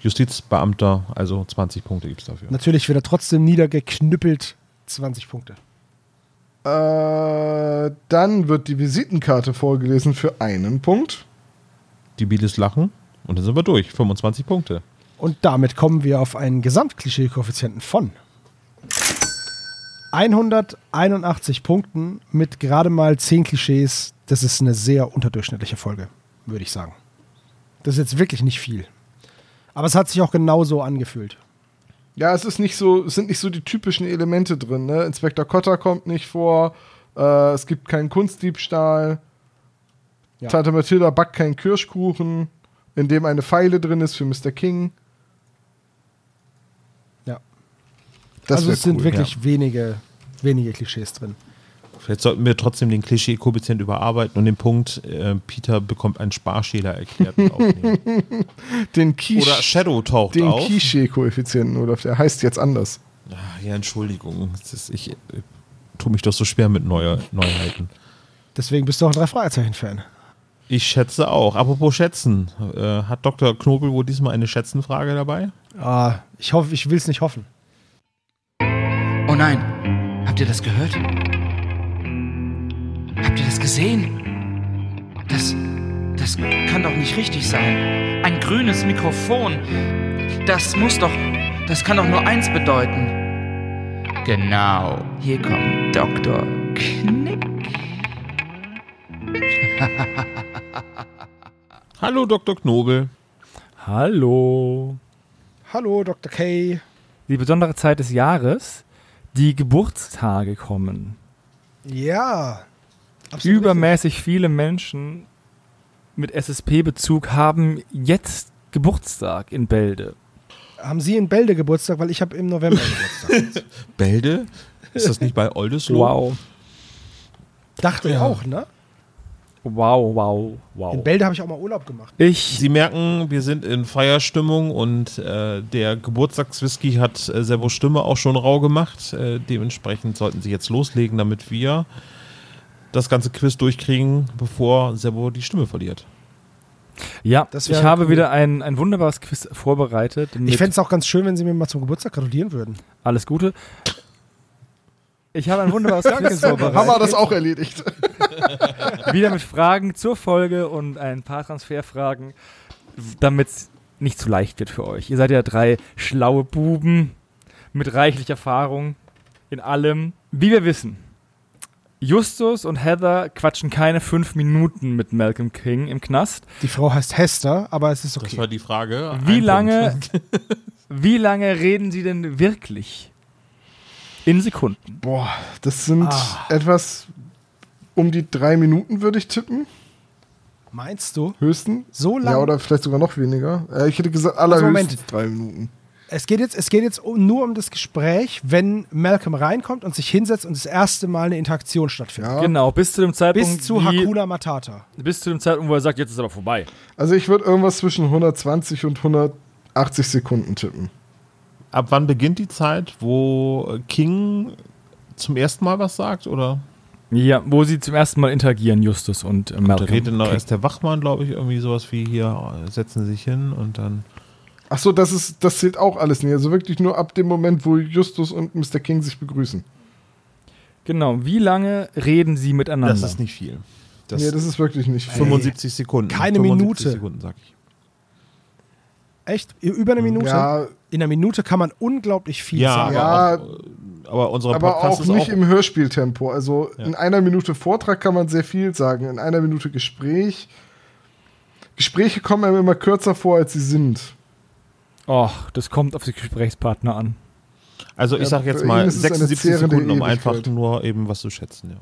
Justizbeamter, also 20 Punkte gibt es dafür. Natürlich wird er trotzdem niedergeknüppelt. 20 Punkte. Äh, dann wird die Visitenkarte vorgelesen für einen Punkt. Die Bieles lachen und dann sind wir durch. 25 Punkte. Und damit kommen wir auf einen Gesamtklischee-Koeffizienten von 181 Punkten mit gerade mal 10 Klischees. Das ist eine sehr unterdurchschnittliche Folge, würde ich sagen. Das ist jetzt wirklich nicht viel. Aber es hat sich auch genauso angefühlt. Ja, es ist nicht so, es sind nicht so die typischen Elemente drin. Ne? Inspektor Cotter kommt nicht vor. Äh, es gibt keinen Kunstdiebstahl. Ja. Tante Mathilda backt keinen Kirschkuchen, in dem eine Pfeile drin ist für Mr. King. Ja. Das also es sind cool, wirklich wenige, wenige Klischees drin. Vielleicht sollten wir trotzdem den Klischee-Koeffizient überarbeiten und den Punkt, äh, Peter bekommt einen Sparschäler erklärt. <laughs> Den Quiche, Oder Shadow taucht den auf. Quiche-Koeffizienten, oder der heißt jetzt anders. Ah, ja, Entschuldigung. Das ist, ich äh, tue mich doch so schwer mit Neue, Neuheiten. Deswegen bist du auch ein Drei-Fragezeichen-Fan. Ich schätze auch. Apropos Schätzen. Äh, hat Dr. Knobel wohl diesmal eine Schätzenfrage dabei? Ah, ich hoffe, ich will es nicht hoffen. Oh nein, habt ihr das gehört? Habt ihr das gesehen? Das, das kann doch nicht richtig sein. Ein grünes Mikrofon. Das muss doch, das kann doch nur eins bedeuten. Genau, hier kommt Dr. Knick. <laughs> Hallo, Dr. Knobel. Hallo. Hallo, Dr. K. Die besondere Zeit des Jahres, die Geburtstage kommen. Ja. Absolut Übermäßig viele Menschen mit SSP-Bezug haben jetzt Geburtstag in Bälde. richtig. Haben Sie in Bälde Geburtstag, weil ich habe im November <laughs> Geburtstag. Bälde? Ist das nicht bei Oldesloe? Wow. Dachte ich Ja. auch, ne? Wow, wow, wow. In Bälde habe ich auch mal Urlaub gemacht. Ich, Sie merken, wir sind in Feierstimmung und äh, der Geburtstagswhisky hat äh, Servos Stimme auch schon rau gemacht. Äh, dementsprechend sollten Sie jetzt loslegen, damit wir das ganze Quiz durchkriegen, bevor Servo die Stimme verliert. ja, Das ich habe cool. wieder ein, ein wunderbares Quiz vorbereitet. Ich fände es auch ganz schön, wenn Sie mir mal zum Geburtstag gratulieren würden. Alles Gute. Ich habe ein wunderbares <laughs> Quiz vorbereitet. Haben wir das auch erledigt? <laughs> Wieder mit Fragen zur Folge und ein paar Transferfragen, damit es nicht zu leicht wird für euch. Ihr seid ja drei schlaue Buben mit reichlich Erfahrung in allem. Wie wir wissen, Justus und Heather quatschen keine fünf Minuten mit Malcolm King im Knast. Die Frau heißt Hester, aber es ist Das okay. war die Frage. Wie Ein lange, <laughs> wie lange reden sie denn wirklich? In Sekunden. Boah, das sind Ah. etwas um die drei Minuten, würde ich tippen. Meinst du? Höchsten. So lang? Ja, oder vielleicht sogar noch weniger. Äh, ich hätte gesagt, Also allerhöchstens Moment. drei Minuten. Es geht jetzt, es geht jetzt um, nur um das Gespräch, wenn Malcolm reinkommt und sich hinsetzt und das erste Mal eine Interaktion stattfindet. Ja. Genau, bis zu dem Zeitpunkt, Bis zu wie- Hakuna Matata. bis zu dem Zeitpunkt, wo er sagt, jetzt ist aber vorbei. Also ich würde irgendwas zwischen 120 und 180 Sekunden tippen. Ab wann beginnt die Zeit, wo King zum ersten Mal was sagt? Oder Ja, wo sie zum ersten Mal interagieren, Justus und äh, da Malcolm. redet noch King. erst der Wachmann, glaube ich, irgendwie sowas wie hier, äh, setzen Sie sich hin und dann. Ach so, das ist, das zählt auch alles nicht. Also wirklich nur ab dem Moment, wo Justus und Mr. King sich begrüßen. Genau, wie lange reden sie miteinander? Das ist nicht viel. Das, nee, das ist wirklich nicht viel. 75 Sekunden. Keine 75 Minute. Sekunden, sag ich. Echt? Über eine Minute? Ja, In einer Minute kann man unglaublich viel Ja, sagen. aber, Ja, auch, aber unser aber Podcast auch ist nicht auch im Hörspieltempo. Also Ja. in einer Minute Vortrag kann man sehr viel sagen. In einer Minute Gespräch. Gespräche kommen einem immer kürzer vor, als sie sind. Och, das kommt auf die Gesprächspartner an. Also ich Ja, sag jetzt mal ihn ist es eine 76 zehrende Sekunden, um einfach nur eben was zu schätzen. Ja.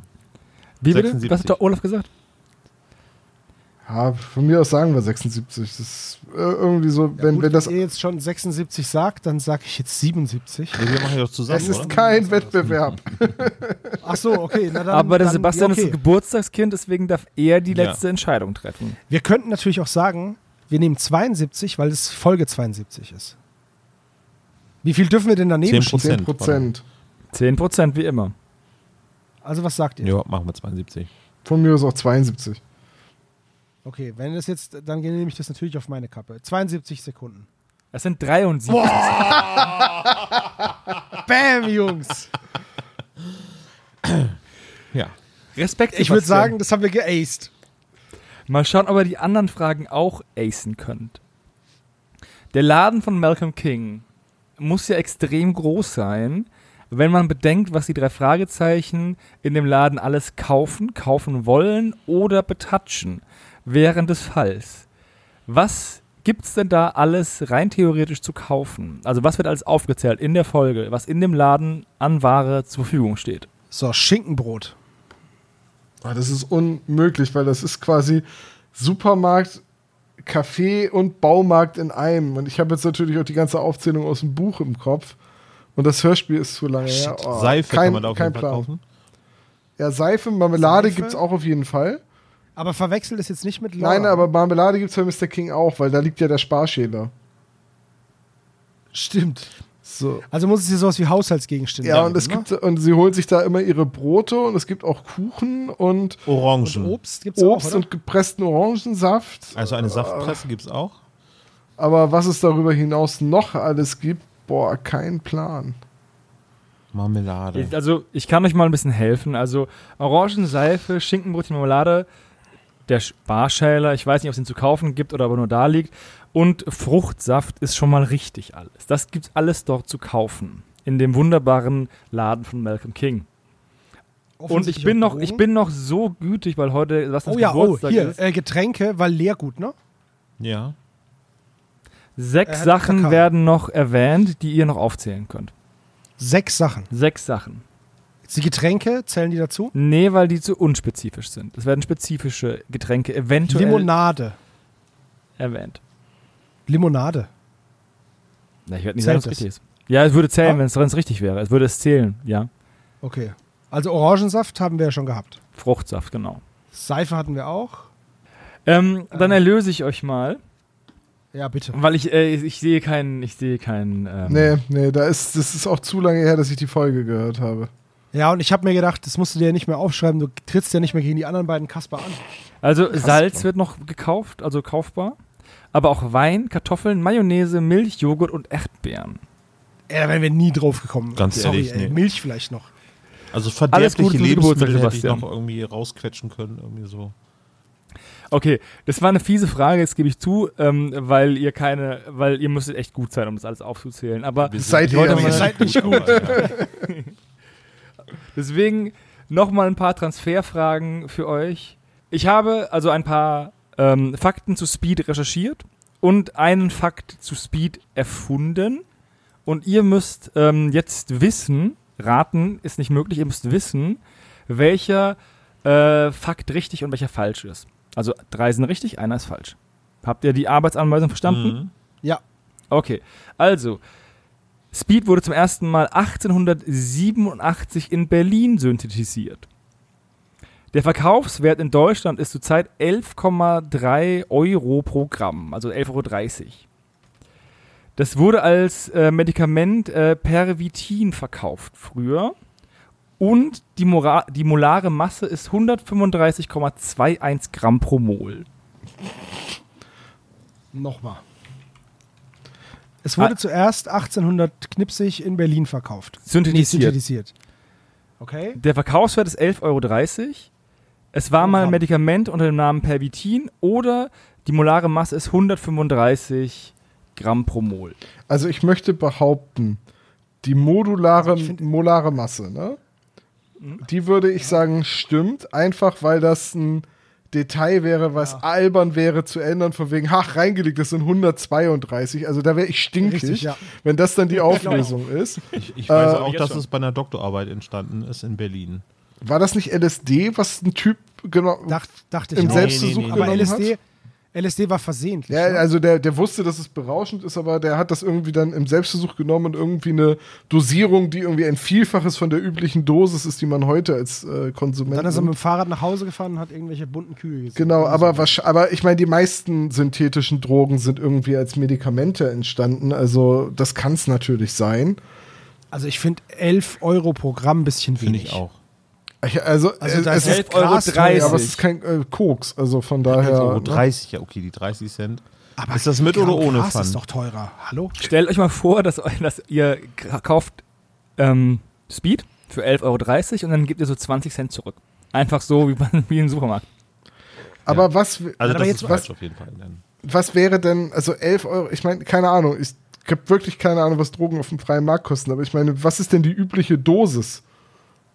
Wie bitte? 76. Was hat der Olaf gesagt? Ja, von mir aus sagen wir 76. Das ist äh, irgendwie so, wenn, Gut, wenn das. ihr jetzt schon 76 sagt, dann sage ich jetzt 77. Nee, wir machen ja doch zusammen, Es ist oder? kein Wettbewerb. Ach so, okay. Na dann, Aber der dann, Sebastian ja, okay. ist ein Geburtstagskind, deswegen darf er die Ja. letzte Entscheidung treffen. Wir könnten natürlich auch sagen, wir nehmen 72, weil es Folge 72 ist. Wie viel dürfen wir denn daneben 10%. schieben? 10 Prozent. 10% wie immer. Also was sagt ihr? Ja, machen wir 72. Von mir aus auch 72. Okay, wenn das jetzt, dann nehme ich das natürlich auf meine Kappe. 72 Sekunden. Das sind 73. Bam, <laughs> Jungs! Ja. Respekt. Ich würde sagen, das haben wir geaced. Mal schauen, ob ihr die anderen Fragen auch acen könnt. Der Laden von Malcolm King muss ja extrem groß sein, wenn man bedenkt, was die drei Fragezeichen in dem Laden alles kaufen, kaufen wollen oder betatschen während des Falls. Was gibt's denn da alles rein theoretisch zu kaufen? Also was wird alles aufgezählt in der Folge, was in dem Laden an Ware zur Verfügung steht? So, Schinkenbrot. Ah, Das ist unmöglich, weil das ist quasi Supermarkt, Café und Baumarkt in einem. Und ich habe jetzt natürlich auch die ganze Aufzählung aus dem Buch im Kopf. Und das Hörspiel ist zu lange her. Oh, Seife kein, kann man da auf kein jeden Fall Plan. kaufen. Ja, Seife, Marmelade gibt es auch auf jeden Fall. Aber verwechselt es jetzt nicht mit Laura. Nein, aber Marmelade gibt es bei Mr. King auch, weil da liegt ja der Sparschäler. Stimmt. So. Also muss es hier sowas wie Haushaltsgegenstände Ja, und es ne? gibt, und sie holen sich da immer ihre Brote und es gibt auch Kuchen und Orangen. Und Obst gibt es Obst auch, oder? und gepressten Orangensaft. Also eine Saftpresse gibt es auch. Aber was es darüber hinaus noch alles gibt, boah, kein Plan. Marmelade. Also, ich kann euch mal ein bisschen helfen. Also, Orangenseife, Schinkenbrötchen, Marmelade, der Sparschäler, ich weiß nicht, ob es ihn zu kaufen gibt oder aber nur da liegt. Und Fruchtsaft ist schon mal richtig alles. Das gibt's alles dort zu kaufen. In dem wunderbaren Laden von Malcolm King. Und ich bin noch, ich bin noch so gütig, weil heute was das Oh ja, oh, Geburtstag hier, ist. äh, Getränke, weil Leergut, ne? Ja. Sechs hat Sachen Kakao. werden noch erwähnt, die ihr noch aufzählen könnt. Sechs Sachen. Sechs Sachen. Die Getränke, zählen die dazu? Nee, weil die zu unspezifisch sind. Es werden spezifische Getränke eventuell Limonade. erwähnt. Limonade. Na, ich werde nicht Zählt sagen, was richtig ist. Ja, es würde zählen, Ah. wenn es wenn es richtig wäre. Es würde es zählen, ja. Okay. Also Orangensaft haben wir ja schon gehabt. Fruchtsaft, genau. Seife hatten wir auch. Ähm, dann Ähm. erlöse ich euch mal, Ja, bitte. weil ich, äh, ich sehe keinen, ich sehe keinen. Ähm, Nee, nee, da ist, das ist auch zu lange her, dass ich die Folge gehört habe. Ja, und ich habe mir gedacht, das musst du dir ja nicht mehr aufschreiben. Du trittst ja nicht mehr gegen die anderen beiden Kasper an. Also Salz wird noch gekauft, also kaufbar. Aber auch Wein, Kartoffeln, Mayonnaise, Milch, Joghurt und Erdbeeren. Ey, da wären wir nie drauf gekommen. Ganz Sorry, ehrlich, ey. nee. Milch vielleicht noch. Also verderbliche Lebensmittel hätte ich noch irgendwie rausquetschen können. Irgendwie so. Okay, das war eine fiese Frage, das gebe ich zu, ähm, weil ihr keine, weil ihr müsstet echt gut sein, um das alles aufzuzählen. Aber Seid ihr aber seid nicht aber, <laughs> ja. deswegen Nochmal ein paar Transferfragen für euch. Ich habe also ein paar ähm, Fakten zu Speed recherchiert und einen Fakt zu Speed erfunden. Und ihr müsst ähm, jetzt wissen, raten ist nicht möglich, ihr müsst wissen, welcher äh, Fakt richtig und welcher falsch ist. Also drei sind richtig, einer ist falsch. Habt ihr die Arbeitsanweisung verstanden? Mhm. Ja. Okay, also Speed wurde zum ersten Mal 1887 in Berlin synthetisiert. Der Verkaufswert in Deutschland ist zurzeit 11,3 Euro pro Gramm, also 11,30 Euro. Das wurde als äh, Medikament äh, Pervitin verkauft früher. Und die, Mora die molare Masse ist 135,21 Gramm pro Mol. Nochmal. Es wurde Ah. zuerst 1800 knipsig in Berlin verkauft. Nee, Synthetisiert. synthetisiert. Okay. Der Verkaufswert ist 11,30 Euro. Es war mal ein. Medikament unter dem Namen Pervitin oder die molare Masse ist 135 Gramm pro Mol. Also ich möchte behaupten, die modulare, molare Masse, ne? Mhm. Die würde ich sagen, stimmt, einfach weil das ein Detail wäre, was albern wäre zu ändern, von wegen, ach, reingelegt, das sind 132, also da wäre ich stinkig, Richtig, ja. wenn das dann die <laughs> Auflösung ist. Ich, ich weiß Äh, auch, dass es bei einer Doktorarbeit entstanden ist in Berlin. War das nicht LSD, was ein Typ genau Dacht, dachte ich im auch. Selbstversuch Nee, nee, nee. Aber genommen LSD, hat? LSD war versehentlich. Ja, ne? also der, der wusste, dass es berauschend ist, aber der hat das irgendwie dann im Selbstversuch genommen und irgendwie eine Dosierung, die irgendwie ein Vielfaches von der üblichen Dosis ist, die man heute als äh, Konsument Dann ist er mit dem Fahrrad nach Hause gefahren und hat irgendwelche bunten Kühe gesehen. Genau, Also, aber, wahrsch- aber ich meine, die meisten synthetischen Drogen sind irgendwie als Medikamente entstanden. Also das kann es natürlich sein. Also ich finde 11 Euro pro Gramm ein bisschen Finde wenig. ich auch. Also, Also äh, da es ist ist, 11,30 Euro. Gras teuer, ja, aber es ist kein äh, Koks, also von daher. Euro ne? 30, ja, okay, die 30 Cent. Aber Ist das mit oder ohne Gras Pfand? ist doch teurer. Hallo? Stellt euch mal vor, dass, <laughs> dass ihr kauft ähm, Speed für 11,30 Euro und dann gebt ihr so 20 Cent zurück. Einfach so wie, bei- <laughs> wie im Supermarkt. Aber was, Also aber das jetzt ist was- auf jeden Fall. Was wäre denn, also 11 Euro, ich meine, keine Ahnung, ich habe wirklich keine Ahnung, was Drogen auf dem freien Markt kosten, aber ich meine, was ist denn die übliche Dosis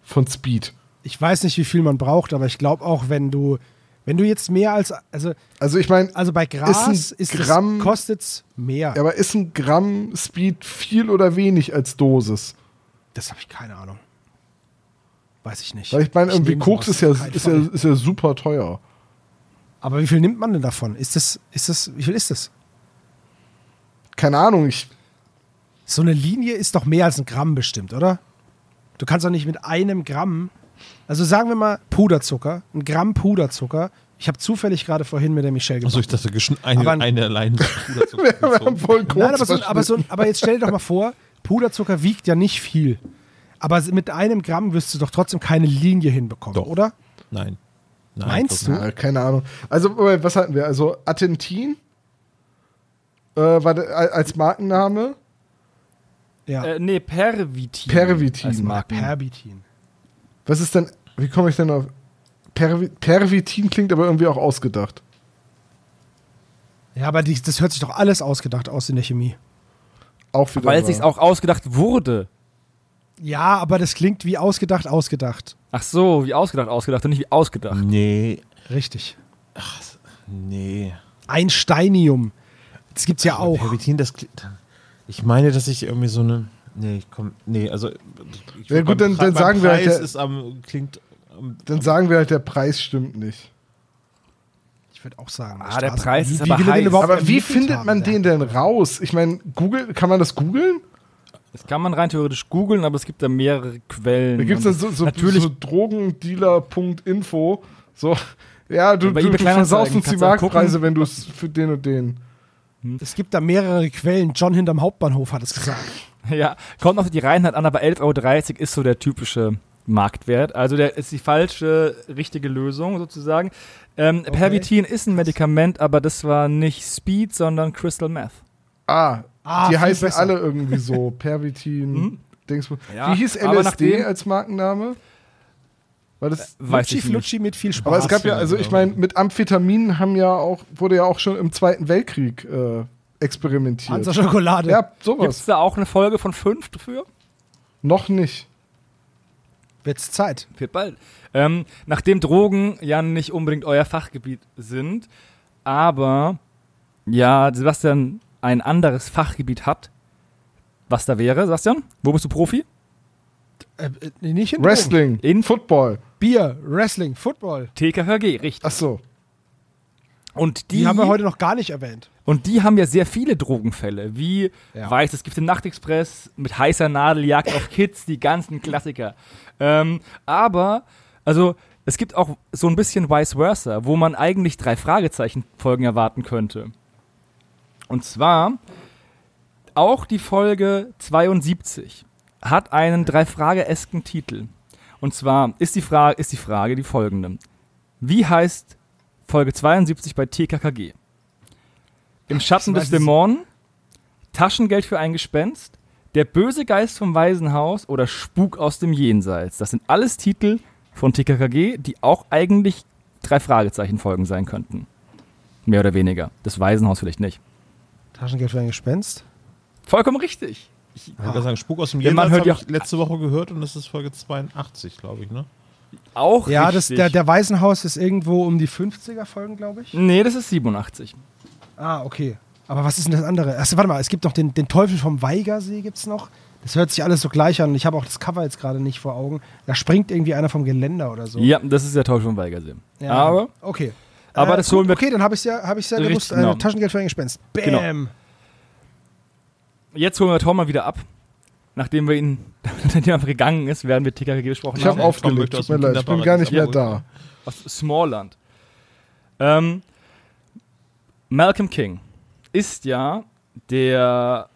von Speed? Ich weiß nicht, wie viel man braucht, aber ich glaube auch, wenn du, wenn du jetzt mehr als, also, Also ich meine, also bei Gras Ist ein Gramm- es, kostet's mehr. aber ist ein Gramm Speed viel oder wenig als Dosis? Das habe ich keine Ahnung. Weiß ich nicht. Weil ich meine, irgendwie Koks ist ja, ist, ja, ist ja super teuer. Aber wie viel nimmt man denn davon? Ist das, ist das, wie viel ist das? Keine Ahnung, ich, So eine Linie ist doch mehr als ein Gramm bestimmt, oder? Du kannst doch nicht mit einem Gramm, also sagen wir mal Puderzucker, ein Gramm Puderzucker. Ich habe zufällig gerade vorhin mit der Michelle Achso, gemacht. ich dachte, geschn- eine, Aber- eine allein <laughs> Puderzucker wir haben voll Koks Nein, aber, so, aber, so, aber jetzt stell dir doch mal vor, Puderzucker wiegt ja nicht viel. Aber mit einem Gramm wirst du doch trotzdem keine Linie hinbekommen, Doch. oder? Nein. Nein. Meinst du? Ja, keine Ahnung. Also, was hatten wir? Also, Attentin äh, war als Markenname. Ja. Äh, nee, Pervitin. Pervitin. als Marken. Perbitin. Was ist denn, wie komme ich denn auf. Pervi Pervitin klingt aber irgendwie auch ausgedacht. Ja, aber die, das hört sich doch alles ausgedacht aus in der Chemie. Auch wieder. Weil es sich auch ausgedacht wurde. Ja, aber das klingt wie ausgedacht, ausgedacht. Ach so, wie ausgedacht, ausgedacht und nicht wie ausgedacht. Nee. Richtig. Nee. Einsteinium. Das gibt's ja auch. Pervitin, das klingt. Ich meine, dass ich irgendwie so eine. Nee, ich komm. Nee, also. Ich, Ja, gut, dann- dann sagen beim wir halt, Preis der- ist am. Klingt. Am, Dann sagen wir halt, der Preis stimmt nicht. Ich würde auch sagen. Ah, der Preis Wie- ist wie aber er heiß. Aber wie findet haben, man den denn raus? Ich meine, Google, kann man das googeln? Das kann man rein theoretisch googeln, aber es gibt da mehrere Quellen. Da gibt es dann so, so, natürlich so Drogendealer.info. So, ja, du, Bei du, du versaust uns die Marktpreise, wenn du es für den und den. Es gibt da mehrere Quellen. John hinterm Hauptbahnhof hat es gesagt. <laughs> Ja, kommt auf die Reinheit an, aber 11,30 Euro ist so der typische Marktwert. Also der ist die falsche, richtige Lösung sozusagen. Ähm, Pervitin ist ein Medikament, aber das war nicht Speed, sondern Crystal Meth. Ah, Ah, die heißen besser. alle irgendwie so. <laughs> Pervitin, Dingsbum. Ja, Wie hieß LSD als Markenname? War das. Flutschi, ich nicht. Flutschi mit viel Spaß. Aber es gab ja, also ich meine, mit Amphetamin haben ja auch, wurde ja auch schon im Zweiten Weltkrieg äh, experimentiert. Hansa Schokolade. Ja, Gibt es sowas. da auch eine Folge von fünf dafür? Noch nicht. Wird's Zeit. Wird bald. Ähm, nachdem Drogen ja nicht unbedingt euer Fachgebiet sind, aber ja, Sebastian ein anderes Fachgebiet hat, was da wäre, Sebastian? Wo bist du Profi? Äh, äh, nicht in Drogen. Wrestling, In- Football. Bier, Wrestling, Football. TKKG, richtig. Ach so. Und die, Die, haben wir heute noch gar nicht erwähnt. Und die haben ja sehr viele Drogenfälle, wie Ja. Weißes Gift im Nachtexpress, mit heißer Nadel, Jagd auf Kids, die ganzen Klassiker. Ähm, aber, also, es gibt auch so ein bisschen vice versa, wo man eigentlich drei Fragezeichen-Folgen erwarten könnte. Und zwar, auch die Folge 72 hat einen drei Frage-esken Titel. Und zwar ist die, Frage, ist die Frage die folgende. Wie heißt Folge 72 bei TKKG? Im Schatten des. Dämonen, Taschengeld für ein Gespenst, Der böse Geist vom Waisenhaus oder Spuk aus dem Jenseits. Das sind alles Titel von TKKG, die auch eigentlich drei Fragezeichen Folgen sein könnten. Mehr oder weniger. Das Waisenhaus vielleicht nicht. Taschengeld für ein Gespenst. Vollkommen richtig. Ich würde sagen, Spuk aus dem Jenseits hört habe ich letzte Woche gehört und das ist Folge 82, glaube ich, ne? Auch Ja, richtig. das, der, der Waisenhaus ist irgendwo um die 50er-Folgen, glaube ich. Nee, das ist 87. Ah, okay. Aber was ist denn das andere? Achso, warte mal, es gibt noch den, den Teufel vom Weigersee, gibt's noch. Das hört sich alles so gleich an. Ich habe auch das Cover jetzt gerade nicht vor Augen. Da springt irgendwie einer vom Geländer oder so. Ja, das ist der Teufel vom Weigersee. Ja, Aber Okay. Aber das holen wir- Okay, dann habe ich ja, hab ich's ja gewusst. Äh, Taschengeld für ein Gespenst. Bam. Genau. jetzt holen wir Tom mal wieder ab. Nachdem wir ihn, <laughs> nachdem er einfach gegangen ist, während wir TKKG besprochen Ich habe haben. Tom aufgelegt, möchte aus tut mir leid, ich bin gar nicht mehr da. aus Smallland. Ähm, Malcolm King ist ja der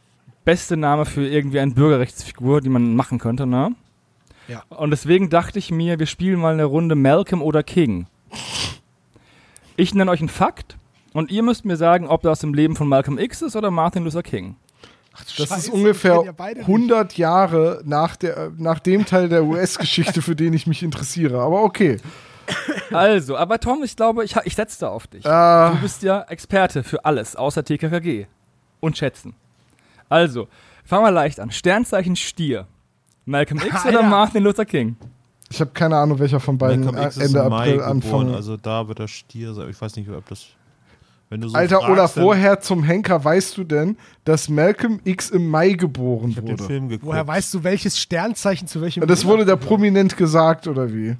beste Name für irgendwie eine Bürgerrechtsfigur, die man machen könnte, ne? Ja. Und deswegen dachte ich mir, wir spielen mal eine Runde Malcolm oder King. Ich nenne euch einen Fakt und ihr müsst mir sagen, ob das aus dem Leben von Malcolm X ist oder Martin Luther King. Das Scheiße, ist ungefähr ja beide nicht. 100 Jahre nach, der, nach dem Teil der US-Geschichte, für den ich mich interessiere. Aber okay. Also, aber Tom, ich glaube, ich, ich setze da auf dich. Äh, Du bist ja Experte für alles, außer TKKG. Und Schätzen. Also, fangen wir leicht an. Sternzeichen Stier. Malcolm X <laughs> oder Alter. Martin Luther King? ich habe keine Ahnung, welcher von beiden Malcolm X äh, Ende April geboren, anfangen. also da wird er Stier sein. Ich weiß nicht, ob das. Wenn du so Alter, fragst, dann- woher zum Henker weißt du denn, dass Malcolm X im Mai geboren Ich habe den wurde? Film geguckt. Woher weißt du, welches Sternzeichen zu welchem Das wurde da Monat prominent gesagt, oder wie?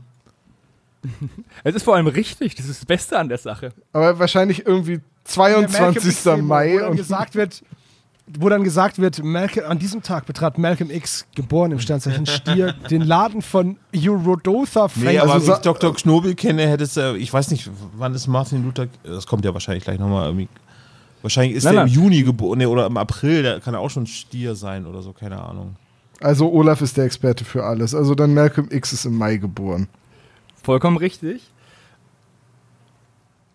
<laughs> Es ist vor allem richtig, das ist das Beste an der Sache. Aber wahrscheinlich irgendwie In der Malcolm 22. X-Demo, Mai und gesagt wird, wo dann gesagt wird, Malcolm, an diesem Tag betrat Malcolm X, geboren im Sternzeichen Stier, <laughs> den Laden von Eurodotha Nee, Frank. aber Also wie ich Dr. Knobel kenne, hätte es, äh, ich weiß nicht, wann ist Martin Luther, das kommt ja wahrscheinlich gleich nochmal irgendwie. Wahrscheinlich ist Nein, nein. im Juni geboren, nee, oder im April, der kann ja auch schon Stier sein oder so, keine Ahnung. Also Olaf ist der Experte für alles. Also dann Malcolm X ist im Mai geboren. Vollkommen richtig.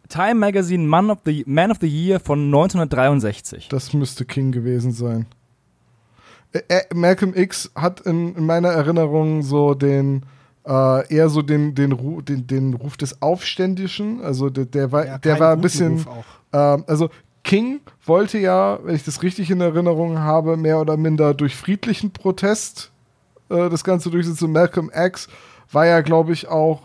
Time Magazine Man of the, Man of the Year von 1963. Das müsste King gewesen sein. Ä äh, Malcolm X hat in, in meiner Erinnerung so den äh, eher so den, den, Ru den, den Ruf des Aufständischen. Also der, der war, Ja, der war ein bisschen. Ähm, also King wollte ja, wenn ich das richtig in Erinnerung habe, mehr oder minder durch friedlichen Protest äh, das Ganze durchsetzen. Malcolm X war ja, glaube ich, auch.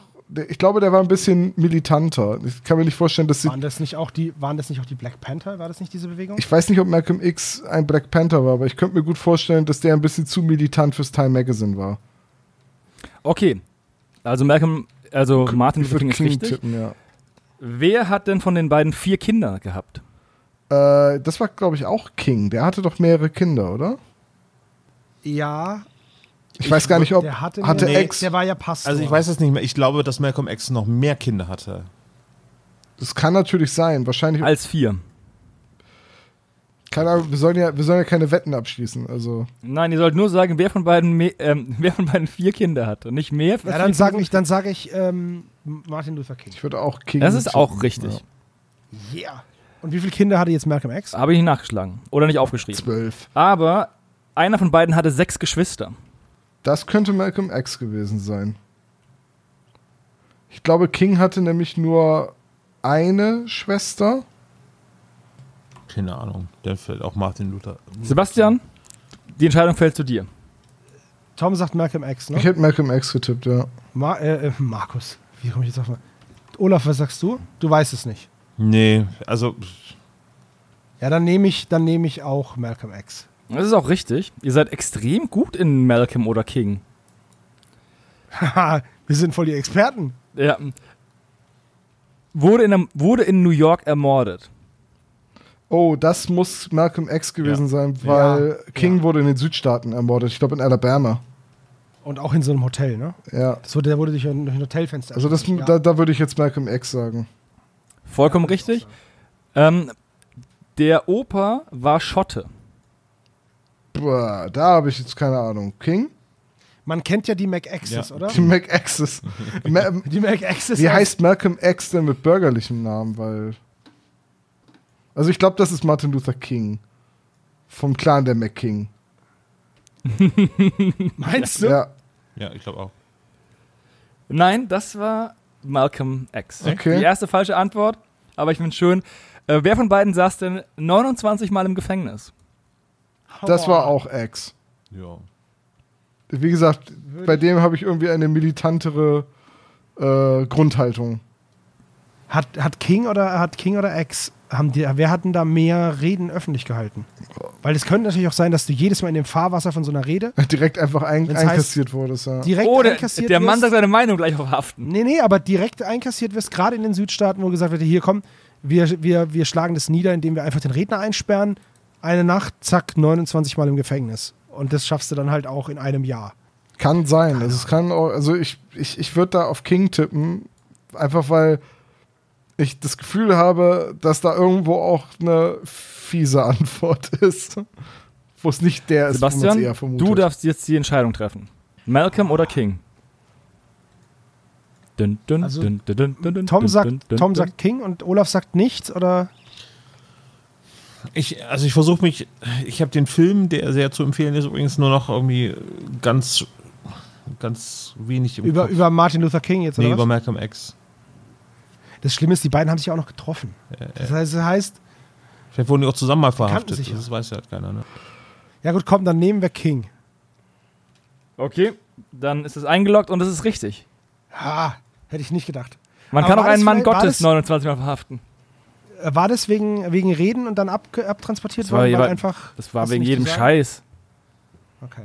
Ich glaube, der war ein bisschen militanter. Ich kann mir nicht vorstellen, dass sie. Waren das nicht auch die, waren das nicht auch die Black Panther? War das nicht diese Bewegung? Ich weiß nicht, ob Malcolm X ein Black Panther war, aber ich könnte mir gut vorstellen, dass der ein bisschen zu militant fürs Time Magazine war. Okay. Also Malcolm, also Martin Ich Luther King ist richtig. tippen, ja. Wer hat denn von den beiden vier Kinder gehabt? Äh, das war, glaube ich, auch King. Der hatte doch mehrere Kinder, oder? ja, Ich, weiß gar nicht, ob der hatte, hatte nee, X. Der war ja Pastor. Also ich weiß es nicht mehr. Ich glaube, dass Malcolm X noch mehr Kinder hatte. Das kann natürlich sein. Wahrscheinlich. Als vier. Keine Ahnung, wir sollen ja, wir sollen ja keine Wetten abschließen. Also Nein, ihr sollt nur sagen, wer von beiden, ähm, <laughs> wer von beiden vier Kinder hat und nicht mehr. Ja, dann sage ich, dann sag ich ähm, Martin Luther King. ich würde auch King. Das ist tippen. auch richtig. Yeah. Und wie viele Kinder hatte jetzt Malcolm X? Habe ich nicht nachgeschlagen oder nicht Ja. aufgeschrieben. Zwölf. Aber einer von beiden hatte sechs Geschwister. Das könnte Malcolm X gewesen sein. Ich glaube, King hatte nämlich nur eine Schwester. Keine Ahnung. Der fällt auch Martin Luther. Sebastian, die Entscheidung fällt zu dir. Tom sagt Malcolm X, ne? Ich hätte Malcolm X getippt, ja. Ma äh, äh, Markus, wie komme ich jetzt auf Olaf, was sagst du? Du weißt es nicht. Nee, also Ja, dann nehme ich, dann nehme ich auch Malcolm X. Das ist auch richtig. Ihr seid extrem gut in Malcolm oder King. Haha, wir sind voll die Experten. Ja. Wurde in, einem- wurde in New York ermordet. Oh, das muss Malcolm X gewesen sein, weil Ja, King ja. wurde in den Südstaaten ermordet. Ich glaube in Alabama. Und auch in so einem Hotel, ne? Ja. Das wurde, der wurde durch ein, durch ein Hotelfenster. Also das, ja. da, da würde ich jetzt Malcolm X sagen. Vollkommen richtig. Ähm, der Opa war Schotte. Boah, da habe ich jetzt keine Ahnung. King? Man kennt ja die MacAxes, Ja. oder? Die MacXs. <laughs> Ma Die MacAxes. Wie heißt Malcolm X denn mit bürgerlichem Namen? Weil. Also ich glaube, das ist Martin Luther King. Vom Clan der McKing. <laughs> Meinst du? Ja, ja, ich glaube auch. Nein, das war Malcolm X. Okay. Die erste falsche Antwort, aber ich finde schön. Äh, wer von beiden saß denn 29 Mal im Gefängnis? Das war auch X. Ja. Wie gesagt, bei dem habe ich irgendwie eine militantere äh, Grundhaltung. Hat, hat King oder hat King oder X, haben die, wer hat denn da mehr Reden öffentlich gehalten? Weil es könnte natürlich auch sein, dass du jedes Mal in dem Fahrwasser von so einer Rede <laughs> Direkt einfach ein, einkassiert wurdest. Ja. direkt oh, der, einkassiert der Mann wirst. sagt seine Meinung gleich verhaften. Nee, nee, aber direkt einkassiert wirst, gerade in den Südstaaten, wo gesagt wird, hier komm, wir, wir, wir schlagen das nieder, indem wir einfach den Redner einsperren. Eine Nacht, zack, 29 Mal im Gefängnis. Und das schaffst du dann halt auch in einem Jahr. Kann sein. Also, es kann auch, also ich, ich, ich würde da auf King tippen, einfach weil ich das Gefühl habe, dass da irgendwo auch eine fiese <laughs> Antwort ist. Wo es nicht der ist, Sebastian, eher vermutet. du darfst jetzt die Entscheidung treffen. Malcolm oder King? Dun, dun, Also, dun, Tom sagt, Tom sagt King und Olaf sagt nichts oder Ich, also ich versuche mich, ich habe den Film, der sehr zu empfehlen ist, übrigens nur noch irgendwie ganz, ganz wenig im über, Kopf. über Martin Luther King jetzt nee, oder über was? Malcolm X. Das Schlimme ist, die beiden haben sich auch noch getroffen. Das heißt, das heißt, Vielleicht wurden die auch zusammen mal verhaftet. sich ja. Das weiß ja halt keiner, ne? ja gut, komm, dann nehmen wir King. Okay, dann ist es eingeloggt und es ist richtig. Ha, hätte ich nicht gedacht. Man Aber kann auch einen Mann Gottes das- 29 Mal verhaften. Äh, War das wegen, wegen Reden und dann ab, abtransportiert Das war worden? Weil war- einfach, Das war wegen jedem gesagt? Scheiß. okay.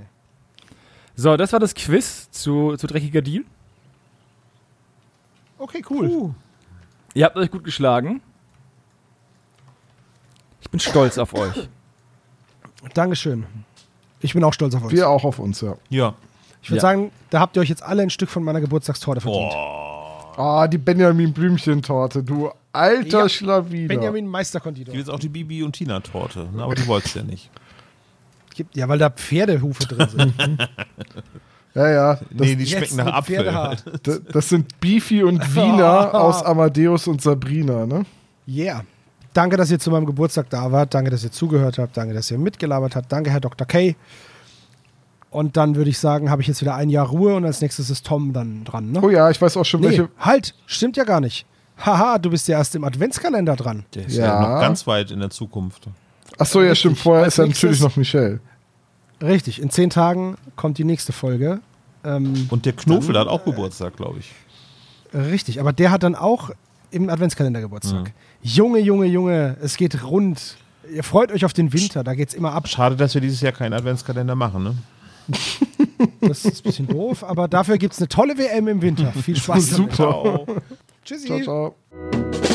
So, das war das Quiz zu, zu Dreckiger Deal. Okay, cool. Ihr habt euch gut geschlagen. Ich bin stolz auf euch. Dankeschön. Ich bin auch stolz auf uns. Wir auch auf uns, ja. Ja. ich würde Ja. sagen, da habt ihr euch jetzt alle ein Stück von meiner Geburtstagstorte verdient. Ah, die Benjamin Blümchen-Torte, du alter Ja, Schlawiner. Benjamin Meisterkonditor. Gibt jetzt auch die Bibi und Tina Torte, ne? aber die wolltest du ja nicht. Gibt- Ja, weil da Pferdehufe drin sind. <laughs> Ja, ja. Das, nee, die schmecken nach Apfel. Das, das sind Beefy und Wiener <laughs> aus Amadeus und Sabrina, ne? Yeah. Danke, dass ihr zu meinem Geburtstag da wart. Danke, dass ihr zugehört habt. Danke, dass ihr mitgelabert habt. Danke, Herr Dr. K. Und dann würde ich sagen, habe ich jetzt wieder ein Jahr Ruhe und als nächstes ist Tom dann dran. Ne? Oh ja, ich weiß auch schon, nee, welche. halt, stimmt ja gar nicht. Haha, du bist ja erst im Adventskalender dran. Der ist Ja. ja. noch ganz weit in der Zukunft. Achso, ja, stimmt. Richtig. Vorher Als ist ja natürlich noch Michelle. Richtig, in zehn Tagen kommt die nächste Folge. Ähm, Und der Knofel hat auch Geburtstag, glaube ich. richtig, aber der hat dann auch im Adventskalender Geburtstag. Junge, Junge, Junge, es geht rund. Ihr freut euch auf den Winter, da geht's immer ab. Schade, dass wir dieses Jahr keinen Adventskalender machen, ne? <laughs> Das ist ein bisschen doof, aber dafür gibt's eine tolle WM im Winter. Viel <laughs> Spaß damit. Super. Tschüssi. Ciao, ciao.